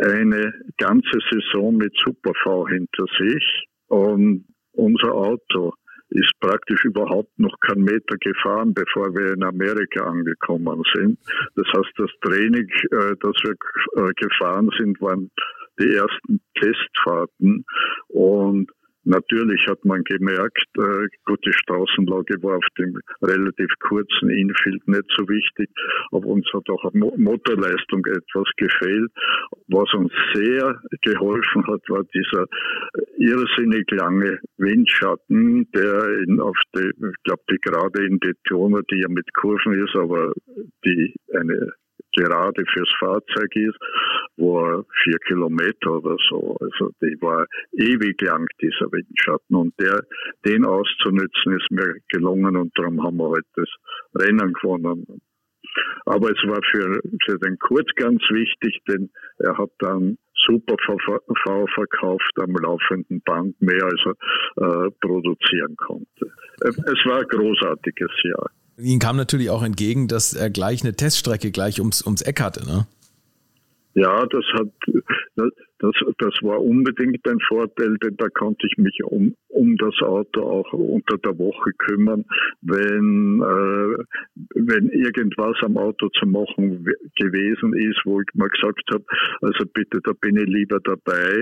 S10: eine ganze Saison mit Super V hinter sich und unser Auto ist praktisch überhaupt noch kein Meter gefahren, bevor wir in Amerika angekommen sind. Das heißt, das Training, äh, das wir äh, gefahren sind, waren die ersten Testfahrten und Natürlich hat man gemerkt, äh, gut, die Straßenlage war auf dem relativ kurzen Infield nicht so wichtig, aber uns hat auch Mo Motorleistung etwas gefehlt. Was uns sehr geholfen hat, war dieser irrsinnig lange Windschatten, der in, auf die, ich glaube, die gerade in Daytona, die ja mit Kurven ist, aber die eine gerade fürs Fahrzeug ist, war vier Kilometer oder so. Also die war ewig lang, dieser Windschatten. Und der, den auszunützen, ist mir gelungen und darum haben wir heute das Rennen gewonnen. Aber es war für, für den Kurt ganz wichtig, denn er hat dann super V verkauft am laufenden Band, mehr als er äh, produzieren konnte. Es war ein großartiges Jahr.
S3: Ihnen kam natürlich auch entgegen, dass er gleich eine Teststrecke gleich ums, ums Eck hatte, ne?
S10: Ja, das hat, das, das war unbedingt ein Vorteil, denn da konnte ich mich um, um das Auto auch unter der Woche kümmern, wenn, äh, wenn irgendwas am Auto zu machen gewesen ist, wo ich mal gesagt habe, also bitte, da bin ich lieber dabei.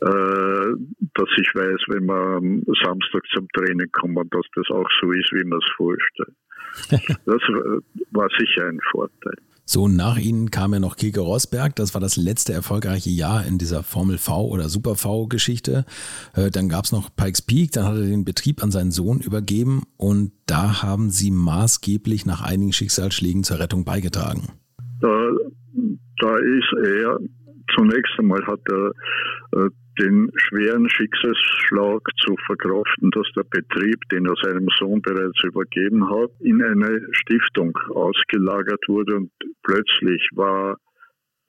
S10: dass ich weiß, wenn am Samstag zum Training kommen, dass das auch so ist, wie man es vorstellt. [laughs] Das war sicher ein Vorteil.
S3: So, nach ihnen kam ja noch Keke Rosberg. Das war das letzte erfolgreiche Jahr in dieser Formel V oder Super V-Geschichte. Äh, dann gab es noch Pikes Peak, dann hat er den Betrieb an seinen Sohn übergeben und da haben sie maßgeblich nach einigen Schicksalsschlägen zur Rettung beigetragen.
S10: Da, da ist er zunächst einmal hat er äh, den schweren Schicksalsschlag zu verkraften, dass der Betrieb, den er seinem Sohn bereits übergeben hat, in eine Stiftung ausgelagert wurde. Und plötzlich war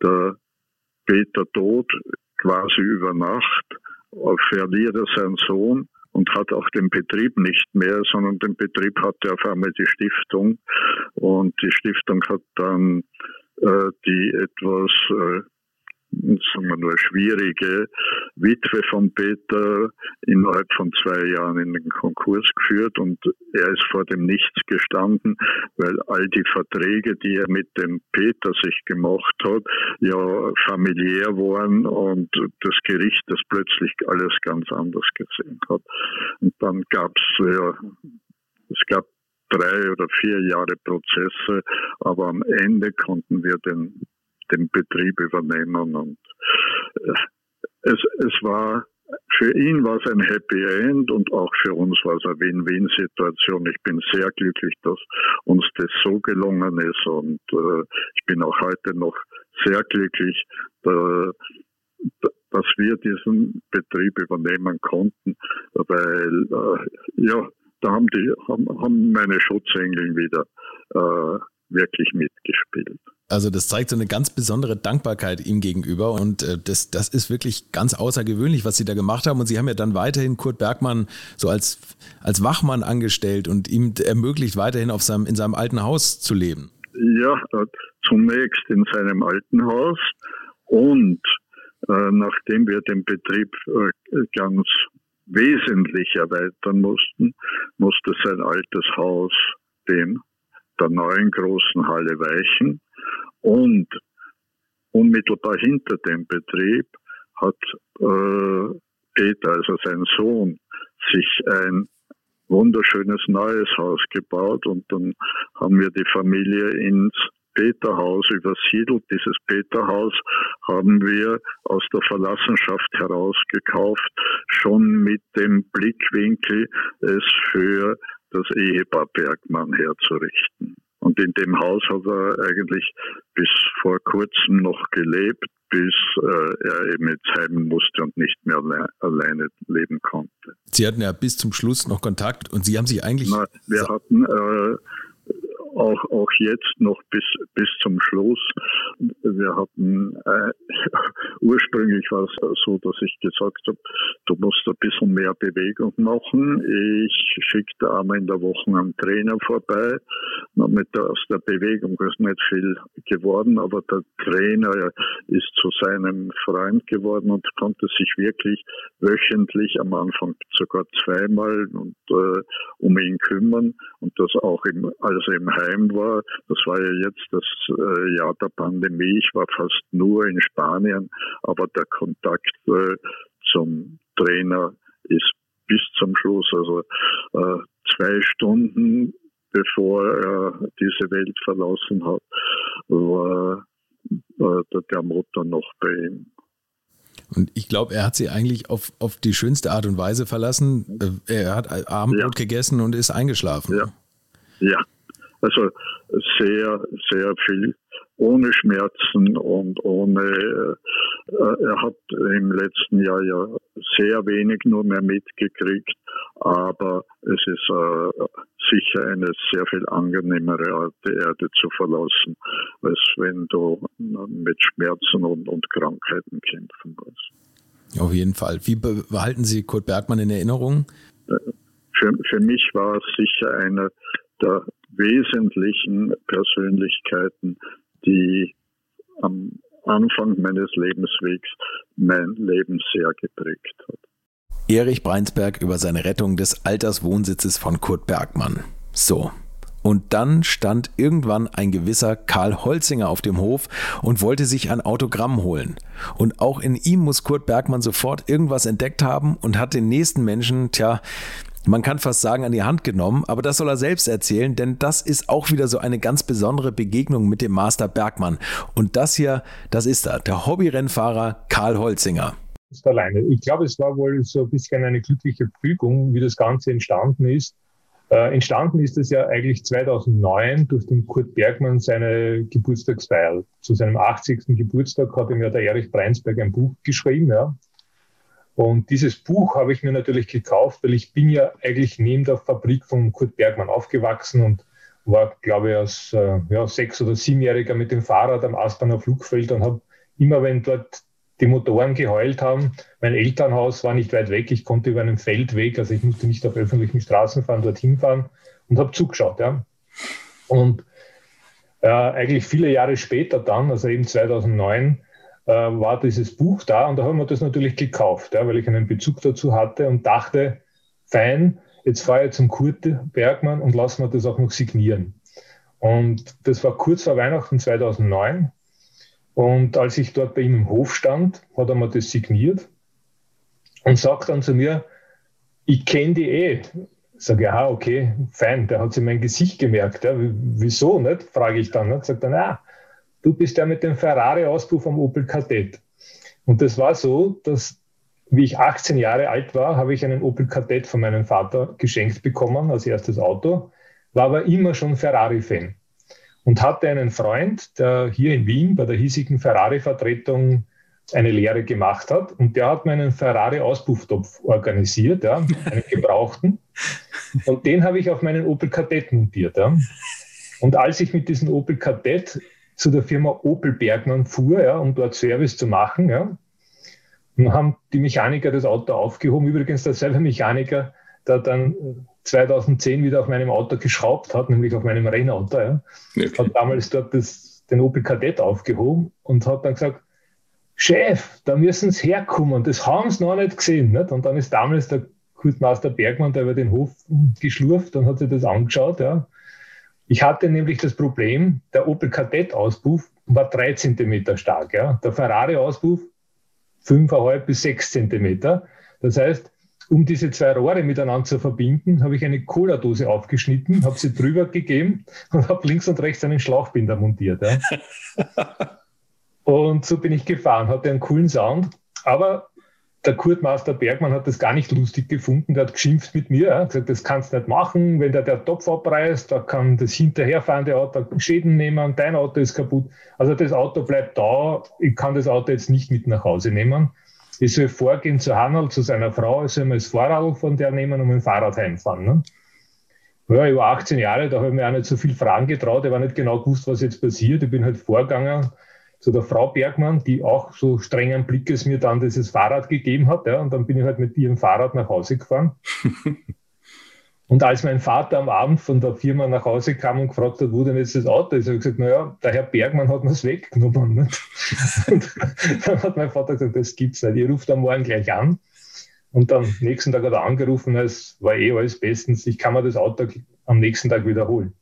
S10: der Peter tot, quasi über Nacht, verliert er seinen Sohn und hat auch den Betrieb nicht mehr, sondern den Betrieb hatte auf einmal die Stiftung. Und die Stiftung hat dann äh, die etwas äh, sagen wir nur, schwierige Witwe von Peter innerhalb von zwei Jahren in den Konkurs geführt und er ist vor dem Nichts gestanden, weil all die Verträge, die er mit dem Peter sich gemacht hat, ja familiär waren und das Gericht das plötzlich alles ganz anders gesehen hat. Und dann gab es ja, es gab drei oder vier Jahre Prozesse, aber am Ende konnten wir den den Betrieb übernehmen. Und es, es war für ihn war es ein Happy End und auch für uns war es eine Win-Win-Situation. Ich bin sehr glücklich, dass uns das so gelungen ist und äh, ich bin auch heute noch sehr glücklich, da, dass wir diesen Betrieb übernehmen konnten, weil äh, ja, da haben die haben, haben meine Schutzengel wieder äh, wirklich mitgespielt.
S3: Also das zeigt so eine ganz besondere Dankbarkeit ihm gegenüber und äh, das, das ist wirklich ganz außergewöhnlich, was Sie da gemacht haben. Und Sie haben ja dann weiterhin Kurt Bergmann so als, als Wachmann angestellt und ihm ermöglicht, weiterhin auf seinem, in seinem alten Haus zu leben.
S10: Ja, äh, zunächst in seinem alten Haus und äh, nachdem wir den Betrieb äh, ganz wesentlich erweitern mussten, musste sein altes Haus dem der neuen großen Halle weichen und unmittelbar hinter dem Betrieb hat äh, Peter, also sein Sohn, sich ein wunderschönes neues Haus gebaut und dann haben wir die Familie ins Peterhaus übersiedelt. Dieses Peterhaus haben wir aus der Verlassenschaft heraus gekauft, schon mit dem Blickwinkel, es für das Ehepaar Bergmann herzurichten. Und in dem Haus hat er eigentlich bis vor kurzem noch gelebt, bis äh, er eben jetzt heim musste und nicht mehr alle alleine leben konnte.
S3: Sie hatten ja bis zum Schluss noch Kontakt und Sie haben sich eigentlich.
S10: Na, wir hatten äh, auch, auch jetzt noch bis, bis zum Schluss. Wir hatten, äh, [laughs] ursprünglich war es so, dass ich gesagt habe, du musst ein bisschen mehr Bewegung machen. Ich schickte einmal in der Woche einen Trainer vorbei. Mit der, aus der Bewegung ist nicht viel geworden, aber der Trainer ist zu seinem Freund geworden und konnte sich wirklich wöchentlich am Anfang sogar zweimal und, äh, um ihn kümmern und das auch im, also im Heim war. Das war ja jetzt das äh, Jahr der Pandemie. Ich war fast nur in Spanien, aber der Kontakt äh, zum Trainer ist bis zum Schluss, also äh, zwei Stunden bevor er diese Welt verlassen hat, war äh, der Motor noch bei ihm.
S3: Und ich glaube, er hat sie eigentlich auf, auf die schönste Art und Weise verlassen. Äh, er hat Abendbrot ja. gegessen und ist eingeschlafen.
S10: Ja. Ja. Also sehr, sehr viel ohne Schmerzen und ohne, äh, er hat im letzten Jahr ja sehr wenig nur mehr mitgekriegt, aber es ist äh, sicher eine sehr viel angenehmere Art, die Erde zu verlassen, als wenn du mit Schmerzen und, und Krankheiten kämpfen musst.
S3: Auf jeden Fall. Wie behalten Sie Kurt Bergmann in Erinnerung?
S10: Für, für mich war es sicher einer der wesentlichen Persönlichkeiten, die am Anfang meines Lebenswegs mein Leben sehr geprägt hat.
S3: Erich Breinsberg über seine Rettung des Alterswohnsitzes von Kurt Bergmann. So. Und dann stand irgendwann ein gewisser Karl Holzinger auf dem Hof und wollte sich ein Autogramm holen. Und auch in ihm muss Kurt Bergmann sofort irgendwas entdeckt haben und hat den nächsten Menschen, tja, man kann fast sagen, an die Hand genommen, aber das soll er selbst erzählen, denn das ist auch wieder so eine ganz besondere Begegnung mit dem Master Bergmann. Und das hier, das ist er, der Hobbyrennfahrer Karl Holzinger.
S11: Ist alleine. Ich glaube, es war wohl so ein bisschen eine glückliche Fügung, wie das Ganze entstanden ist. Äh, entstanden ist es ja eigentlich 2009 durch den Kurt Bergmann seine Geburtstagsfeier. Zu seinem 80. Geburtstag hat ihm ja der Erich Breinsberg ein Buch geschrieben, ja, und dieses Buch habe ich mir natürlich gekauft, weil ich bin ja eigentlich neben der Fabrik von Kurt Bergmann aufgewachsen und war, glaube ich, als äh, ja, sechs- oder siebenjähriger mit dem Fahrrad am Aspernauer Flugfeld und habe immer, wenn dort die Motoren geheult haben, mein Elternhaus war nicht weit weg, ich konnte über einen Feldweg, also ich musste nicht auf öffentlichen Straßen fahren, dorthin fahren und habe zugeschaut. Ja. Und äh, eigentlich viele Jahre später dann, also eben 2009, äh, war dieses Buch da und da haben wir das natürlich gekauft, ja, weil ich einen Bezug dazu hatte und dachte, fein, jetzt fahre ich zum Kurt Bergmann und lassen wir das auch noch signieren. Und das war kurz vor Weihnachten 2009. Und als ich dort bei ihm im Hof stand, hat er mir das signiert und sagt dann zu mir, ich kenne die eh. Sag ja, okay, fein, der hat sich mein Gesicht gemerkt. Ja. Wieso nicht? Frage ich dann. Nicht? Sagt dann, ja, du bist der mit dem Ferrari-Auspuff am Opel Kadett. Und das war so, dass wie ich 18 Jahre alt war, habe ich einen Opel Kadett von meinem Vater geschenkt bekommen als erstes Auto, war aber immer schon Ferrari-Fan und hatte einen Freund, der hier in Wien bei der hiesigen Ferrari-Vertretung eine Lehre gemacht hat und der hat meinen Ferrari-Auspufftopf organisiert, ja, einen gebrauchten. Und den habe ich auf meinen Opel Kadett montiert. Ja. Und als ich mit diesem Opel Kadett zu der Firma Opel Bergmann fuhr, ja, um dort Service zu machen, ja, und haben die Mechaniker das Auto aufgehoben. Übrigens derselbe Mechaniker, der dann 2010 wieder auf meinem Auto geschraubt hat, nämlich auf meinem Rennauto. Ja. Okay. Hat damals dort das, den Opel Kadett aufgehoben und hat dann gesagt, Chef, da müssen sie herkommen, das haben sie noch nicht gesehen. Nicht? Und dann ist damals der Kurtmeister Bergmann, der über den Hof geschlurft und hat sich das angeschaut. Ja. Ich hatte nämlich das Problem, der Opel Kadett-Auspuff war drei Zentimeter stark. Ja. Der Ferrari-Auspuff 5,5 bis 6 Zentimeter. Das heißt, um diese zwei Rohre miteinander zu verbinden, habe ich eine Cola-Dose aufgeschnitten, habe sie drüber gegeben und habe links und rechts einen Schlauchbinder montiert. Ja. [laughs] und so bin ich gefahren, hatte einen coolen Sound. Aber der Kurt Master Bergmann hat das gar nicht lustig gefunden. Der hat geschimpft mit mir, ja, gesagt, das kannst du nicht machen. Wenn der der Topf abreißt, da kann das hinterherfahrende Auto Schäden nehmen, dein Auto ist kaputt. Also das Auto bleibt da. Ich kann das Auto jetzt nicht mit nach Hause nehmen. Ich soll vorgehen zu Hannel, zu seiner Frau, ich soll mir das Fahrrad von der nehmen und mit dem Fahrrad heimfahren. Ne? Ja, ich war 18 Jahre, da habe ich mir auch nicht so viel Fragen getraut. Ich war nicht genau gewusst, was jetzt passiert. Ich bin halt vorgegangen zu der Frau Bergmann, die auch so strengen Blickes mir dann dieses Fahrrad gegeben hat. Ja, und dann bin ich halt mit ihrem Fahrrad nach Hause gefahren. [laughs] Und als mein Vater am Abend von der Firma nach Hause kam und gefragt hat, wo denn jetzt das Auto ist, habe ich gesagt, naja, der Herr Bergmann hat mir es weggenommen. [laughs] Und dann hat mein Vater gesagt, das gibt's nicht. Ihr ruft am Morgen gleich an. Und am nächsten Tag hat er angerufen, es war eh alles bestens, ich kann mir das Auto am nächsten Tag wiederholen.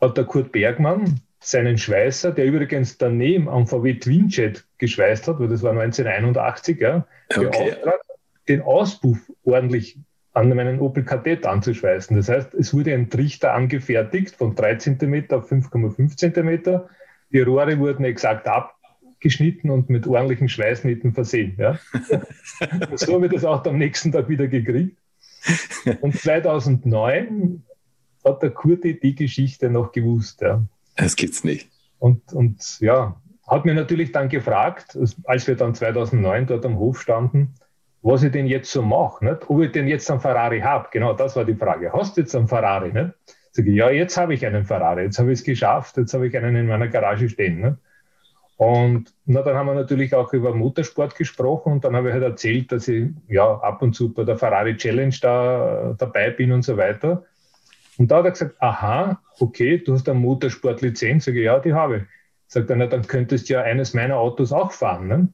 S11: Hat der Kurt Bergmann seinen Schweißer, der übrigens daneben am VW Twinjet geschweißt hat, weil das war 1981, ja, okay. beauftragt, den Auspuff ordentlich an meinen Opel Kadett anzuschweißen. Das heißt, es wurde ein Trichter angefertigt von 3 cm auf 5,5 cm. Die Rohre wurden exakt abgeschnitten und mit ordentlichen Schweißnähten versehen. Ja. [laughs] so habe ich das auch am nächsten Tag wieder gekriegt. Und 2009 hat der Kurti die Geschichte noch gewusst. Ja.
S3: Das gibt's nicht.
S11: Und, und ja, hat mir natürlich dann gefragt, als wir dann 2009 dort am Hof standen, was ich denn jetzt so mache, nicht? ob ich denn jetzt einen Ferrari habe. Genau, das war die Frage. Hast du jetzt einen Ferrari? Nicht? Sag ich, ja, jetzt habe ich einen Ferrari, jetzt habe ich es geschafft, jetzt habe ich einen in meiner Garage stehen. Nicht? Und na, dann haben wir natürlich auch über Motorsport gesprochen und dann habe ich halt erzählt, dass ich ja ab und zu bei der Ferrari Challenge da dabei bin und so weiter. Und da hat er gesagt, aha, okay, du hast eine Motorsportlizenz. Sag ich, ja, die habe ich. Sagt er, na, dann könntest du ja eines meiner Autos auch fahren. Ne?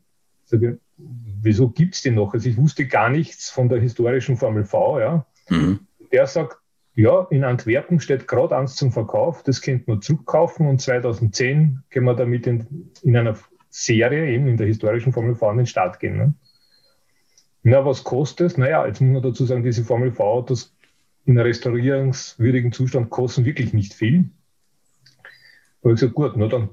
S11: Sag ich, wieso gibt es die noch? Also ich wusste gar nichts von der historischen Formel V. Ja. Mhm. Der sagt, ja, in Antwerpen steht gerade eins zum Verkauf, das könnte man zurückkaufen und 2010 können wir damit in, in einer Serie, eben in der historischen Formel V, an den Start gehen. Ne? Na, was kostet es? Naja, jetzt muss man dazu sagen, diese Formel V-Autos in restaurierungswürdigen Zustand kosten wirklich nicht viel. Da habe ich gesagt, gut, na dann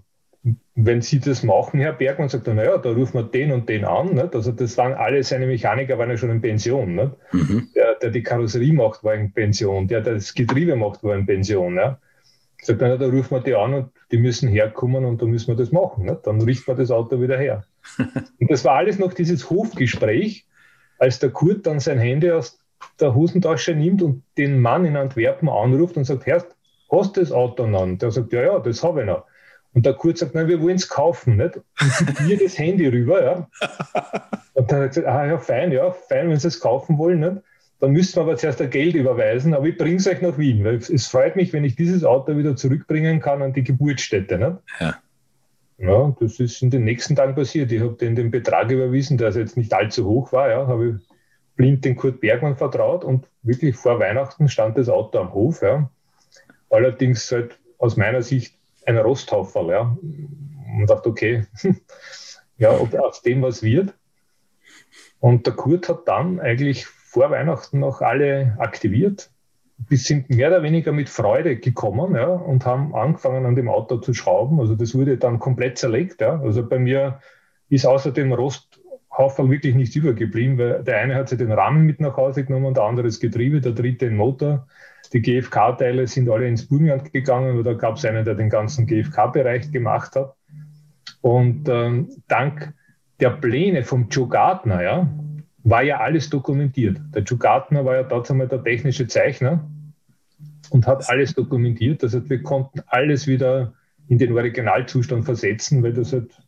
S11: wenn Sie das machen, Herr Bergmann, sagt er, naja, da rufen wir den und den an. Nicht? Also das waren alle seine Mechaniker, waren ja schon in Pension. Mhm. Der, der die Karosserie macht, war in Pension. Der, der das Getriebe macht, war in Pension. Ja? Sagt er, da rufen wir die an und die müssen herkommen und dann müssen wir das machen. Nicht? Dann richten wir das Auto wieder her. [laughs] und das war alles noch dieses Hofgespräch, als der Kurt dann sein Handy aus der Hosentasche nimmt und den Mann in Antwerpen anruft und sagt, Herr, hast du das Auto noch? Und der sagt, ja, ja, das habe ich noch. Und der Kurt sagt, nein, wir wollen es kaufen, nicht? Und gibt mir das Handy rüber, ja. [laughs] Und dann hat er gesagt, ah ja, fein, ja, fein, wenn Sie es kaufen wollen, nicht? Dann müssten wir aber zuerst ein Geld überweisen, aber ich bringe es euch nach Wien, weil es freut mich, wenn ich dieses Auto wieder zurückbringen kann an die Geburtsstätte, nicht? Ja. Ja, das ist in den nächsten Tagen passiert. Ich habe den den Betrag überwiesen, der jetzt nicht allzu hoch war. Ja, habe ich blind den Kurt Bergmann vertraut und wirklich vor Weihnachten stand das Auto am Hof. Ja. Allerdings halt aus meiner Sicht ein Rosthauferl. Ja. Und dachte, okay, [laughs] ja, ob aus dem was wird. Und der Kurt hat dann eigentlich vor Weihnachten noch alle aktiviert. Wir sind mehr oder weniger mit Freude gekommen ja, und haben angefangen, an dem Auto zu schrauben. Also das wurde dann komplett zerlegt. Ja. Also bei mir ist außer dem Rosthaufen wirklich nichts übergeblieben, weil der eine hat sich den Rahmen mit nach Hause genommen, der andere das Getriebe, der dritte den Motor. Die GFK-Teile sind alle ins Burgenland gegangen, da gab es einen, der den ganzen GFK-Bereich gemacht hat. Und ähm, dank der Pläne vom Joe Gardner, ja, war ja alles dokumentiert. Der Joe Gardner war ja damals einmal der technische Zeichner und hat alles dokumentiert. Das heißt, wir konnten alles wieder in den Originalzustand versetzen, weil das halt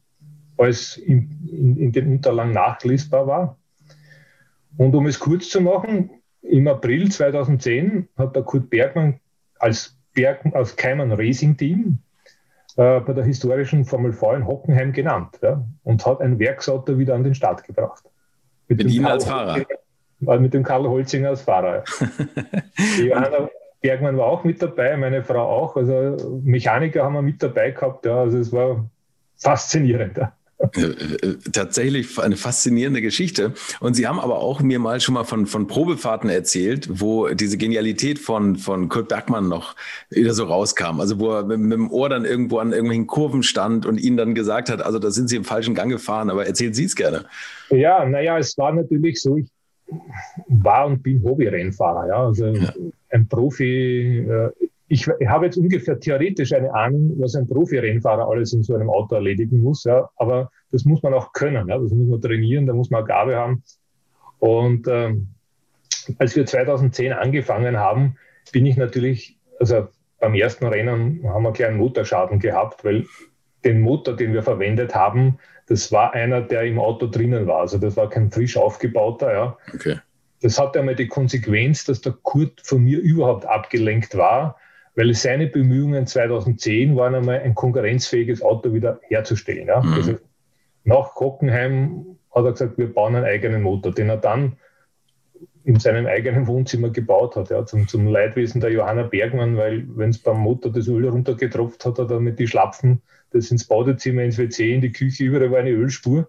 S11: alles in, in, in den Unterlagen nachlesbar war. Und um es kurz zu machen, im April 2010 hat der Kurt Bergmann als, Berg, als Keimann Racing Team äh, bei der historischen Formel V in Hockenheim genannt ja, und hat ein Werksauto wieder an den Start gebracht.
S3: Mit, mit Ihnen als Fahrer?
S11: Äh, mit dem Karl Holzinger als Fahrer. [laughs] Johanna Bergmann war auch mit dabei, meine Frau auch. Also Mechaniker haben wir mit dabei gehabt. Ja, also es war faszinierend.
S3: Tatsächlich eine faszinierende Geschichte. Und Sie haben aber auch mir mal schon mal von, von Probefahrten erzählt, wo diese Genialität von, von Kurt Bergmann noch wieder so rauskam. Also wo er mit, mit dem Ohr dann irgendwo an irgendwelchen Kurven stand und Ihnen dann gesagt hat, also da sind Sie im falschen Gang gefahren, aber erzählen Sie es gerne.
S11: Ja, naja, es war natürlich so, ich war und bin Hobby-Rennfahrer. Ja. Also ja. ein Profi, äh, ich, habe jetzt ungefähr theoretisch eine Ahnung, was ein Profi-Rennfahrer alles in so einem Auto erledigen muss, ja, aber das muss man auch können, ja, das muss man trainieren, da muss man eine Gabe haben. Und ähm, als wir 2010 angefangen haben, bin ich natürlich, also beim ersten Rennen haben wir einen kleinen Motorschaden gehabt, weil den Motor, den wir verwendet haben, das war einer, der im Auto drinnen war. Also das war kein frisch aufgebauter. Ja.
S3: Okay.
S11: Das hatte einmal die Konsequenz, dass der Kurt von mir überhaupt abgelenkt war, weil seine Bemühungen 2010 waren einmal ein konkurrenzfähiges Auto wieder herzustellen. Ja. Mhm. Also nach Hockenheim hat er gesagt, wir bauen einen eigenen Motor, den er dann in seinem eigenen Wohnzimmer gebaut hat, ja, zum, zum Leidwesen der Johanna Bergmann, weil wenn es beim Motor das Öl runtergetropft hat, hat er mit die Schlapfen das ins Badezimmer, ins WC, in die Küche, überall war eine Ölspur.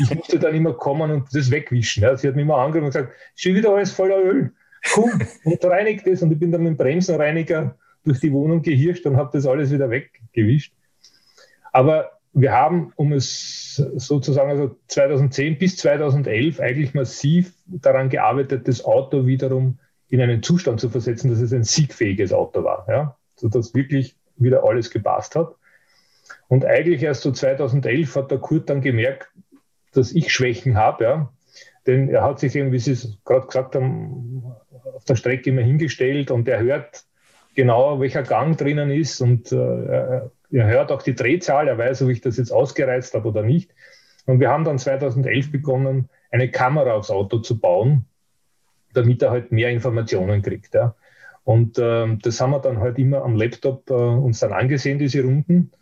S11: Ich musste dann immer kommen und das wegwischen. Ja. Sie hat mich immer angerufen und gesagt, schon wieder alles voller Öl. Komm und reinigt das. Und ich bin dann mit dem Bremsenreiniger durch die Wohnung gehirscht und habe das alles wieder weggewischt. Aber wir haben, um es sozusagen also 2010 bis 2011 eigentlich massiv daran gearbeitet, das Auto wiederum in einen Zustand zu versetzen, dass es ein siegfähiges Auto war, ja, sodass wirklich wieder alles gepasst hat. Und eigentlich erst so 2011 hat der Kurt dann gemerkt, dass ich Schwächen habe, ja, denn er hat sich eben, wie Sie es gerade gesagt haben, auf der Strecke immer hingestellt und er hört genau, welcher Gang drinnen ist und äh, er hört auch die Drehzahl, er weiß, ob ich das jetzt ausgereizt habe oder nicht. Und wir haben dann 2011 begonnen, eine Kamera aufs Auto zu bauen, damit er halt mehr Informationen kriegt. Ja. Und äh, das haben wir dann halt immer am Laptop äh, uns dann angesehen, diese Runden.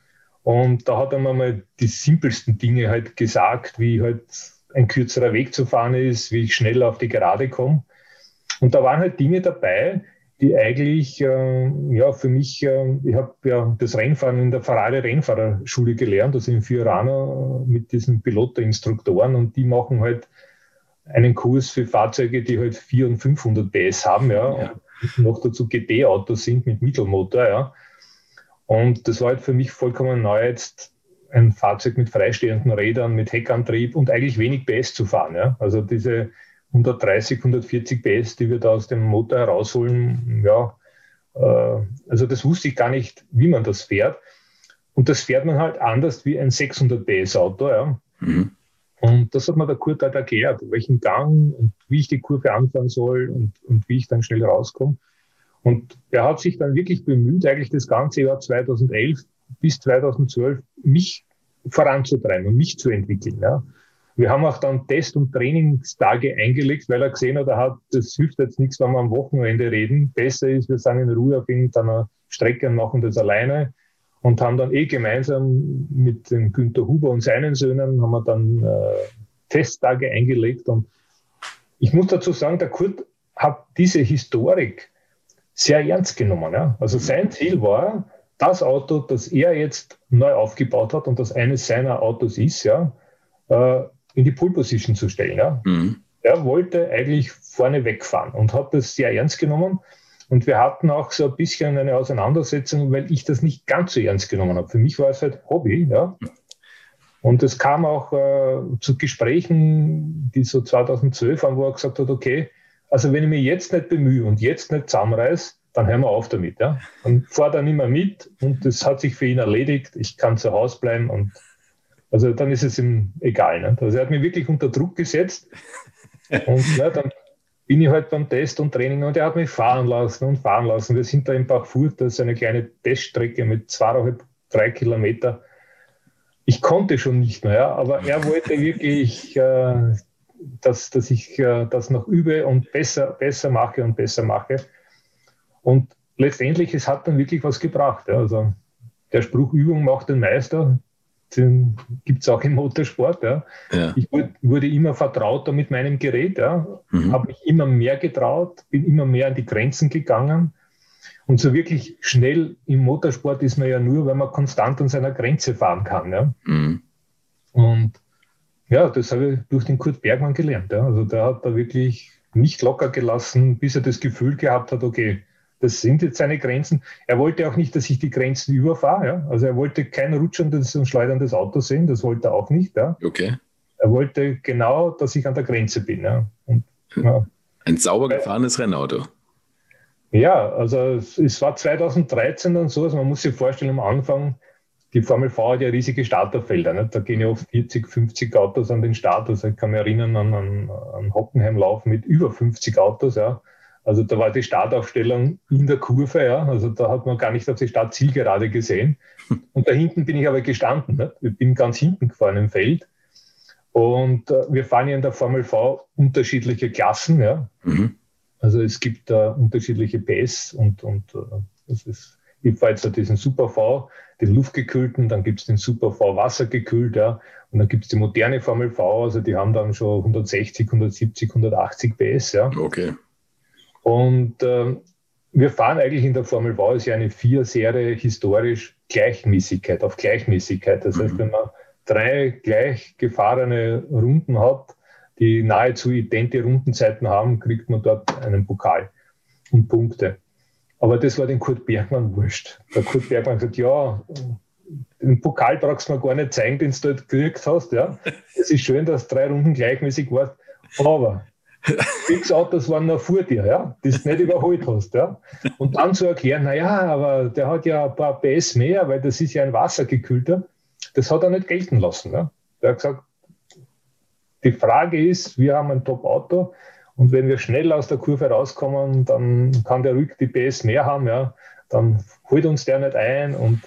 S11: Und da hat er mir mal die simpelsten Dinge halt gesagt, wie halt ein kürzerer Weg zu fahren ist, wie ich schnell auf die Gerade komme. Und da waren halt Dinge dabei, die eigentlich äh, ja für mich, äh, ich habe ja das Rennfahren in der Ferrari Rennfahrerschule gelernt, also in Fiorano äh, mit diesen Piloteninstruktoren und die machen halt einen Kurs für Fahrzeuge, die halt 400 und 500 PS haben, ja, ja. und noch dazu GT-Autos sind mit Mittelmotor, ja. Und das war halt für mich vollkommen neu, jetzt ein Fahrzeug mit freistehenden Rädern, mit Heckantrieb und eigentlich wenig PS zu fahren, ja. Also diese 130, 140 PS, die wir da aus dem Motor herausholen, ja, äh, also das wusste ich gar nicht, wie man das fährt. Und das fährt man halt anders wie ein 600 PS Auto, ja. Mhm. Und das hat mir der Kurt halt erklärt, welchen Gang und wie ich die Kurve anfahren soll und, und wie ich dann schnell rauskomme. Und er hat sich dann wirklich bemüht, eigentlich das ganze Jahr 2011 bis 2012 mich voranzutreiben und mich zu entwickeln. Ja. Wir haben auch dann Test- und Trainingstage eingelegt, weil er gesehen hat, er hat, das hilft jetzt nichts, wenn wir am Wochenende reden. Besser ist, wir sind in Ruhe auf irgendeiner Strecke und machen das alleine. und haben dann eh gemeinsam mit dem Günter Huber und seinen Söhnen haben wir dann äh, Testtage eingelegt und ich muss dazu sagen, der Kurt hat diese Historik sehr ernst genommen. Ja? Also sein Ziel war, das Auto, das er jetzt neu aufgebaut hat und das eines seiner Autos ist, ja, äh, in die Pole Position zu stellen. Ja. Mhm. Er wollte eigentlich vorne wegfahren und hat das sehr ernst genommen. Und wir hatten auch so ein bisschen eine Auseinandersetzung, weil ich das nicht ganz so ernst genommen habe. Für mich war es halt Hobby, ja. Und es kam auch äh, zu Gesprächen, die so 2012 waren, wo er gesagt hat, okay, also wenn ich mich jetzt nicht bemühe und jetzt nicht zusammenreiße, dann hören wir auf damit. Ja? Und fahr dann immer mit und das hat sich für ihn erledigt. Ich kann zu Hause bleiben und also dann ist es ihm egal. Ne? Also er hat mich wirklich unter Druck gesetzt [laughs] und ja, dann bin ich halt beim Test und Training und er hat mich fahren lassen und fahren lassen. Wir sind da in Bachfurt, das ist eine kleine Teststrecke mit zweieinhalb, drei Kilometer. Ich konnte schon nicht mehr, ja, aber er wollte wirklich, äh, dass, dass ich äh, das noch übe und besser, besser mache und besser mache. Und letztendlich, es hat dann wirklich was gebracht. Ja. Also der Spruch Übung macht den Meister, den gibt es auch im Motorsport. Ja. ja. Ich wurde, immer vertrauter mit meinem Gerät, ja. Mhm. habe mich immer mehr getraut, bin immer mehr an die Grenzen gegangen. Und so wirklich schnell im Motorsport ist man ja nur, wenn man konstant an seiner Grenze fahren kann. Ja. Mhm. Und ja, das habe ich durch den Kurt Bergmann gelernt. Ja. Also der hat da wirklich nicht locker gelassen, bis er das Gefühl gehabt hat, okay, das sind jetzt seine Grenzen. Er wollte auch nicht, dass ich die Grenzen überfahre. Ja? Also er wollte kein rutschendes und schleuderndes Auto sehen, das wollte er auch nicht. Ja?
S3: Okay.
S11: Er wollte genau, dass ich an der Grenze bin. Ja? Und,
S3: ja. Ein sauber gefahrenes Rennauto.
S11: Ja, also es war 2013 und so, also man muss sich vorstellen, am Anfang, die Formel V hat ja riesige Starterfelder. Nicht? Da gehen ja oft 40, 50 Autos an den Start. Also ich kann mich erinnern an, an, an Hockenheimlauf mit über 50 Autos. Ja. Also da war die Startaufstellung in der Kurve, ja. Also da hat man gar nicht auf die Startzielgerade gesehen. Und da hinten bin ich aber gestanden. Ne? Ich bin ganz hinten gefahren im Feld. Und äh, wir fahren ja in der Formel V unterschiedliche Klassen, ja. Mhm. Also es gibt da äh, unterschiedliche PS und, und äh, das ist, ich fahre jetzt da diesen Super V, den luftgekühlten, dann gibt es den Super V wassergekühlt, ja. Und dann gibt es die moderne Formel V, also die haben dann schon 160, 170, 180 PS, ja.
S3: Okay.
S11: Und äh, wir fahren eigentlich in der Formel V, ist ja eine Vier-Serie historisch Gleichmäßigkeit, auf Gleichmäßigkeit. Das mhm. heißt, wenn man drei gleich gefahrene Runden hat, die nahezu idente Rundenzeiten haben, kriegt man dort einen Pokal und Punkte. Aber das war den Kurt Bergmann wurscht. Der Kurt Bergmann gesagt, ja, den Pokal brauchst du mir gar nicht zeigen, den du dort gekriegt hast. Ja. Es ist schön, dass drei Runden gleichmäßig warst, aber Sechs Autos waren noch vor dir, ja, das du nicht überholt hast. Ja. Und dann zu erklären, naja, aber der hat ja ein paar PS mehr, weil das ist ja ein wassergekühlter, das hat er nicht gelten lassen. Ja. Der hat gesagt, die Frage ist, wir haben ein Top-Auto und wenn wir schnell aus der Kurve rauskommen, dann kann der ruhig die PS mehr haben, ja, dann holt uns der nicht ein und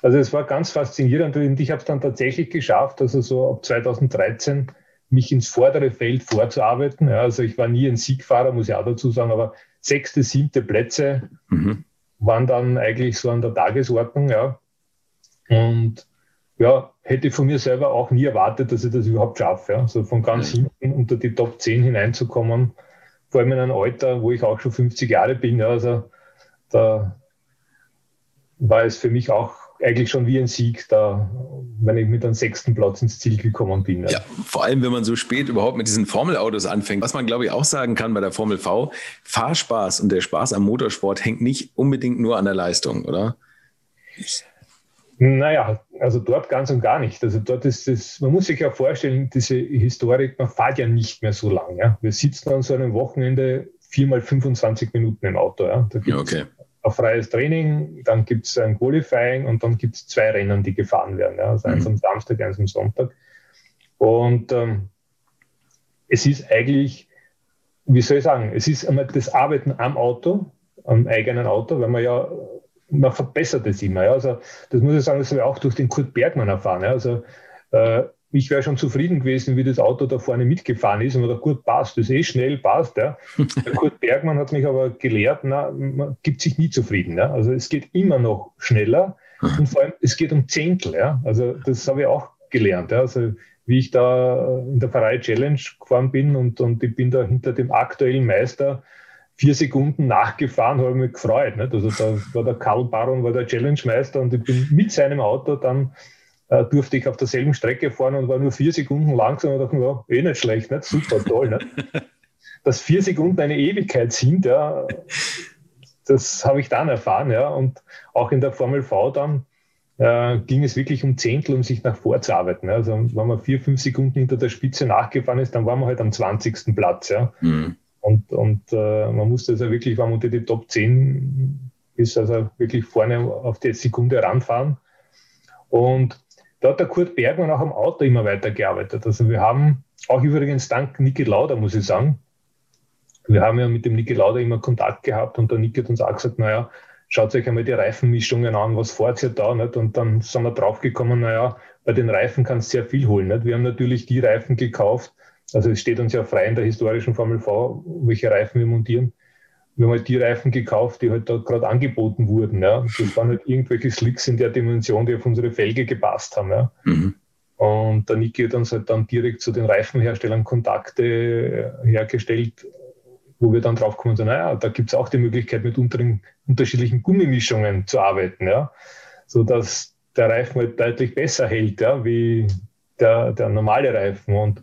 S11: also es war ganz faszinierend und ich habe es dann tatsächlich geschafft, also so ab 2013 mich ins vordere Feld vorzuarbeiten. Ja, also ich war nie ein Siegfahrer, muss ich auch dazu sagen, aber sechste, siebte Plätze mhm. waren dann eigentlich so an der Tagesordnung. Ja. Und ja, hätte von mir selber auch nie erwartet, dass ich das überhaupt schaffe. Ja. So von ganz mhm. hinten unter die Top 10 hineinzukommen, vor allem in einem Alter, wo ich auch schon 50 Jahre bin. Ja, also da war es für mich auch eigentlich schon wie ein Sieg, da, wenn ich mit einem sechsten Platz ins Ziel gekommen bin.
S3: Ja. ja, vor allem, wenn man so spät überhaupt mit diesen Formelautos anfängt. Was man, glaube ich, auch sagen kann bei der Formel V, Fahrspaß und der Spaß am Motorsport hängt nicht unbedingt nur an der Leistung, oder?
S11: Naja, also dort ganz und gar nicht. Also dort ist es, man muss sich ja vorstellen, diese Historik, man fährt ja nicht mehr so lange. Ja. Wir sitzen an so einem Wochenende viermal 25 Minuten im Auto. Ja.
S3: Da ja, okay
S11: ein freies Training, dann gibt es ein Qualifying und dann gibt es zwei Rennen, die gefahren werden. Ja. Also eins mhm. am Samstag, eins am Sonntag. Und ähm, es ist eigentlich, wie soll ich sagen, es ist einmal das Arbeiten am Auto, am eigenen Auto, weil man ja, man verbessert es immer. Ja. Also das muss ich sagen, das habe ich auch durch den Kurt Bergmann erfahren. Ja. Also äh, ich wäre schon zufrieden gewesen, wie das Auto da vorne mitgefahren ist und mir gut passt, das ist eh schnell, passt. Ja. [laughs] Der Kurt Bergmann hat mich aber gelehrt, na, man gibt sich nie zufrieden. Ja. Also es geht immer noch schneller, Und vor allem, es geht um Zehntel. Ja? Also das habe ich auch gelernt. Ja? Also wie ich da in der Pfarrei Challenge gefahren bin und, und ich bin da hinter dem aktuellen Meister vier Sekunden nachgefahren, habe ich mich gefreut. Nicht? Also da war der Karl Baron, war der Challenge-Meister und ich bin mit seinem Auto dann äh, durfte ich auf derselben Strecke fahren und war nur vier Sekunden langsam und dachte, ja, eh nicht schlecht, nicht? super toll. Nicht? [laughs] Dass vier Sekunden eine Ewigkeit sind, ja, das habe ich dann erfahren. Ja. Und auch in der Formel V dann äh, ging es wirklich um Zehntel, um sich nach vorzuarbeiten. Ja. Also wenn man vier, fünf Sekunden hinter der Spitze nachgefahren ist, dann waren wir halt am 20. Platz. Ja. Mhm. Und, und äh, man musste also wirklich, wenn man unter die Top 10 ist, also wirklich vorne auf die Sekunde ranfahren. Und da hat der Kurt Bergmann auch am Auto immer weitergearbeitet. Also wir haben auch übrigens dank Niki Lauda, muss ich sagen, wir haben ja mit dem Niki Lauda immer Kontakt gehabt und der Niki hat uns auch gesagt, naja, schaut euch einmal die Reifenmischungen an, was fahrt ihr da? Nicht? Und dann sind wir draufgekommen, naja, bei den Reifen kannst du sehr viel holen. Nicht? Wir haben natürlich die Reifen gekauft, also es steht uns ja frei in der historischen Formel V, welche Reifen wir montieren. Wir haben halt die Reifen gekauft, die halt da gerade angeboten wurden. Ja. Das waren halt irgendwelche Slicks in der Dimension, die auf unsere Felge gepasst haben. Ja. Mhm. Und der Niki hat uns halt dann direkt zu den Reifenherstellern Kontakte hergestellt, wo wir dann drauf kommen, so, naja, da gibt es auch die Möglichkeit, mit unteren, unterschiedlichen Gummimischungen zu arbeiten, ja, sodass der Reifen halt deutlich besser hält, ja, wie der, der normale Reifen. Und äh,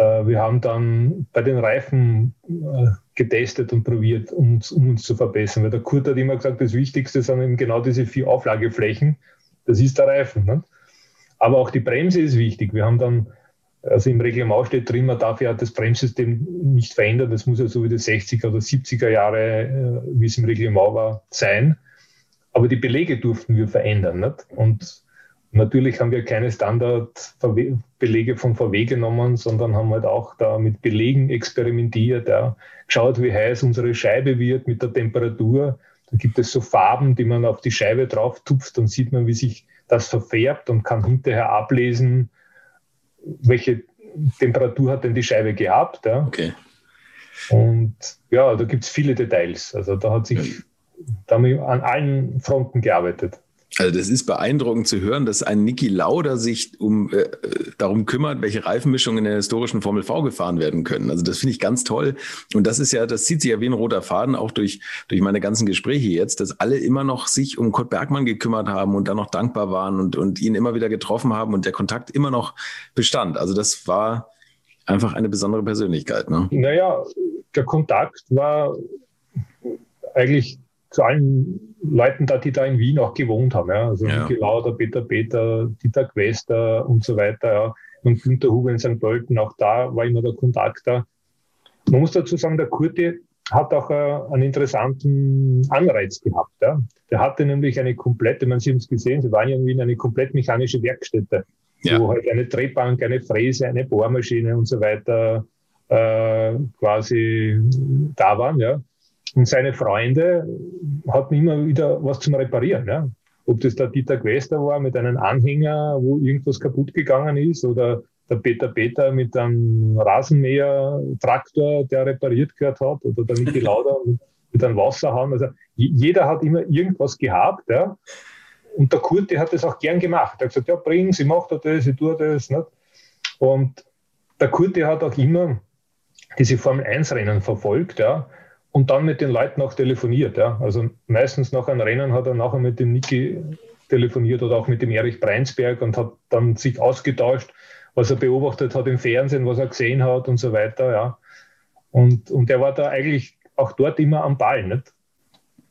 S11: wir haben dann bei den Reifen äh, getestet und probiert, um uns, um uns zu verbessern. Weil der Kurt hat immer gesagt, das Wichtigste sind eben genau diese vier Auflageflächen. Das ist der Reifen. Ne? Aber auch die Bremse ist wichtig. Wir haben dann also im Reglement steht drin, man darf ja das Bremssystem nicht verändern. Das muss ja so wie die 60er oder 70er Jahre, äh, wie es im Reglement war, sein. Aber die Belege durften wir verändern. Nicht? Und natürlich haben wir keine Standardbelege von VW genommen, sondern haben halt auch da mit Belegen experimentiert, ja, geschaut, wie heiß unsere Scheibe wird mit der Temperatur. Da gibt es so Farben, die man auf die Scheibe drauf tupft, dann sieht man, wie sich das verfärbt und kann hinterher ablesen, welche Temperatur hat denn die Scheibe gehabt. Ja?
S3: Okay.
S11: Und ja, da gibt es viele Details. Also da hat sich da an allen Fronten gearbeitet.
S3: Also das ist beeindruckend zu hören, dass ein Niki Lauda sich um, äh, darum kümmert, welche Reifenmischungen in der historischen Formel V gefahren werden können. Also das finde ich ganz toll. Und das ist ja, das zieht sich ja wie ein roter Faden auch durch, durch meine ganzen Gespräche jetzt, dass alle immer noch sich um Kurt Bergmann gekümmert haben und dann noch dankbar waren und, und ihn immer wieder getroffen haben und der Kontakt immer noch bestand. Also das war einfach eine besondere Persönlichkeit. Ne?
S11: Naja, der Kontakt war eigentlich zu allen Leuten da, die da in Wien auch gewohnt haben. Ja. Also ja. Niki Lauder, Peter Peter, Dieter Quester und so weiter. Ja. Und Günter Huber in St. Pölten, auch da war immer der Kontakt da. Man muss dazu sagen, der Kurti hat auch äh, einen interessanten Anreiz gehabt. Ja. Der hatte nämlich eine komplette, man Sie haben es gesehen, Sie waren ja in Wien eine komplett mechanische Werkstätte, ja. wo halt eine Drehbank, eine Fräse, eine Bohrmaschine und so weiter äh, quasi da waren. Ja. Und seine Freunde hatten immer wieder was zum Reparieren. Ja. Ob das der Dieter Quester war mit einem Anhänger, wo irgendwas kaputt gegangen ist, oder der Peter Peter mit einem Rasenmäher-Traktor, der repariert gehört hat, oder der Niki Lauder [laughs] mit einem Wasserhahn. Also jeder hat immer irgendwas gehabt. Ja. Und der Kurt, der hat das auch gern gemacht. Er hat gesagt, ja, bring, sie macht das, ich tue das. Nicht? Und der Kurt, der hat auch immer diese Formel-1-Rennen verfolgt. Ja und dann mit den Leuten auch telefoniert. Ja. Also meistens nach einem Rennen hat er nachher mit dem Niki telefoniert oder auch mit dem Erich Breinsberg und hat dann sich ausgetauscht, was er beobachtet hat im Fernsehen, was er gesehen hat und so weiter. Ja. Und, und er war da eigentlich auch dort immer am Ball. Nicht?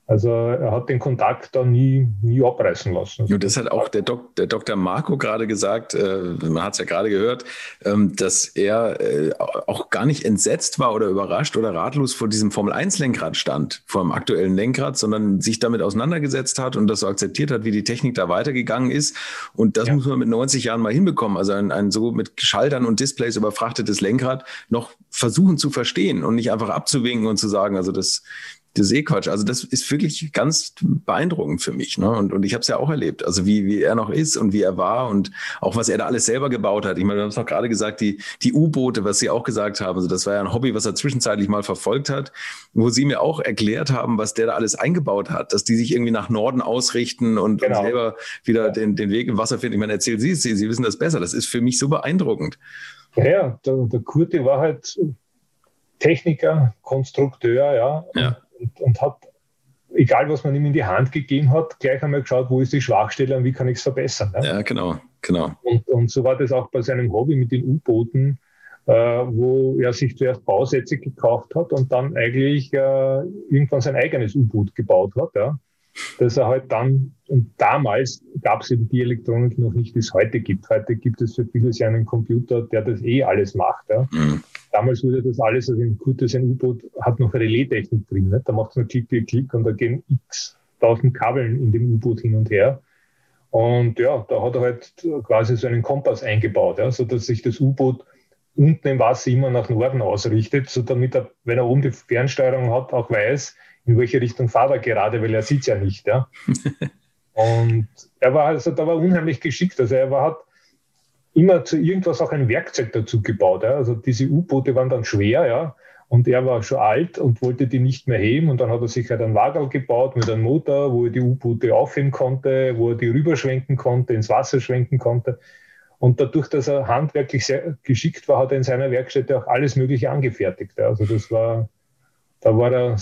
S11: Also er hat den Kontakt da nie, nie abreißen lassen.
S3: Und das hat auch der, Dok der Dr. Marco gerade gesagt, äh, man hat es ja gerade gehört, ähm, dass er äh, auch gar nicht entsetzt war oder überrascht oder ratlos vor diesem Formel-1-Lenkrad stand, vor dem aktuellen Lenkrad, sondern sich damit auseinandergesetzt hat und das so akzeptiert hat, wie die Technik da weitergegangen ist. Und das ja. muss man mit 90 Jahren mal hinbekommen. Also ein, ein so mit Schaltern und Displays überfrachtetes Lenkrad noch versuchen zu verstehen und nicht einfach abzuwinken und zu sagen, also das eh Quatsch. Also das ist wirklich ganz beeindruckend für mich. Ne? Und, und ich habe es ja auch erlebt. Also wie, wie er noch ist und wie er war und auch was er da alles selber gebaut hat. Ich meine, wir haben es noch gerade gesagt, die, die U-Boote, was Sie auch gesagt haben. Also das war ja ein Hobby, was er zwischenzeitlich mal verfolgt hat, wo Sie mir auch erklärt haben, was der da alles eingebaut hat, dass die sich irgendwie nach Norden ausrichten und, genau. und selber wieder den, den Weg im Wasser finden. Ich meine, erzählen Sie es, Sie, Sie wissen das besser. Das ist für mich so beeindruckend.
S11: Ja, der, der Kurti war halt Techniker, Konstrukteur, ja, ja. Und, und, hat, egal was man ihm in die Hand gegeben hat, gleich einmal geschaut, wo ist die Schwachstelle und wie kann ich es verbessern.
S3: Ja, ja genau, genau.
S11: Und, und, so war das auch bei seinem Hobby mit den U-Booten, äh, wo er sich zuerst Bausätze gekauft hat und dann eigentlich äh, irgendwann sein eigenes U-Boot gebaut hat, ja. Dass er halt dann, und damals gab es eben die Elektronik noch nicht, die es heute gibt. Heute gibt es für vieles ja einen Computer, der das eh alles macht. Ja. Mhm. Damals wurde das alles, also ein gutes ein U-Boot hat noch Relaistechnik drin. Ne? Da macht es nur Klick, Klick, Klick und da gehen x tausend Kabeln in dem U-Boot hin und her. Und ja, da hat er halt quasi so einen Kompass eingebaut, ja, sodass sich das U-Boot unten im Wasser immer nach Norden ausrichtet, so damit er, wenn er oben die Fernsteuerung hat, auch weiß, in welche Richtung fahrt er gerade, weil er sieht ja nicht. Ja. [laughs] und er war also, da war unheimlich geschickt. Also er war, hat immer zu irgendwas auch ein Werkzeug dazu gebaut. Ja. Also diese U-Boote waren dann schwer, ja. Und er war schon alt und wollte die nicht mehr heben. Und dann hat er sich halt einen Wagel gebaut mit einem Motor, wo er die U-Boote aufheben konnte, wo er die rüberschwenken konnte, ins Wasser schwenken konnte. Und dadurch, dass er handwerklich sehr geschickt war, hat er in seiner Werkstätte auch alles Mögliche angefertigt. Also das war, da war er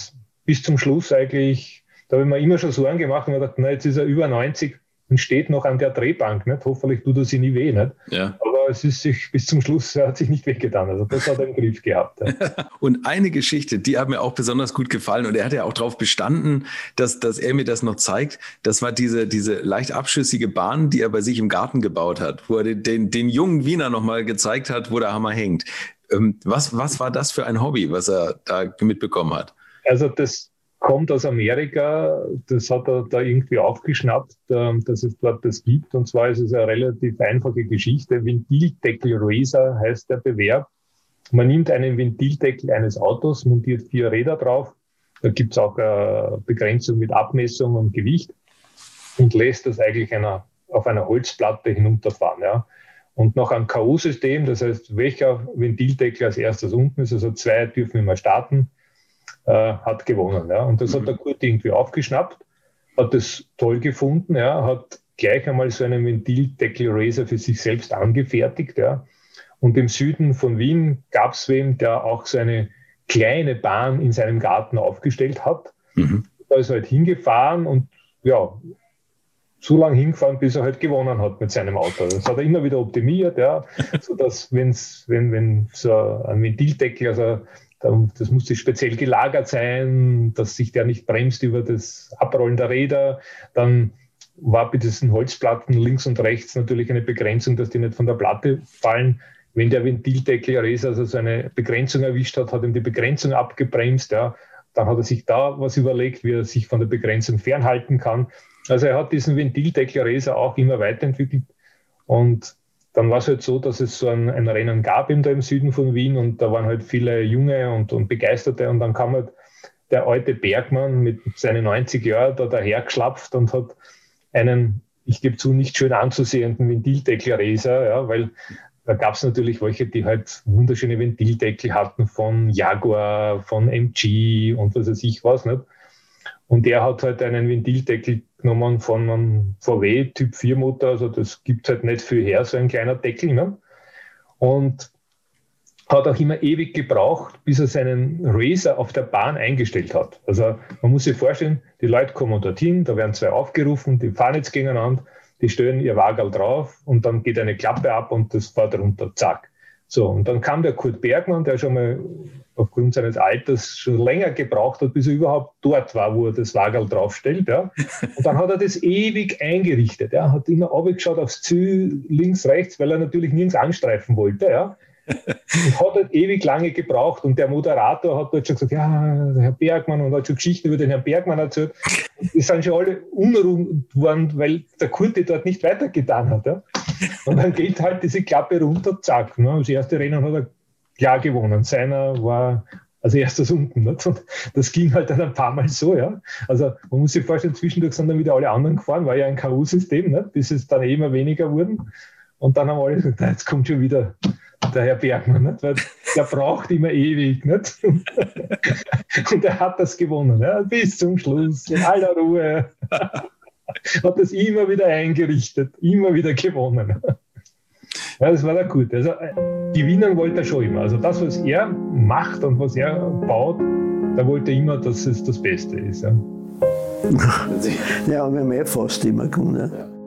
S11: bis zum Schluss eigentlich, da habe ich mir immer schon Sorgen gemacht und mir gedacht, na, jetzt ist er über 90 und steht noch an der Drehbank. Nicht? Hoffentlich tut er sie nie weh. Nicht? Ja. Aber es ist sich bis zum Schluss, hat sich nicht wehgetan. Also das hat er im Griff gehabt.
S3: Ja. [laughs] und eine Geschichte, die hat mir auch besonders gut gefallen und er hat ja auch darauf bestanden, dass, dass er mir das noch zeigt. Das war diese, diese leicht abschüssige Bahn, die er bei sich im Garten gebaut hat, wo er den, den, den jungen Wiener nochmal gezeigt hat, wo der Hammer hängt. Ähm, was, was war das für ein Hobby, was er da mitbekommen hat?
S11: Also das, kommt aus Amerika, das hat er da irgendwie aufgeschnappt, ähm, dass es dort das gibt. Und zwar ist es eine relativ einfache Geschichte. Ventildeckel Racer heißt der Bewerb. Man nimmt einen Ventildeckel eines Autos, montiert vier Räder drauf. Da gibt es auch eine Begrenzung mit Abmessung und Gewicht und lässt das eigentlich einer, auf einer Holzplatte hinunterfahren. Ja. Und noch ein K.O.-System, das heißt, welcher Ventildeckel als erstes unten ist, also zwei dürfen immer starten äh, hat gewonnen. Ja. Und das mhm. hat der Kurt irgendwie aufgeschnappt, hat das toll gefunden, ja, hat gleich einmal so einen Ventildeckel-Racer für sich selbst angefertigt. Ja. Und im Süden von Wien gab es wen, der auch so eine kleine Bahn in seinem Garten aufgestellt hat. Mhm. Da ist er halt hingefahren und ja, so lange hingefahren, bis er halt gewonnen hat mit seinem Auto. Das hat er immer wieder optimiert, ja, [laughs] sodass wenn's, wenn, wenn so ein Ventildeckel, also das musste speziell gelagert sein, dass sich der nicht bremst über das Abrollen der Räder. Dann war bei diesen Holzplatten links und rechts natürlich eine Begrenzung, dass die nicht von der Platte fallen. Wenn der Ventildeckel also so eine Begrenzung erwischt hat, hat ihm die Begrenzung abgebremst. Ja. Dann hat er sich da was überlegt, wie er sich von der Begrenzung fernhalten kann. Also er hat diesen Ventildeckel auch immer weiterentwickelt und dann war es halt so, dass es so ein, ein Rennen gab im, da im Süden von Wien und da waren halt viele Junge und, und Begeisterte und dann kam halt der alte Bergmann mit seinen 90 Jahren da dahergeschlapft und hat einen, ich gebe zu, nicht schön anzusehenden Ventildeckel-Racer, ja, weil da gab es natürlich welche, die halt wunderschöne Ventildeckel hatten von Jaguar, von MG und was weiß ich was. Nicht? Und der hat halt einen Ventildeckel genommen von einem VW Typ 4 Motor. Also das gibt halt nicht viel her, so ein kleiner Deckel. Ne? Und hat auch immer ewig gebraucht, bis er seinen Racer auf der Bahn eingestellt hat. Also man muss sich vorstellen, die Leute kommen dorthin, da werden zwei aufgerufen, die fahren jetzt gegeneinander, die stellen ihr Wagel drauf und dann geht eine Klappe ab und das fährt runter, zack. So, und dann kam der Kurt Bergmann, der schon mal aufgrund seines Alters schon länger gebraucht hat, bis er überhaupt dort war, wo er das Wagel draufstellt. Ja. Und dann hat er das ewig eingerichtet. Er hat immer abgeschaut aufs Ziel, links, rechts, weil er natürlich nirgends anstreifen wollte. Ja. Hat halt ewig lange gebraucht. Und der Moderator hat dort schon gesagt, ja, Herr Bergmann, und hat schon Geschichten über den Herrn Bergmann erzählt. Die sind schon alle unruhig geworden, weil der Kurte dort nicht weitergetan hat. Ja. Und dann geht halt diese Klappe runter, zack. Ne? Das erste Rennen hat er klar gewonnen. Seiner war Also erst das unten. Und das ging halt dann ein paar Mal so, ja. Also man muss sich vorstellen, zwischendurch sind dann wieder alle anderen gefahren, war ja ein K.O.-System, bis es dann eh immer weniger wurden. Und dann haben alle gesagt, jetzt kommt schon wieder der Herr Bergmann, nicht? weil der braucht immer ewig. Nicht? [laughs] Und er hat das gewonnen, ja? bis zum Schluss, in aller Ruhe. [laughs] Hat das immer wieder eingerichtet, immer wieder gewonnen. Ja, das war da gut. Also, äh, gewinnen wollte er schon immer. Also das, was er macht und was er baut, da wollte er immer, dass es das Beste ist. Ja,
S1: ja wir haben eh fast immer gewonnen. Ja.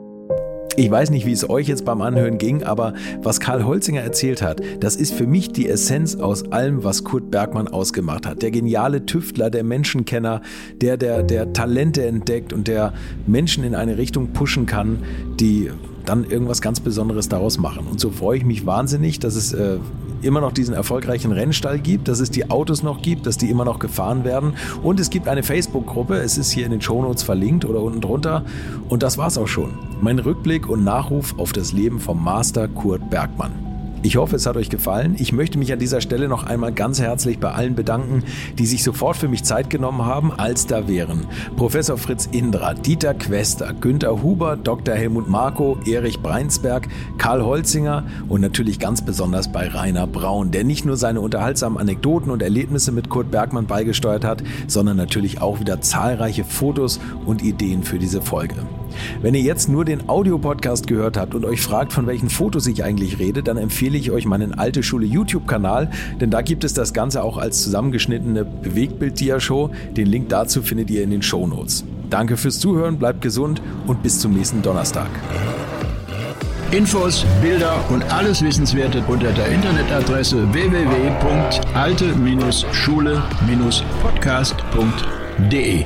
S3: Ich weiß nicht, wie es euch jetzt beim Anhören ging, aber was Karl Holzinger erzählt hat, das ist für mich die Essenz aus allem, was Kurt Bergmann ausgemacht hat. Der geniale Tüftler, der Menschenkenner, der, der, der Talente entdeckt und der Menschen in eine Richtung pushen kann, die dann irgendwas ganz Besonderes daraus machen. Und so freue ich mich wahnsinnig, dass es äh, immer noch diesen erfolgreichen Rennstall gibt, dass es die Autos noch gibt, dass die immer noch gefahren werden. Und es gibt eine Facebook-Gruppe, es ist hier in den Shownotes verlinkt oder unten drunter. Und das war's auch schon. Mein Rückblick und Nachruf auf das Leben vom Master Kurt Bergmann. Ich hoffe, es hat euch gefallen. Ich möchte mich an dieser Stelle noch einmal ganz herzlich bei allen bedanken, die sich sofort für mich Zeit genommen haben, als da wären Professor Fritz Indra, Dieter Quester, Günter Huber, Dr. Helmut Marko, Erich Breinsberg, Karl Holzinger und natürlich ganz besonders bei Rainer Braun, der nicht nur seine unterhaltsamen Anekdoten und Erlebnisse mit Kurt Bergmann beigesteuert hat, sondern natürlich auch wieder zahlreiche Fotos und Ideen für diese Folge. Wenn ihr jetzt nur den Audiopodcast gehört habt und euch fragt, von welchen Fotos ich eigentlich rede, dann empfehle ich euch meinen Alte Schule YouTube-Kanal, denn da gibt es das Ganze auch als zusammengeschnittene Bewegtbild-Dia-Show. Den Link dazu findet ihr in den Show Notes. Danke fürs Zuhören, bleibt gesund und bis zum nächsten Donnerstag.
S2: Infos, Bilder und alles Wissenswerte unter der Internetadresse www.alte-schule-podcast.de.